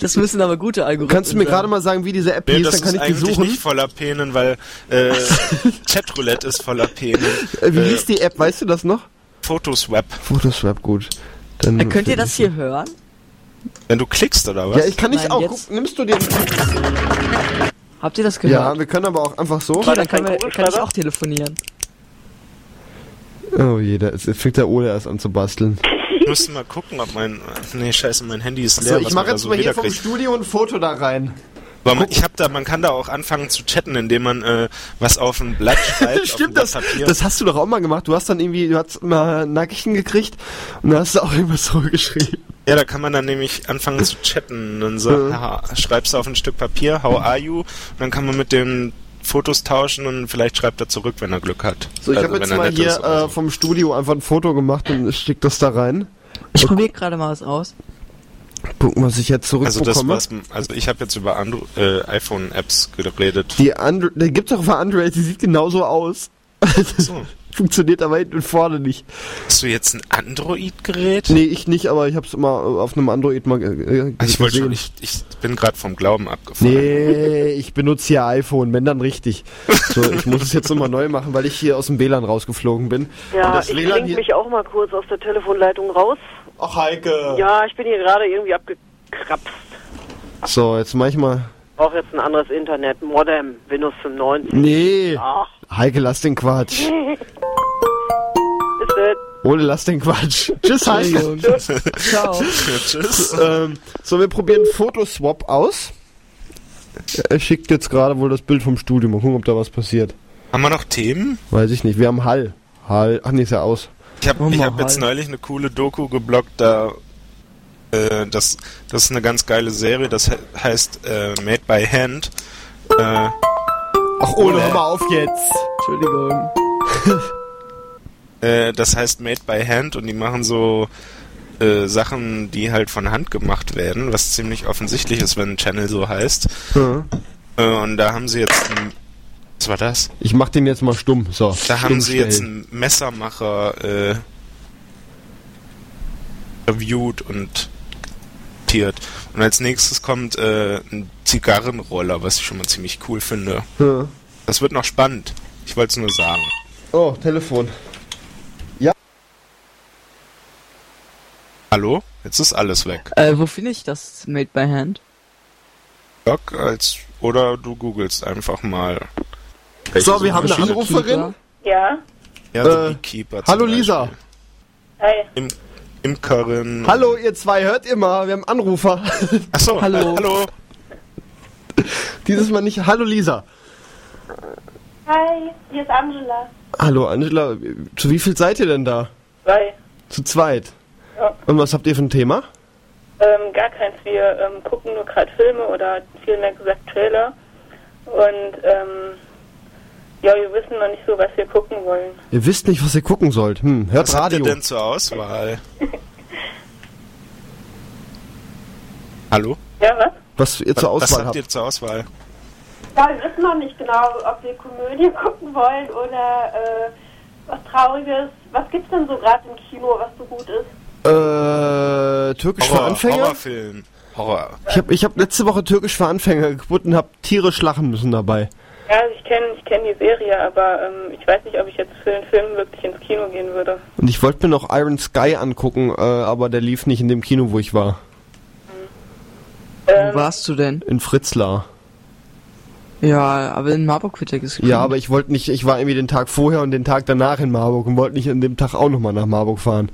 Das müssen aber gute Algorithmen Kannst du mir sein. gerade mal sagen, wie diese App Nee, hieß? das Dann kann ist ich die eigentlich suchen. nicht voller Penen, weil äh, Chatroulette ist voller Penen. Äh, wie Äh, hieß die App? Weißt du das noch? Photoswap. Photoswap, gut. Dann Äh, Könnt ihr das hier hören? Wenn du klickst oder was? Ja, ich kann nicht Nein, auch. Guck, nimmst du den? Habt ihr das Ja, gehört? wir können aber auch einfach so. okay, dann kann, wir, kann ich auch telefonieren. Oh je, da ist- fängt der Ole erst an zu basteln. Ich müsste mal gucken, ob mein. Nee, scheiße, mein Handy ist leer. So, ich mache jetzt so mal hier vom. Studio ein Foto da rein. Aber man, ich hab da, man kann da auch anfangen zu chatten, indem man äh, was auf ein Blatt schreibt. Stimmt, das, Papier. das hast du doch auch mal gemacht. Du hast dann irgendwie, du hast mal Nackchen gekriegt und dann hast du auch irgendwas so geschrieben. Ja, da kann man dann nämlich anfangen zu chatten. Dann so, Mhm. schreibst du auf ein Stück Papier, how are you? Und dann kann man mit den Fotos tauschen und vielleicht schreibt er zurück, wenn er Glück hat. So, ich Also, habe jetzt mal hier oder äh, so. vom Studio einfach ein Foto gemacht und schick das da rein. Ich probiere gerade mal was aus. Gucken, was ich jetzt Also das was, also ich habe jetzt über Andro äh, iPhone-Apps geredet. die Andro die gibt's auch für Android, die sieht genauso aus. So. Funktioniert aber hinten und vorne nicht. Hast du jetzt ein Android-Gerät? Nee, ich nicht, aber ich hab's immer auf einem Android mal äh, Also ich wollte schon, ich, ich bin gerade vom Glauben abgefallen. Nee, ich benutze hier iPhone, wenn dann richtig. So, ich muss es jetzt nochmal neu machen, weil ich hier aus dem WLAN rausgeflogen bin. Und Ja, das ich hier- mich auch mal kurz aus der Telefonleitung raus. Ach, Heike. Ja, ich bin hier gerade irgendwie abgekrapst. So, jetzt mach ich mal. Brauche jetzt ein anderes Internet, Modem, Windows 95. Nee. Ach, Heike, lass den Quatsch. Ole, lass den Quatsch. Tschüss, Heike. Ciao. Tschüss. ähm, so, wir probieren Photoswap aus. Er schickt jetzt gerade wohl das Bild vom Studio. Mal gucken, ob da was passiert. Haben wir noch Themen? Weiß ich nicht. Wir haben Hall. Hall. Ach nee, ist ja aus. Ich habe Oh, hab jetzt halt. neulich eine coole Doku geblockt, da äh, das, das ist eine ganz geile Serie, das he heißt äh, Made by Hand. Äh, Ach, Ole, hör mal auf jetzt. Entschuldigung. äh, das heißt Made by Hand und die machen so äh, Sachen, die halt von Hand gemacht werden, was ziemlich offensichtlich ist, wenn ein Channel so heißt. Ja. Äh, und da haben sie jetzt was war das? Ich mach den jetzt mal stumm. So. Da stumm haben sie jetzt stellen. einen Messermacher äh, reviewed und tiert. Und als nächstes kommt äh, ein Zigarrenroller, was ich schon mal ziemlich cool finde. Ja. Das wird noch spannend. Ich wollte es nur sagen. Oh, Telefon. Hallo? Jetzt ist alles weg. Äh, wo finde ich das Made by Hand? Doc als oder du googelst einfach mal. So, wir haben eine. Anruferin. Ja, Ja, The Äh, Hallo. Lisa. hi. Im, Imkerin. Hallo ihr zwei, hört ihr mal, wir haben einen Anrufer. Achso, Hallo. Äh, hallo. Dieses Mal nicht. Hallo Lisa. Hi, hier ist Angela. Hallo Angela, zu wie viel seid ihr denn da? Zwei. Zu zweit. Ja. Und was habt ihr für ein Thema? Ähm, gar keins. Wir ähm, gucken nur gerade Filme oder vielmehr gesagt Trailer. Und ähm, ja, wir wissen noch nicht so, was wir gucken wollen. Ihr wisst nicht, was ihr gucken sollt. Hm, hört Was habt ihr Radio. denn zur Auswahl? Hallo? Ja, was? Was ihr zur was Auswahl habt habt. ihr zur Auswahl? Ja, wir wissen noch nicht genau, ob wir Komödie gucken wollen oder äh, was Trauriges. Was gibt's denn so gerade im Kino, was so gut ist? Äh, Türkisch für Horror, Anfänger? Horrorfilm. Horror. Ich habe ich hab letzte Woche Türkisch für Anfänger geguckt und hab tierisch lachen müssen dabei. Ja, also ich kenne ich kenn die Serie, aber ähm, ich weiß nicht, ob ich jetzt für den Film wirklich ins Kino gehen würde. Und ich wollte mir noch Iron Sky angucken, äh, aber der lief nicht in dem Kino, wo ich war. Wo warst du denn? In Fritzlar. Ja, aber in Marburg wird ja gescreent. Ja, aber ich wollte nicht, ich war irgendwie den Tag vorher und den Tag danach in Marburg und wollte nicht an dem Tag auch nochmal nach Marburg fahren.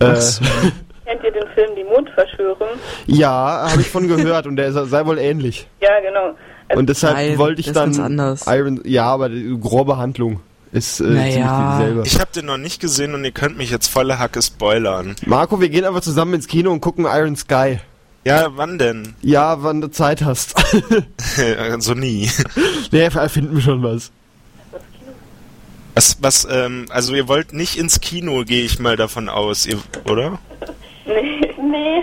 Äh, so. Kennt ihr den Film Die Mondverschwörung? ja, habe ich von gehört und der sei wohl ähnlich. Ja, genau. Und deshalb Nein, wollte ich dann. Iron, ja, aber die grobe Handlung ist äh, Naja. ziemlich dieselbe. Ich habe den noch nicht gesehen und ihr könnt mich jetzt volle Hacke spoilern. Marco, wir gehen einfach zusammen ins Kino und gucken Iron Sky. Ja, wann denn? Ja, wann du Zeit hast. also nie. nee, erfinden wir schon was. Was, was, ähm, also ihr wollt nicht ins Kino, gehe ich mal davon aus, ihr, oder? Nee. Nee.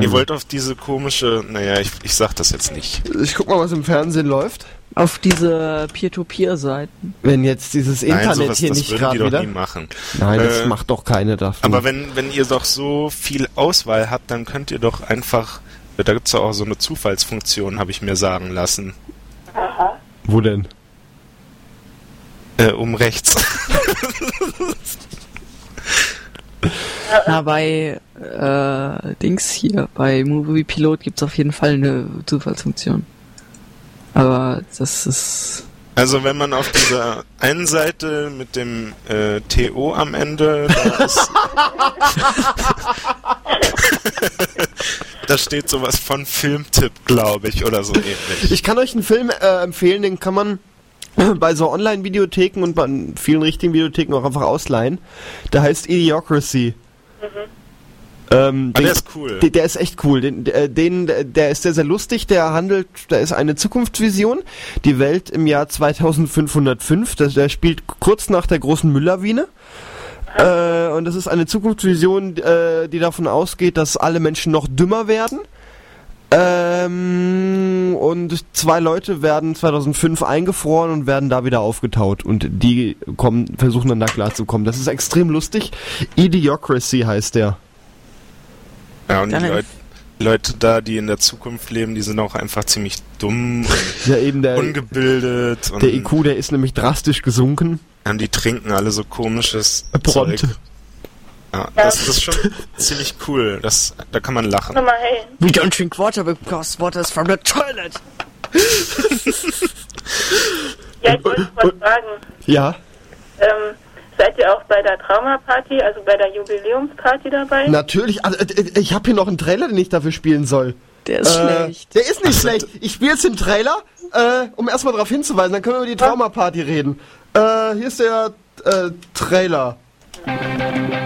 Ihr wollt auf diese komische, naja, ich, ich sag das jetzt nicht. Ich guck mal, was im Fernsehen läuft. Auf diese Peer-to-Peer-Seiten. Wenn jetzt dieses Nein, Internet sowas, hier das nicht gerade doch wieder. nie machen. Nein, das Äh, macht doch keine davon. Aber wenn, wenn ihr doch so viel Auswahl habt, dann könnt ihr doch einfach, da gibt's doch auch so eine Zufallsfunktion, habe ich mir sagen lassen. Aha. Wo denn? Äh, um rechts. Na, bei äh, Dings hier, bei Movie Pilot gibt's auf jeden Fall eine Zufallsfunktion. Aber das ist. Also wenn man auf dieser einen Seite mit dem äh, TO am Ende, da ist... da steht sowas von Filmtipp, glaube ich, oder so ähnlich. Ich kann euch einen Film äh, empfehlen, den kann man bei so Online-Videotheken und bei vielen richtigen Videotheken auch einfach ausleihen. Der heißt Idiocracy. Ähm, Ah, den- der ist cool. Der, der ist echt cool. Den, der- den, der ist sehr, sehr lustig. Der handelt, da ist eine Zukunftsvision. Die Welt im Jahr 2505. Das, der spielt kurz nach der großen Mülllawine. Äh, und das ist eine Zukunftsvision, äh, die davon ausgeht, dass alle Menschen noch dümmer werden. Ähm, und zwei Leute werden 2005 eingefroren und werden da wieder aufgetaut. Und die kommen, versuchen dann da klarzukommen. Das ist extrem lustig. Idiocracy heißt der. Ja, und die Dann- Leut, Leute da, die in der Zukunft leben, die sind auch einfach ziemlich dumm und Ja, eben der, ungebildet und der IQ, der ist nämlich drastisch gesunken. ja, die trinken alle so komisches Prompt. Zeug. Ja, das, das ist schon ziemlich cool. Das, da kann man lachen. Nochmal, hey, We don't drink water because water is from the toilet. ja, ich wollte was fragen. Ja, Ähm, seid ihr auch bei der Traumaparty, also bei der Jubiläumsparty dabei? natürlich. Also, äh, ich habe hier noch einen Trailer, den ich dafür spielen soll. Der ist Äh, schlecht. Der ist nicht schlecht. Ich spiele jetzt den Trailer, äh, um erstmal darauf hinzuweisen, dann können wir über die Traumaparty reden. Äh, hier ist der äh, Trailer.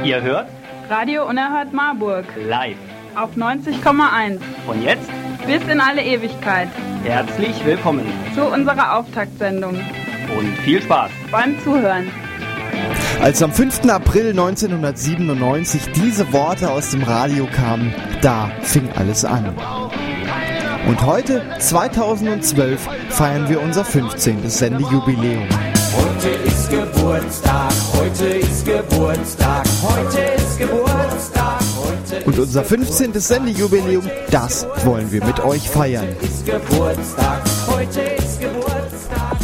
Ihr hört Radio Unerhört Marburg live. auf 90,1 Und jetzt bis in alle Ewigkeit herzlich willkommen zu unserer Auftaktsendung. und viel Spaß. Beim Zuhören. Als am 5. April 1997 diese Worte aus dem Radio kamen, da fing alles an. Und heute, 2012, feiern wir unser 15. Sendejubiläum. Heute ist Geburtstag, heute ist Geburtstag, heute ist Geburtstag, heute Und unser 15. Sendejubiläum, das wollen wir mit euch feiern. ist Geburtstag, heute ist Geburtstag.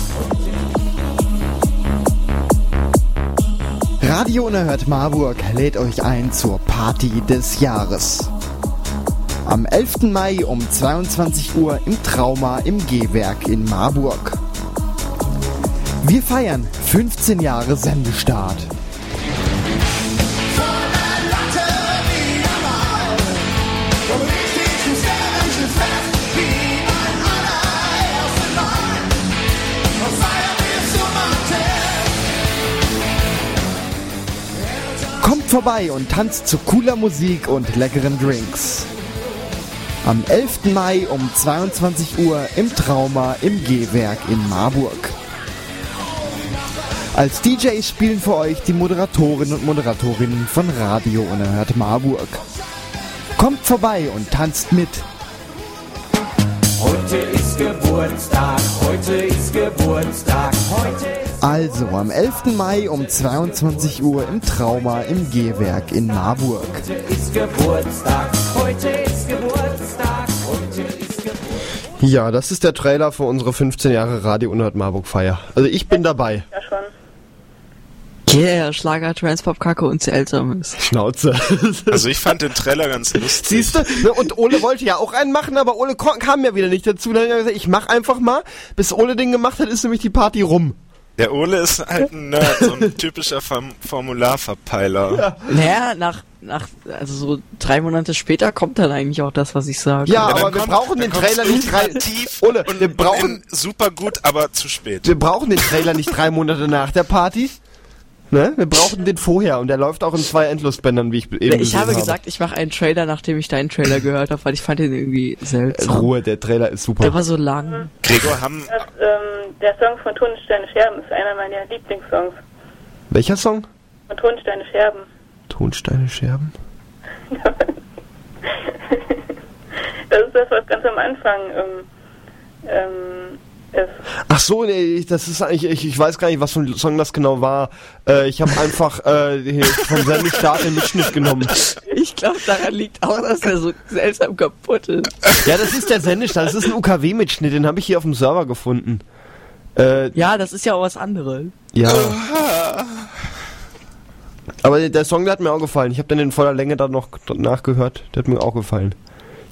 Radio Unerhört Marburg lädt euch ein zur Party des Jahres. Am 11. Mai um 22 Uhr im Trauma im G-Werk in Marburg. Wir feiern 15 Jahre Sendestart. Kommt vorbei und tanzt zu cooler Musik und leckeren Drinks. Am 11. Mai um 22 Uhr im Trauma im G-Werk in Marburg. Als DJs spielen für euch die Moderatorinnen und Moderatorinnen von Radio Unerhört Marburg. Kommt vorbei und tanzt mit. Heute ist Geburtstag, heute ist Geburtstag, heute ist Also am 11. Mai um 22 Uhr im Trauma im G-Werk in Marburg. heute ist Geburtstag, heute ist Geburtstag, heute ist Geburtstag. Ja, das ist der Trailer für unsere 15 Jahre Radio Unerhört Marburg Feier. Also ich bin dabei. Ja, schon. Yeah, Schlager, Transpop, Kacke und Seltsames. Schnauze. Also ich fand den Trailer ganz lustig. Siehst du? Ne, Und Ole wollte ja auch einen machen, aber Ole kam ja wieder nicht dazu. Dann hat er gesagt, ich mach einfach mal. Bis Ole den gemacht hat, ist nämlich die Party rum. Der Ole ist halt ein Nerd, so ein typischer Form Formularverpeiler. Naja, nach, nach, also so drei Monate später kommt dann eigentlich auch das, was ich sage. Ja, dann aber wir kommt- brauchen den Trailer nicht drei... tief Ole, und, wir brauchen, super gut, aber zu spät. wir brauchen den Trailer nicht drei Monate nach der Party. Ne? Wir brauchen den vorher und der läuft auch in zwei Endlosbändern, wie ich eben ich gesehen habe gesagt, ich mache einen Trailer, nachdem ich deinen Trailer gehört habe, weil ich fand den irgendwie seltsam. Ruhe, der Trailer ist super. Der war so lang. Gregor, haben, Das, ähm, der Song von Tonsteine Scherben ist einer meiner Lieblingssongs. Welcher Song? Von Tonsteine Scherben. Tonsteine Scherben. Das ist das, was ganz am Anfang ähm, ähm, ist. Ach so, nee, ich- das ist eigentlich, ich, ich weiß gar nicht, was für ein Song das genau war. Äh, ich habe einfach äh, hier vom Sendestart den Mitschnitt genommen. Ich glaube, daran liegt auch, dass er so seltsam kaputt ist. Ja, das ist der Sendestart, das ist ein UKW-Mitschnitt, den habe ich hier auf dem Server gefunden. Äh, Ja, das ist ja auch was anderes. ja. Aber der Song, der hat mir auch gefallen. Ich habe dann in voller Länge dann noch nachgehört. Der hat mir auch gefallen.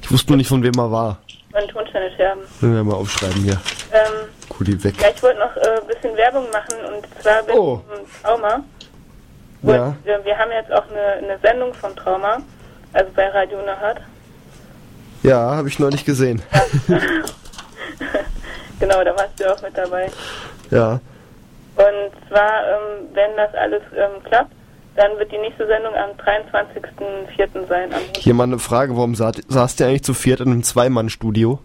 Ich wusste nur nicht, von wem er war. Von Tonsteine Scherben. Müssen wir mal aufschreiben hier. Ähm, Kuli weg. ja, ich wollte noch äh, ein bisschen Werbung machen und zwar bin Oh. ich Trauma. Und Ja. wir, wir haben jetzt auch eine, eine Sendung vom Trauma, also bei Radio Unerhört. Ja, habe ich neulich gesehen. Genau, da warst du auch mit dabei. Ja. Und zwar, ähm, wenn das alles ähm, klappt, dann wird die nächste Sendung am 23.04. sein. Hier mal eine Frage, warum saß, saß der eigentlich zu viert in einem Zweimann-Studio?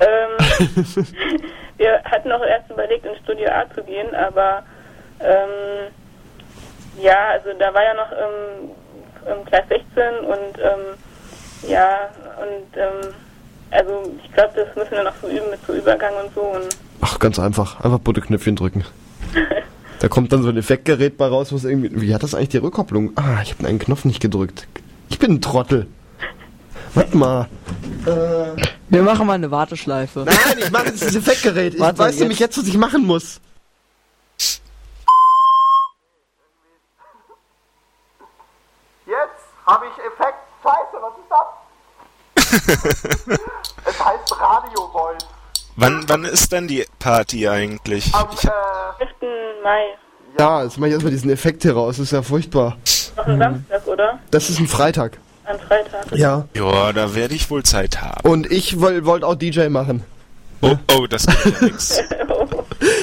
Ähm, wir hatten auch erst überlegt, ins Studio A zu gehen, aber ähm, ja, also da war ja noch ähm, im Gleis 16 und ähm, ja, und ähm, also ich glaube, das müssen wir noch so üben mit so Übergang und so und Ach, ganz einfach. Einfach Butterknöpfchen drücken. Da kommt dann so ein Effektgerät bei raus, was irgendwie. Wie hat das eigentlich die Rückkopplung? Ah, ich habe einen Knopf nicht gedrückt. Ich bin ein Trottel. Warte mal. Äh, Wir machen mal eine Warteschleife. nein, ich mache jetzt das Effektgerät. Ich Warte, weiß jetzt- nämlich jetzt, was ich machen muss. Jetzt habe ich Effekt. Scheiße, was ist das? es heißt Radio Voice. Wann, wann ist denn die Party eigentlich? Am, Ich hab, äh, 5. Mai, Ja, jetzt mache ich erstmal diesen Effekt hier raus. Das ist ja furchtbar. noch ein Samstag, oder? Das ist ein Freitag. An Freitag. Ja. ja, da werde ich wohl Zeit haben. Und ich wollte wollt auch DJ machen. Oh, oh, das geht ja nix.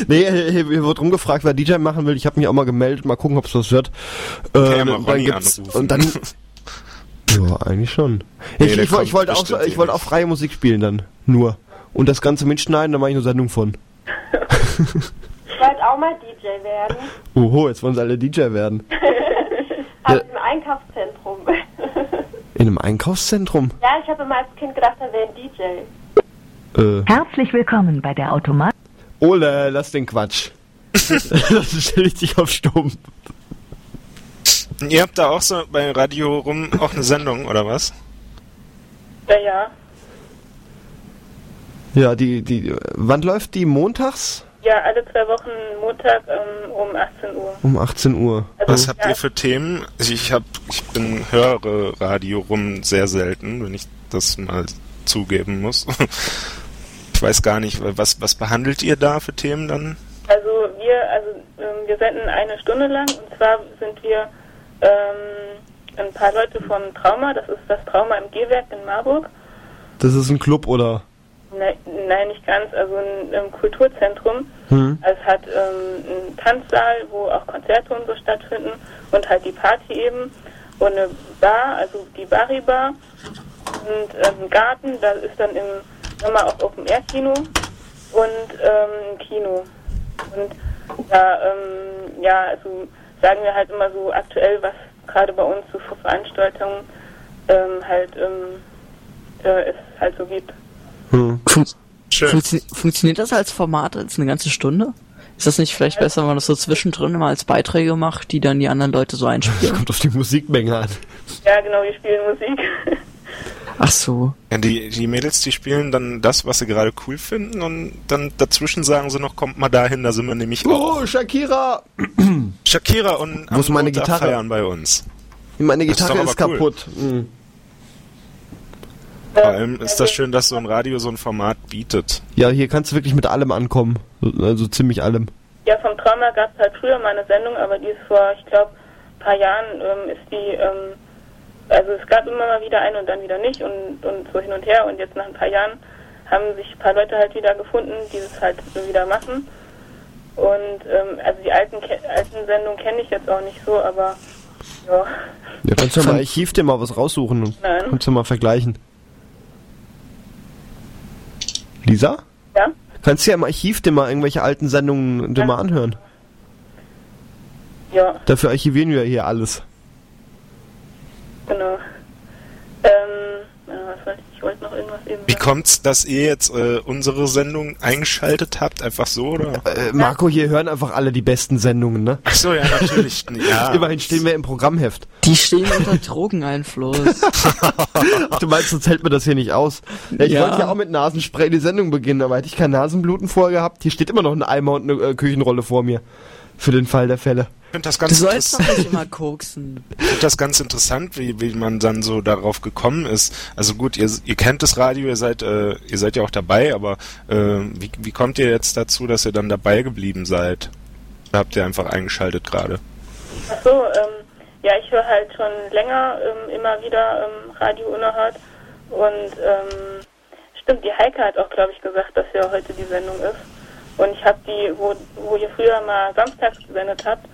Nee, hier, hier hier wird rumgefragt, wer DJ machen will. Ich habe mich auch mal gemeldet. Mal gucken, ob es was wird. Äh, ja mal dann gibt's- anrufen. Und dann. ja, eigentlich schon. Nee, ich ich, ich wollte auch, ich wollte eh auch freie Musik spielen dann. Nur. Und das Ganze mitschneiden, da mache ich eine Sendung von. Ich wollte auch mal DJ werden. Oho, jetzt wollen sie alle DJ werden. Ja. im Einkaufszentrum. In einem Einkaufszentrum? ja, ich habe immer als Kind gedacht, er wäre ein DJ. Äh. Herzlich willkommen bei der Automat. Ole, lass den Quatsch. das stelle ich dich auf Stumm. Ihr habt da auch so bei Radio rum auch eine Sendung, oder was? Ja, ja. Ja, die, die, wann läuft die? Montags? Ja, alle zwei Wochen Montag ähm, um 18 Uhr. Um 18 Uhr. Also, Was habt ja, ihr für Themen? Also ich hab, ich bin höre Radio rum sehr selten, wenn ich das mal zugeben muss. Ich weiß gar nicht, was was behandelt ihr da für Themen dann? Also wir, also ähm, wir senden eine Stunde lang und zwar sind wir ähm, ein paar Leute von Trauma, das ist das Trauma im Gehwerk in Marburg. Das ist ein Club oder? Ne, nein, nicht ganz, also ein, ähm, Kulturzentrum. Hm. Es hat ähm, einen Tanzsaal, wo auch Konzerte und so stattfinden und halt die Party eben und eine Bar, also die Bari-Bar und ähm, ein Garten, da ist dann im Sommer auch Open-Air-Kino und ähm, ein Kino. Und da, ähm, ja, also sagen wir halt immer so aktuell, was gerade bei uns so für Veranstaltungen ähm, halt ähm, äh, es halt so gibt. Hm. Fun Schön. funktio funktioniert das als Format als eine ganze Stunde? Ist das nicht vielleicht besser, wenn man das so zwischendrin mal als Beiträge macht, die dann die anderen Leute so einspielen? Kommt auf die Musikmenge an. Ja, genau, wir spielen Musik. Ach so. Ja, die, die Mädels, die spielen dann das, was sie gerade cool finden und dann dazwischen sagen sie noch, kommt mal dahin, da sind wir nämlich auch. Oh, Shakira! Shakira und Wo ist am meine Montag Gitarre? feiern bei uns. Meine Das ist Gitarre ist, aber cool. kaputt. Hm. Vor allem ist das schön, dass so ein Radio so ein Format bietet. Ja, hier kannst du wirklich mit allem ankommen. Also ziemlich allem. Ja, vom Trauma gab es halt früher mal eine Sendung, aber die ist vor, ich glaube, ein paar Jahren ähm, ist die, ähm, also es gab immer mal wieder eine und dann wieder nicht und, und so hin und her und jetzt nach ein paar Jahren haben sich ein paar Leute halt wieder gefunden, die das halt so wieder machen. Und ähm, also die alten, alten Sendungen kenne ich jetzt auch nicht so, aber ja. Ja, kannst du mal Archiv dir mal was raussuchen und Nein. kannst du mal vergleichen. Lisa? Ja? Kannst du ja im Archiv dir mal irgendwelche alten Sendungen dir mal anhören. Ja, Dafür archivieren wir hier alles. genau. Ähm, ja, was wollte ich? Ich wollte noch irgendwas eben Wie kommt's, dass ihr jetzt äh, unsere Sendung eingeschaltet habt? Einfach so, oder? Äh, Marco, hier hören einfach alle die besten Sendungen, ne? Ach so, ja, natürlich. Ja. Immerhin stehen wir im Programmheft. Die stehen unter Drogeneinfluss. Du meinst, sonst hält mir das hier nicht aus. Ja, ich Ja. wollte ja auch mit Nasenspray die Sendung beginnen, aber hätte ich kein Nasenbluten vorher gehabt. Hier steht immer noch ein Eimer und eine äh, Küchenrolle vor mir. Für den Fall der Fälle. Ich finde das Du ganz sollst doch interessant. nicht immer koksen. Ich finde das ganz interessant, wie, wie man dann so darauf gekommen ist. Also gut, ihr, ihr kennt das Radio, ihr seid, äh, ihr seid ja auch dabei, aber äh, wie, wie kommt ihr jetzt dazu, dass ihr dann dabei geblieben seid? Oder habt ihr einfach eingeschaltet gerade? Ach so, ähm, ja, ich höre halt schon länger ähm, immer wieder ähm, Radio Unerhört und ähm, stimmt, die Heike hat auch, glaube ich, gesagt, dass ja heute die Sendung ist. Und ich habe die, wo, wo ihr früher mal samstags gesendet habt,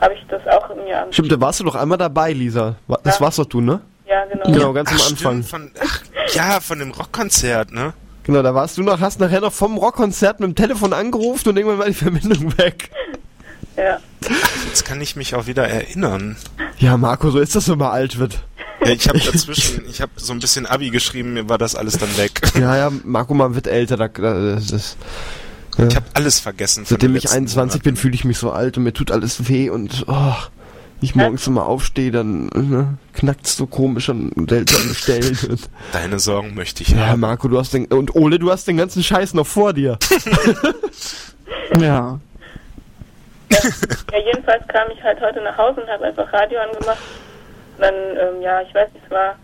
habe ich das auch mir am Stimmt, da warst du doch einmal dabei, Lisa. Das Ja. warst doch du, ne? Ja, genau. Genau, ganz am Ach, Anfang. stimmt, Von, ach, ja, von dem Rockkonzert, ne? Genau, da warst du noch, hast nachher noch vom Rockkonzert mit dem Telefon angerufen und irgendwann war die Verbindung weg. Ja. Jetzt kann ich mich auch wieder erinnern. Ja, Marco, so ist das, wenn man alt wird. Ja, ich habe dazwischen, ich habe so ein bisschen Abi geschrieben, mir war das alles dann weg. Ja, ja, Marco, man wird älter. Da, da, das ist, ja. Ich habe alles vergessen. von Seitdem ich letzten 21 bin, fühle ich mich so alt und mir tut alles weh und oh, ich morgens immer aufstehe, dann ne, knackt's so komisch an seltsamen Stellen. Und, Deine Sorgen möchte ich ja, haben. Marco, du hast den und Ole, du hast den ganzen Scheiß noch vor dir. Ja. Ja, jedenfalls kam ich halt heute nach Hause und habe einfach Radio angemacht. Und dann, ähm, ja, ich weiß nicht, es war,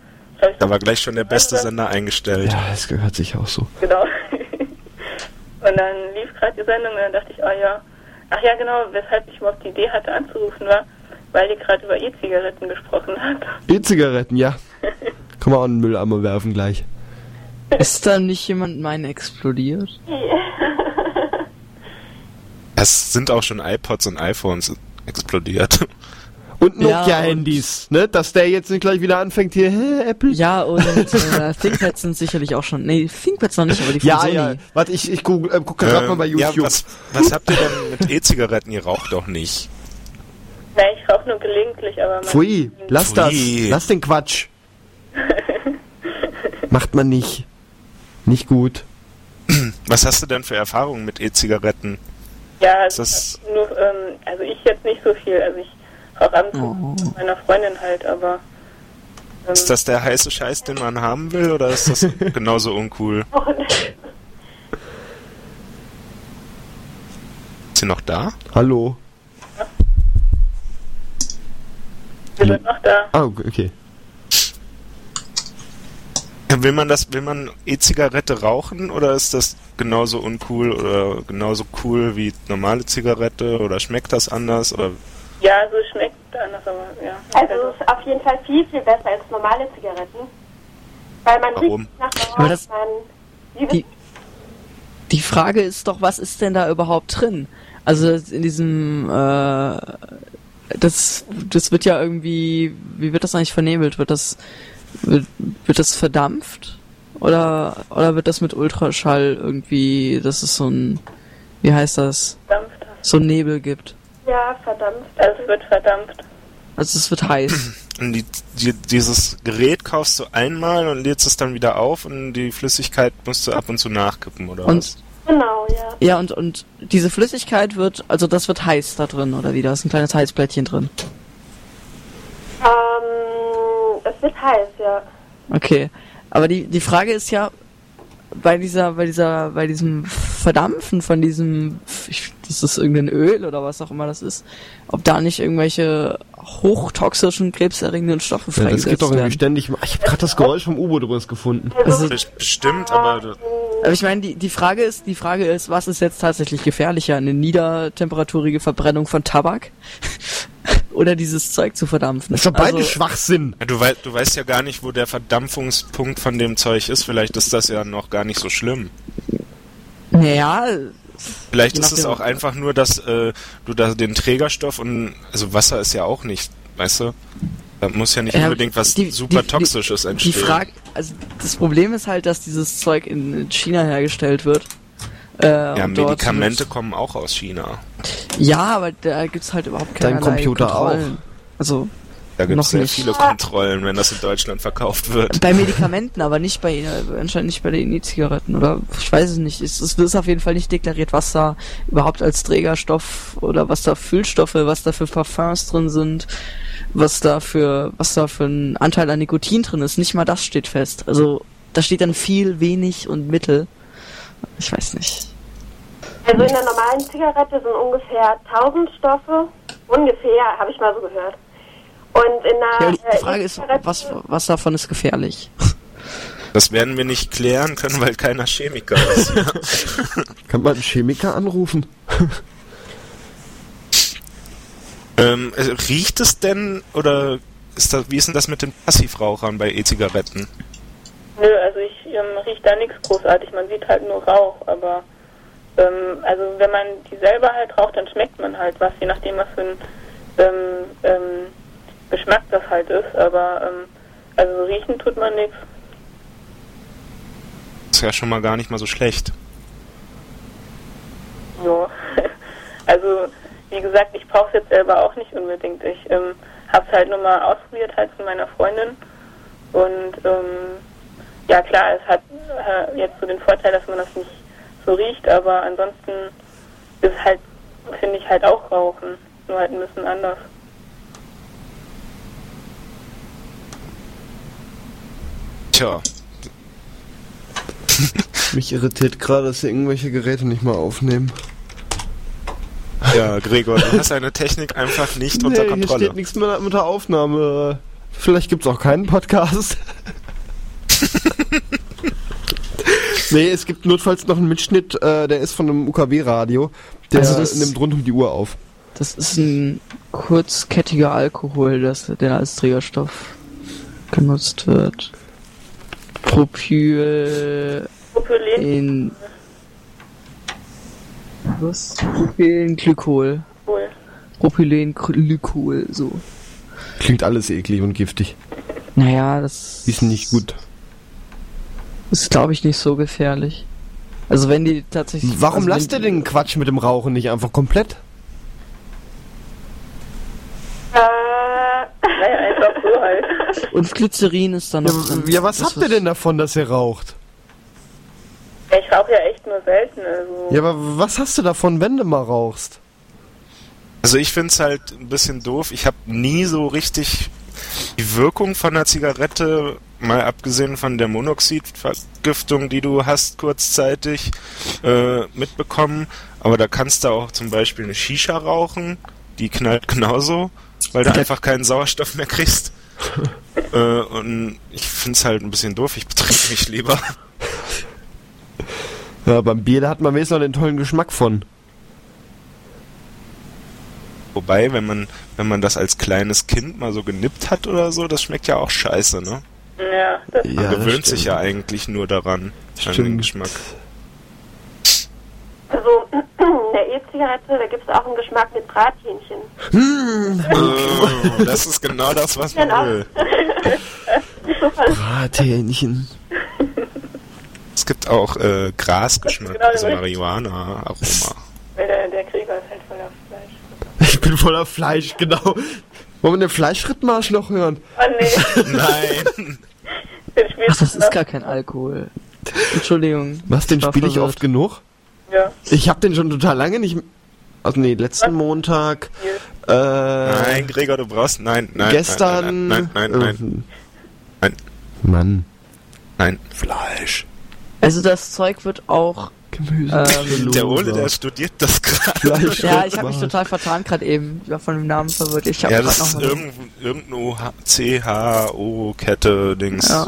ich, Da war gleich schon der beste Sender eingestellt. Ja, das gehört sich auch so. Genau. und dann lief gerade die Sendung und dann dachte ich, oh ja, ach ja genau, weshalb ich überhaupt die Idee hatte anzurufen war, weil die gerade über E-Zigaretten gesprochen hat. E-Zigaretten, ja. Kann man auch in den Mülleimer werfen gleich. Ist da nicht jemand mein explodiert? Es sind auch schon iPods und iPhones explodiert. Und Ja, Nokia-Handys, ne? Dass der jetzt nicht gleich wieder anfängt hier, hä, Apple? Ja, und äh, ThinkPads sind sicherlich auch schon. Nee, ThinkPads noch nicht, aber die von Ja, Sony. ja. Warte, ich, ich google, äh, gucke gerade mal bei Ähm, ja, YouTube. was, was habt ihr denn mit E-Zigaretten? Ihr raucht doch nicht. Nein, ich rauche nur gelegentlich, aber Pfui, lass das. Pfui. Lass den Quatsch. Macht man nicht. Nicht gut. Was hast du denn für Erfahrungen mit E-Zigaretten? ja, also, Ist das- nur, ähm, also ich jetzt nicht so viel, also ich rauche abends mit meiner Freundin halt, aber ähm, Ist das der heiße Scheiß, den man haben will, oder ist das genauso uncool? Ist sie noch da? Hallo. wir sind noch da. Ah, okay. Will man das, will man E-Zigarette rauchen oder ist das genauso uncool oder genauso cool wie normale Zigarette oder schmeckt das anders oder Ja, also es schmeckt anders, aber ja. Also es ist auf jeden Fall viel, viel besser als normale Zigaretten. Weil man Warum? riecht nach das- man... Die, die Frage ist doch, was ist denn da überhaupt drin? Also in diesem, äh, das, das wird ja irgendwie, wie wird das eigentlich vernebelt? Wird das, wird, wird das verdampft? Oder, oder wird das mit Ultraschall irgendwie, dass es so ein, wie heißt das? Verdampft. So ein Nebel gibt. Ja, verdammt. Also es wird verdampft. Also es wird heiß. und die, die, dieses Gerät kaufst du einmal und lädst es dann wieder auf und die Flüssigkeit musst du ab und zu nachkippen oder Und was? Genau, ja. ja, und, und diese Flüssigkeit wird, also das wird heiß da drin, oder wie? Da ist ein kleines Heißblättchen drin. Ähm, es wird heiß, ja. Okay. Aber die, die Frage ist ja, bei dieser, bei dieser, bei diesem Verdampfen von diesem, ich, das ist irgendein Öl oder was auch immer das ist, ob da nicht irgendwelche hochtoxischen, krebserregenden Stoffe Ja, das geht freigesetzt doch irgendwie werden. ständig. Ich habe gerade das Geräusch vom U-Boot übrigens gefunden. Also, Best- Bestimmt, aber Aber ich meine, die, die Frage ist, die Frage ist, was ist jetzt tatsächlich gefährlicher? Eine niedertemperaturige Verbrennung von Tabak? Oder dieses Zeug zu verdampfen? Das ist doch beide Also- Schwachsinn. Ja, du, wei du weißt ja gar nicht, wo der Verdampfungspunkt von dem Zeug ist. Vielleicht ist das ja noch gar nicht so schlimm. Naja, Vielleicht ist es auch einfach nur, dass äh, du da den Trägerstoff und also Wasser ist ja auch nicht, weißt du? Da muss ja nicht Ja, unbedingt was die- super die- Toxisches die entstehen. Frage, also das Problem ist halt, dass dieses Zeug in China hergestellt wird. Äh, ja, und dort Medikamente kommen auch aus China. Ja, aber da gibt's halt überhaupt keine Dein Computer Kontrollen. Also Da gibt es sehr nicht. viele Kontrollen, wenn das in Deutschland verkauft wird. bei Medikamenten, aber nicht bei anscheinend nicht bei den E-Zigaretten oder ich weiß es nicht. Es, es ist auf jeden Fall nicht deklariert, was da überhaupt als Trägerstoff oder was da Füllstoffe, was da für Parfums drin sind, was da für was da für ein Anteil an Nikotin drin ist. Nicht mal das steht fest. Also da steht dann viel, wenig und Mittel. Ich weiß nicht. Also in der normalen Zigarette sind ungefähr 1000 Stoffe. Ungefähr, habe ich mal so gehört. Und in Ja, der aber die äh, Frage ist, E-Zigarette- was was davon ist gefährlich? Das werden wir nicht klären können, weil keiner Chemiker ist. Kann man einen Chemiker anrufen? ähm, äh, riecht es denn oder ist das, wie ist denn das mit den Passivrauchern bei E-Zigaretten? Nö, also ich ähm, rieche da nichts großartig. Man sieht halt nur Rauch, aber ähm, also wenn man die selber halt raucht, dann schmeckt man halt was, je nachdem was für ein ähm, ähm, Geschmack das halt ist. Aber ähm, also riechen tut man nichts. Ist ja schon mal gar nicht mal so schlecht. Ja. Also wie gesagt, ich brauche es jetzt selber auch nicht unbedingt. Ich ähm, habe es halt nur mal ausprobiert halt von meiner Freundin und ähm, ja klar, es hat äh, jetzt so den Vorteil, dass man das nicht so riecht, aber ansonsten ist halt, finde ich halt auch Rauchen, nur halt ein bisschen anders. Tja, Mich irritiert gerade, dass sie irgendwelche Geräte nicht mal aufnehmen. ja, Gregor, du hast deine Technik einfach nicht unter nee, hier Kontrolle. steht nichts mehr mit der Aufnahme. Vielleicht gibt's auch keinen Podcast. nee, es gibt notfalls noch einen Mitschnitt, äh, der ist von einem UKW-Radio. Der Also das- nimmt rund um die Uhr auf. Das ist ein kurzkettiger Alkohol, das, der als Trägerstoff genutzt wird. Propyl Propylen, in was? Propylenglykol. Propylenglykol, so. Klingt alles eklig und giftig. Naja, das Ist nicht gut. Ist, glaube ich, nicht so gefährlich. Also wenn die tatsächlich... Warum also lasst ihr den Quatsch mit dem Rauchen nicht einfach komplett? Äh, Naja, einfach so halt. Und Glycerin ist dann Ja, noch drin. ja was Das habt ihr denn davon, dass ihr raucht? Ich rauche ja echt nur selten, also. Ja, aber was hast du davon, wenn du mal rauchst? Also ich find's halt ein bisschen doof. Ich habe nie so richtig die Wirkung von einer Zigarette, mal abgesehen von der Monoxidvergiftung, die du hast kurzzeitig, äh, mitbekommen. Aber da kannst du auch zum Beispiel eine Shisha rauchen, die knallt genauso, weil du einfach keinen Sauerstoff mehr kriegst. äh, und ich find's halt ein bisschen doof. Ich betrink mich lieber. Ja, beim Bier, da hat man wenigstens noch den tollen Geschmack von. Wobei, wenn man, wenn man das als kleines Kind mal so genippt hat oder so, das schmeckt ja auch scheiße, ne? Ja, das Man Ja, das gewöhnt sich stimmt. ja eigentlich nur daran, an den Stimmt. Geschmack. also in der E-Zigarette, da gibt es auch einen Geschmack mit Brathähnchen. Oh, das ist genau das, was man Genau. will. Brathähnchen. Es gibt auch äh, Grasgeschmack, Genau, also. Marihuana-Aroma. weil der, der Krieger ist halt voller Fleisch. Ich bin voller Fleisch, genau. Wollen wir den Fleischrittmarsch noch hören? Oh nee, Nein! Ach, das ist gar kein Alkohol. Entschuldigung. Was, den spiele ich oft genug? Ja, Ich hab den schon total lange nicht... Also nee, letzten Montag... Äh, Nein, Gregor, du brauchst. Nein, nein. gestern... Nein, nein, nein, nein. nein, Nein. Mann. nein. Fleisch. Also das Zeug wird auch... Gemüse. Ähm, Der Ole, der studiert das gerade. Ja, ich habe mich total vertan gerade eben. Ich war von dem Namen verwirrt. Ich habe Ja, das noch ist irgendeine CHO-Kette-Dings. Ja.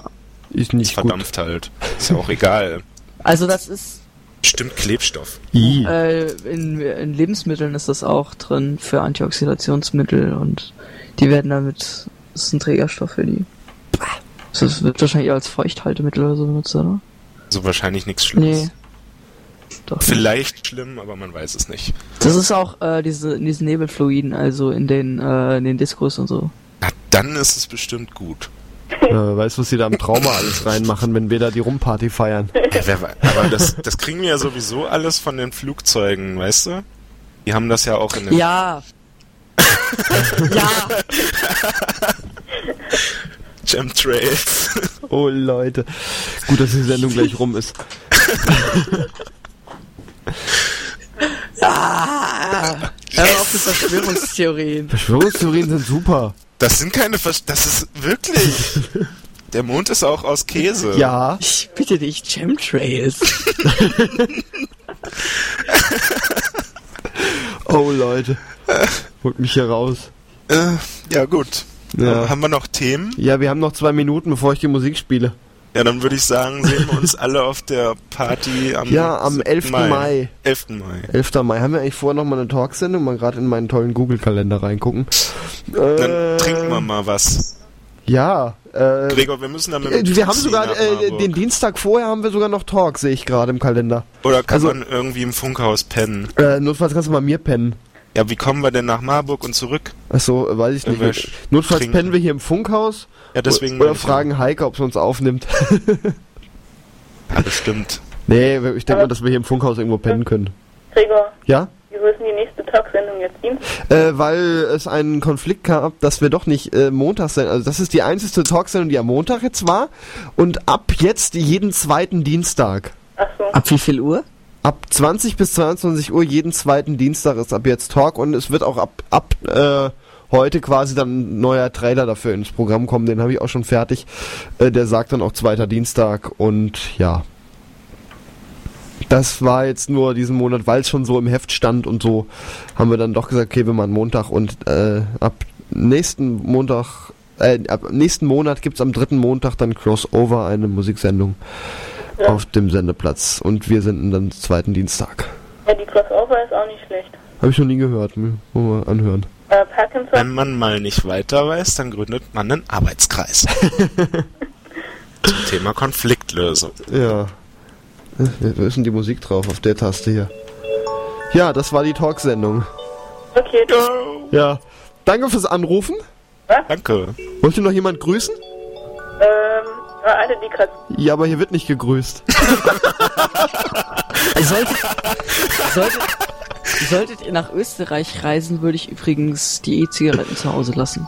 Ist nicht gut. Verdampft halt. Ist ja auch egal. Also das ist Bestimmt Klebstoff. äh, in, in Lebensmitteln ist das auch drin für Antioxidationsmittel und die werden damit das ist ein Trägerstoff für die. Das wird wahrscheinlich als Feuchthaltemittel oder so benutzt, oder? So wahrscheinlich nichts Schlimmes. Nee. Doch. nicht. Vielleicht schlimm, aber man weiß es nicht. Das ist auch äh, diese in diesen Nebelfluiden, also in den äh, in den Diskos und so. Na, dann ist es bestimmt gut. Äh, weißt du, was sie da im Trauma alles reinmachen, wenn wir da die Rumparty feiern? Ja, aber das, das kriegen wir ja sowieso alles von den Flugzeugen, weißt du? Die haben das ja auch in den Ja. ja. Chemtrails. Oh Leute. Gut, dass die Sendung gleich rum ist. Ah. Hör auf mit Verschwörungstheorien. Verschwörungstheorien sind super. Das sind keine Versch Das ist wirklich. Der Mond ist auch aus Käse. Ja. Ich bitte dich, Chemtrails. Oh Leute. Holt mich hier raus. Äh, ja, gut. Ja. Haben wir noch Themen? Ja, wir haben noch zwei Minuten, bevor ich die Musik spiele. Ja, dann würde ich sagen, sehen wir uns alle auf der Party am, Ja, am 7. 11. Mai. 11. Mai. 11. Mai. Haben wir eigentlich vorher noch mal eine Talksendung? Mal gerade in meinen tollen Google-Kalender reingucken. Dann Äh, trinken wir mal was. Ja. Äh, Gregor, wir müssen dann mit äh, wir haben sogar äh, den Dienstag vorher haben wir sogar noch Talk, sehe ich gerade im Kalender. Oder kann also- man irgendwie im Funkhaus pennen? Äh, notfalls kannst du bei mir pennen. Ja, wie kommen wir denn nach Marburg und zurück? Achso, äh, weiß ich wir nicht. Notfalls trinken. pennen wir hier im Funkhaus. Ja, deswegen Oder fragen Heike, ob sie uns aufnimmt. Ja, bestimmt. nee, ich denke mal, dass wir hier im Funkhaus irgendwo pennen können. Gregor, Ja? wieso ist denn die nächste Talksendung jetzt Dienstag? Äh, weil es einen Konflikt gab, dass wir doch nicht äh, montags sind. Also das ist die einzige Talksendung, die am Montag jetzt war. Und ab jetzt jeden zweiten Dienstag. Ach so. Ab wie viel Uhr? Ab 20 bis 22 Uhr jeden zweiten Dienstag ist ab jetzt Talk und es wird auch ab, ab äh, heute quasi dann ein neuer Trailer dafür ins Programm kommen. Den habe ich auch schon fertig. Äh, der sagt dann auch zweiter Dienstag und ja. Das war jetzt nur diesen Monat, weil es schon so im Heft stand und so, haben wir dann doch gesagt, okay, wir machen Montag und äh, ab nächsten Montag, äh, ab nächsten Monat gibt's am dritten Montag dann Crossover, eine Musiksendung Ja. auf dem Sendeplatz und wir sind dann zweiten Dienstag. Ja, die Crossover ist auch nicht schlecht. Habe ich noch nie gehört, mir mal anhören. Äh, Wenn man mal nicht weiter weiß, dann gründet man einen Arbeitskreis. Zum Thema Konfliktlösung. Ja. Wo ist denn die Musik drauf auf der Taste hier? Ja, das war die Talksendung. okay, Ja. Danke fürs Anrufen. Danke. Wollte noch jemand grüßen? ähm, alle, die gerade Ja, aber hier wird nicht gegrüßt. Solltet, solltet, solltet ihr nach Österreich reisen, würde ich übrigens die E-Zigaretten zu Hause lassen.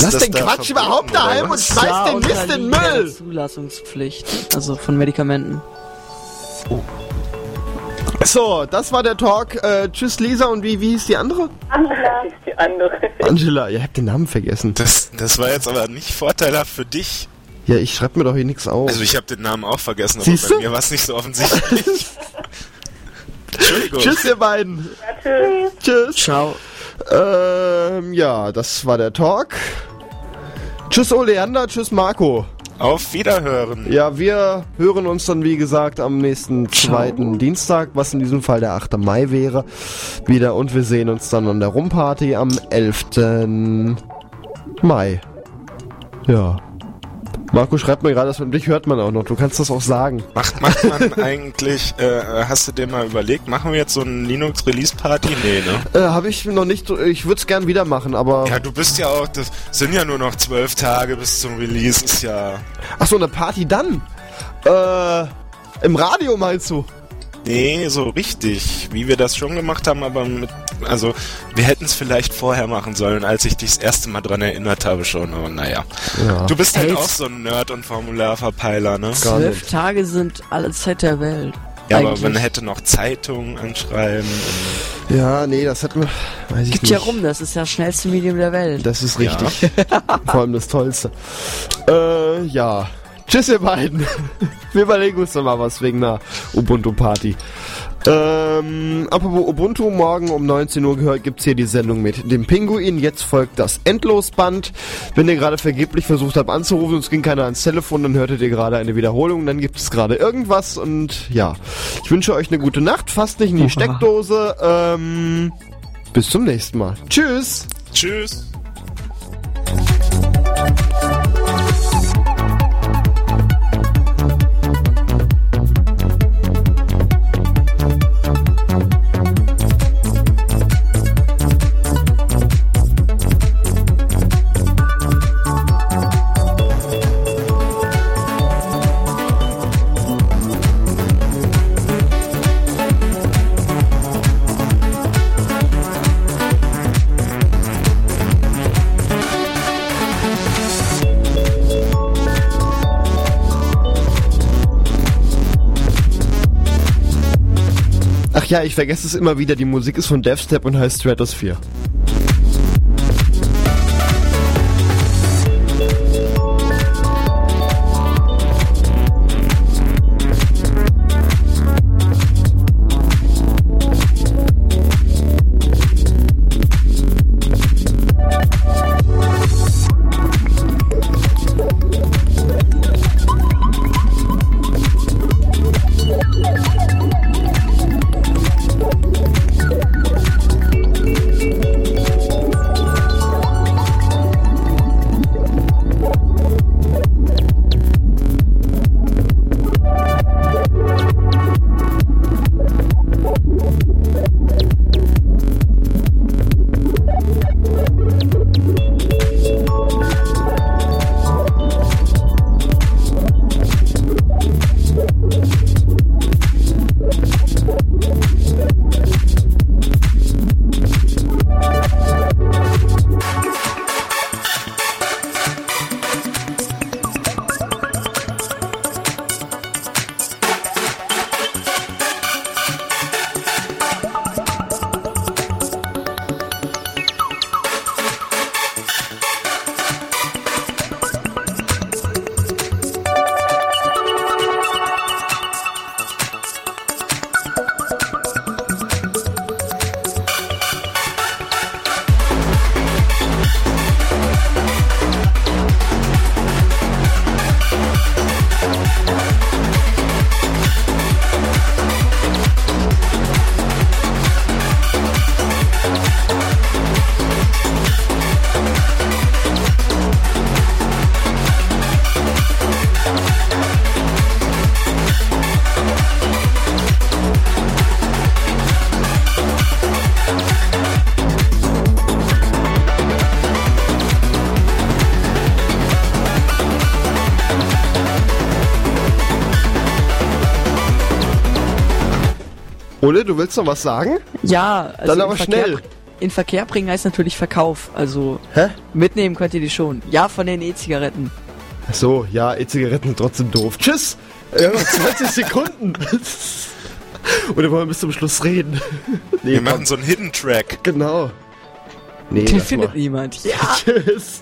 Lass den Quatsch überhaupt daheim und schmeiß den Mist in Müll! Zulassungspflicht, also von Medikamenten. So, das war der Talk. Äh, tschüss Lisa und wie, wie hieß die andere? Angela ist die andere. Angela, ihr habt den Namen vergessen. Das, das war jetzt aber nicht vorteilhaft für dich. Ja, ich schreib mir doch hier nichts auf. Also ich habe den Namen auch vergessen, aber Siehst bei du? mir war es nicht so offensichtlich. Entschuldigung. Tschüss, ihr beiden. Tschüss. Tschüss. Ciao. Ähm, ja, das war der Talk. Tschüss Oleander, tschüss Marco. Auf Wiederhören. Ja, wir hören uns dann wie gesagt am nächsten zweiten Dienstag, was in diesem Fall der 8. Mai wäre, wieder und wir sehen uns dann an der Rumparty am 11. Mai. Ja. Marco schreibt mir gerade, dass man dich hört man auch noch. Du kannst das auch sagen. Macht, macht man eigentlich, äh, hast du dir mal überlegt, machen wir jetzt so eine Linux-Release-Party? Nee, ne? Äh, Habe ich noch nicht. Ich würde es gern wieder machen, aber. Ja, du bist ja auch, das sind ja nur noch zwölf Tage bis zum Release, ist ja... Ach so, eine Party dann. Äh, im Radio meinst du? Nee, so richtig, wie wir das schon gemacht haben, aber mit, also, wir hätten es vielleicht vorher machen sollen, als ich dich das erste Mal dran erinnert habe schon, aber naja. Ja. Du bist halt Elf- auch so ein Nerd- und Formularverpeiler, ne? Zwölf. Tage sind alle Zeit der Welt. Ja, aber Eigentlich. man hätte noch Zeitungen anschreiben. Und Ja, nee, das hätten wir. Weiß ich Gibt nicht. ja rum, das ist ja das schnellste Medium der Welt. Das ist richtig. Vor allem das Tollste. Äh, ja. Tschüss, ihr beiden. Wir überlegen uns noch mal was wegen einer Ubuntu-Party. Ähm, apropos Ubuntu, morgen um 19 Uhr gehört, gibt's hier die Sendung mit dem Pinguin. Jetzt folgt das Endlosband. Wenn ihr gerade vergeblich versucht habt anzurufen und es ging keiner ans Telefon, dann hörtet ihr gerade eine Wiederholung, dann gibt es gerade irgendwas und ja. Ich wünsche euch eine gute Nacht, fasst nicht in die Steckdose. Ähm, bis zum nächsten Mal. Tschüss! Tschüss! Ja, ich vergesse es immer wieder, die Musik ist von Devstep und heißt Stratosphere. Ole, du willst noch was sagen? Ja, also Dann aber Verkehr, schnell. In Verkehr bringen heißt natürlich Verkauf. Also Hä? mitnehmen könnt ihr die schon. Ja, von den E-Zigaretten. Ach so, ja, E-Zigaretten sind trotzdem doof. Tschüss! Ja, noch 20 Sekunden. Oder wollen wir bis zum Schluss reden? Nee, Wir komm. machen so einen Hidden Track. Genau. Nee, Den findet mal. niemand. Ja. Tschüss.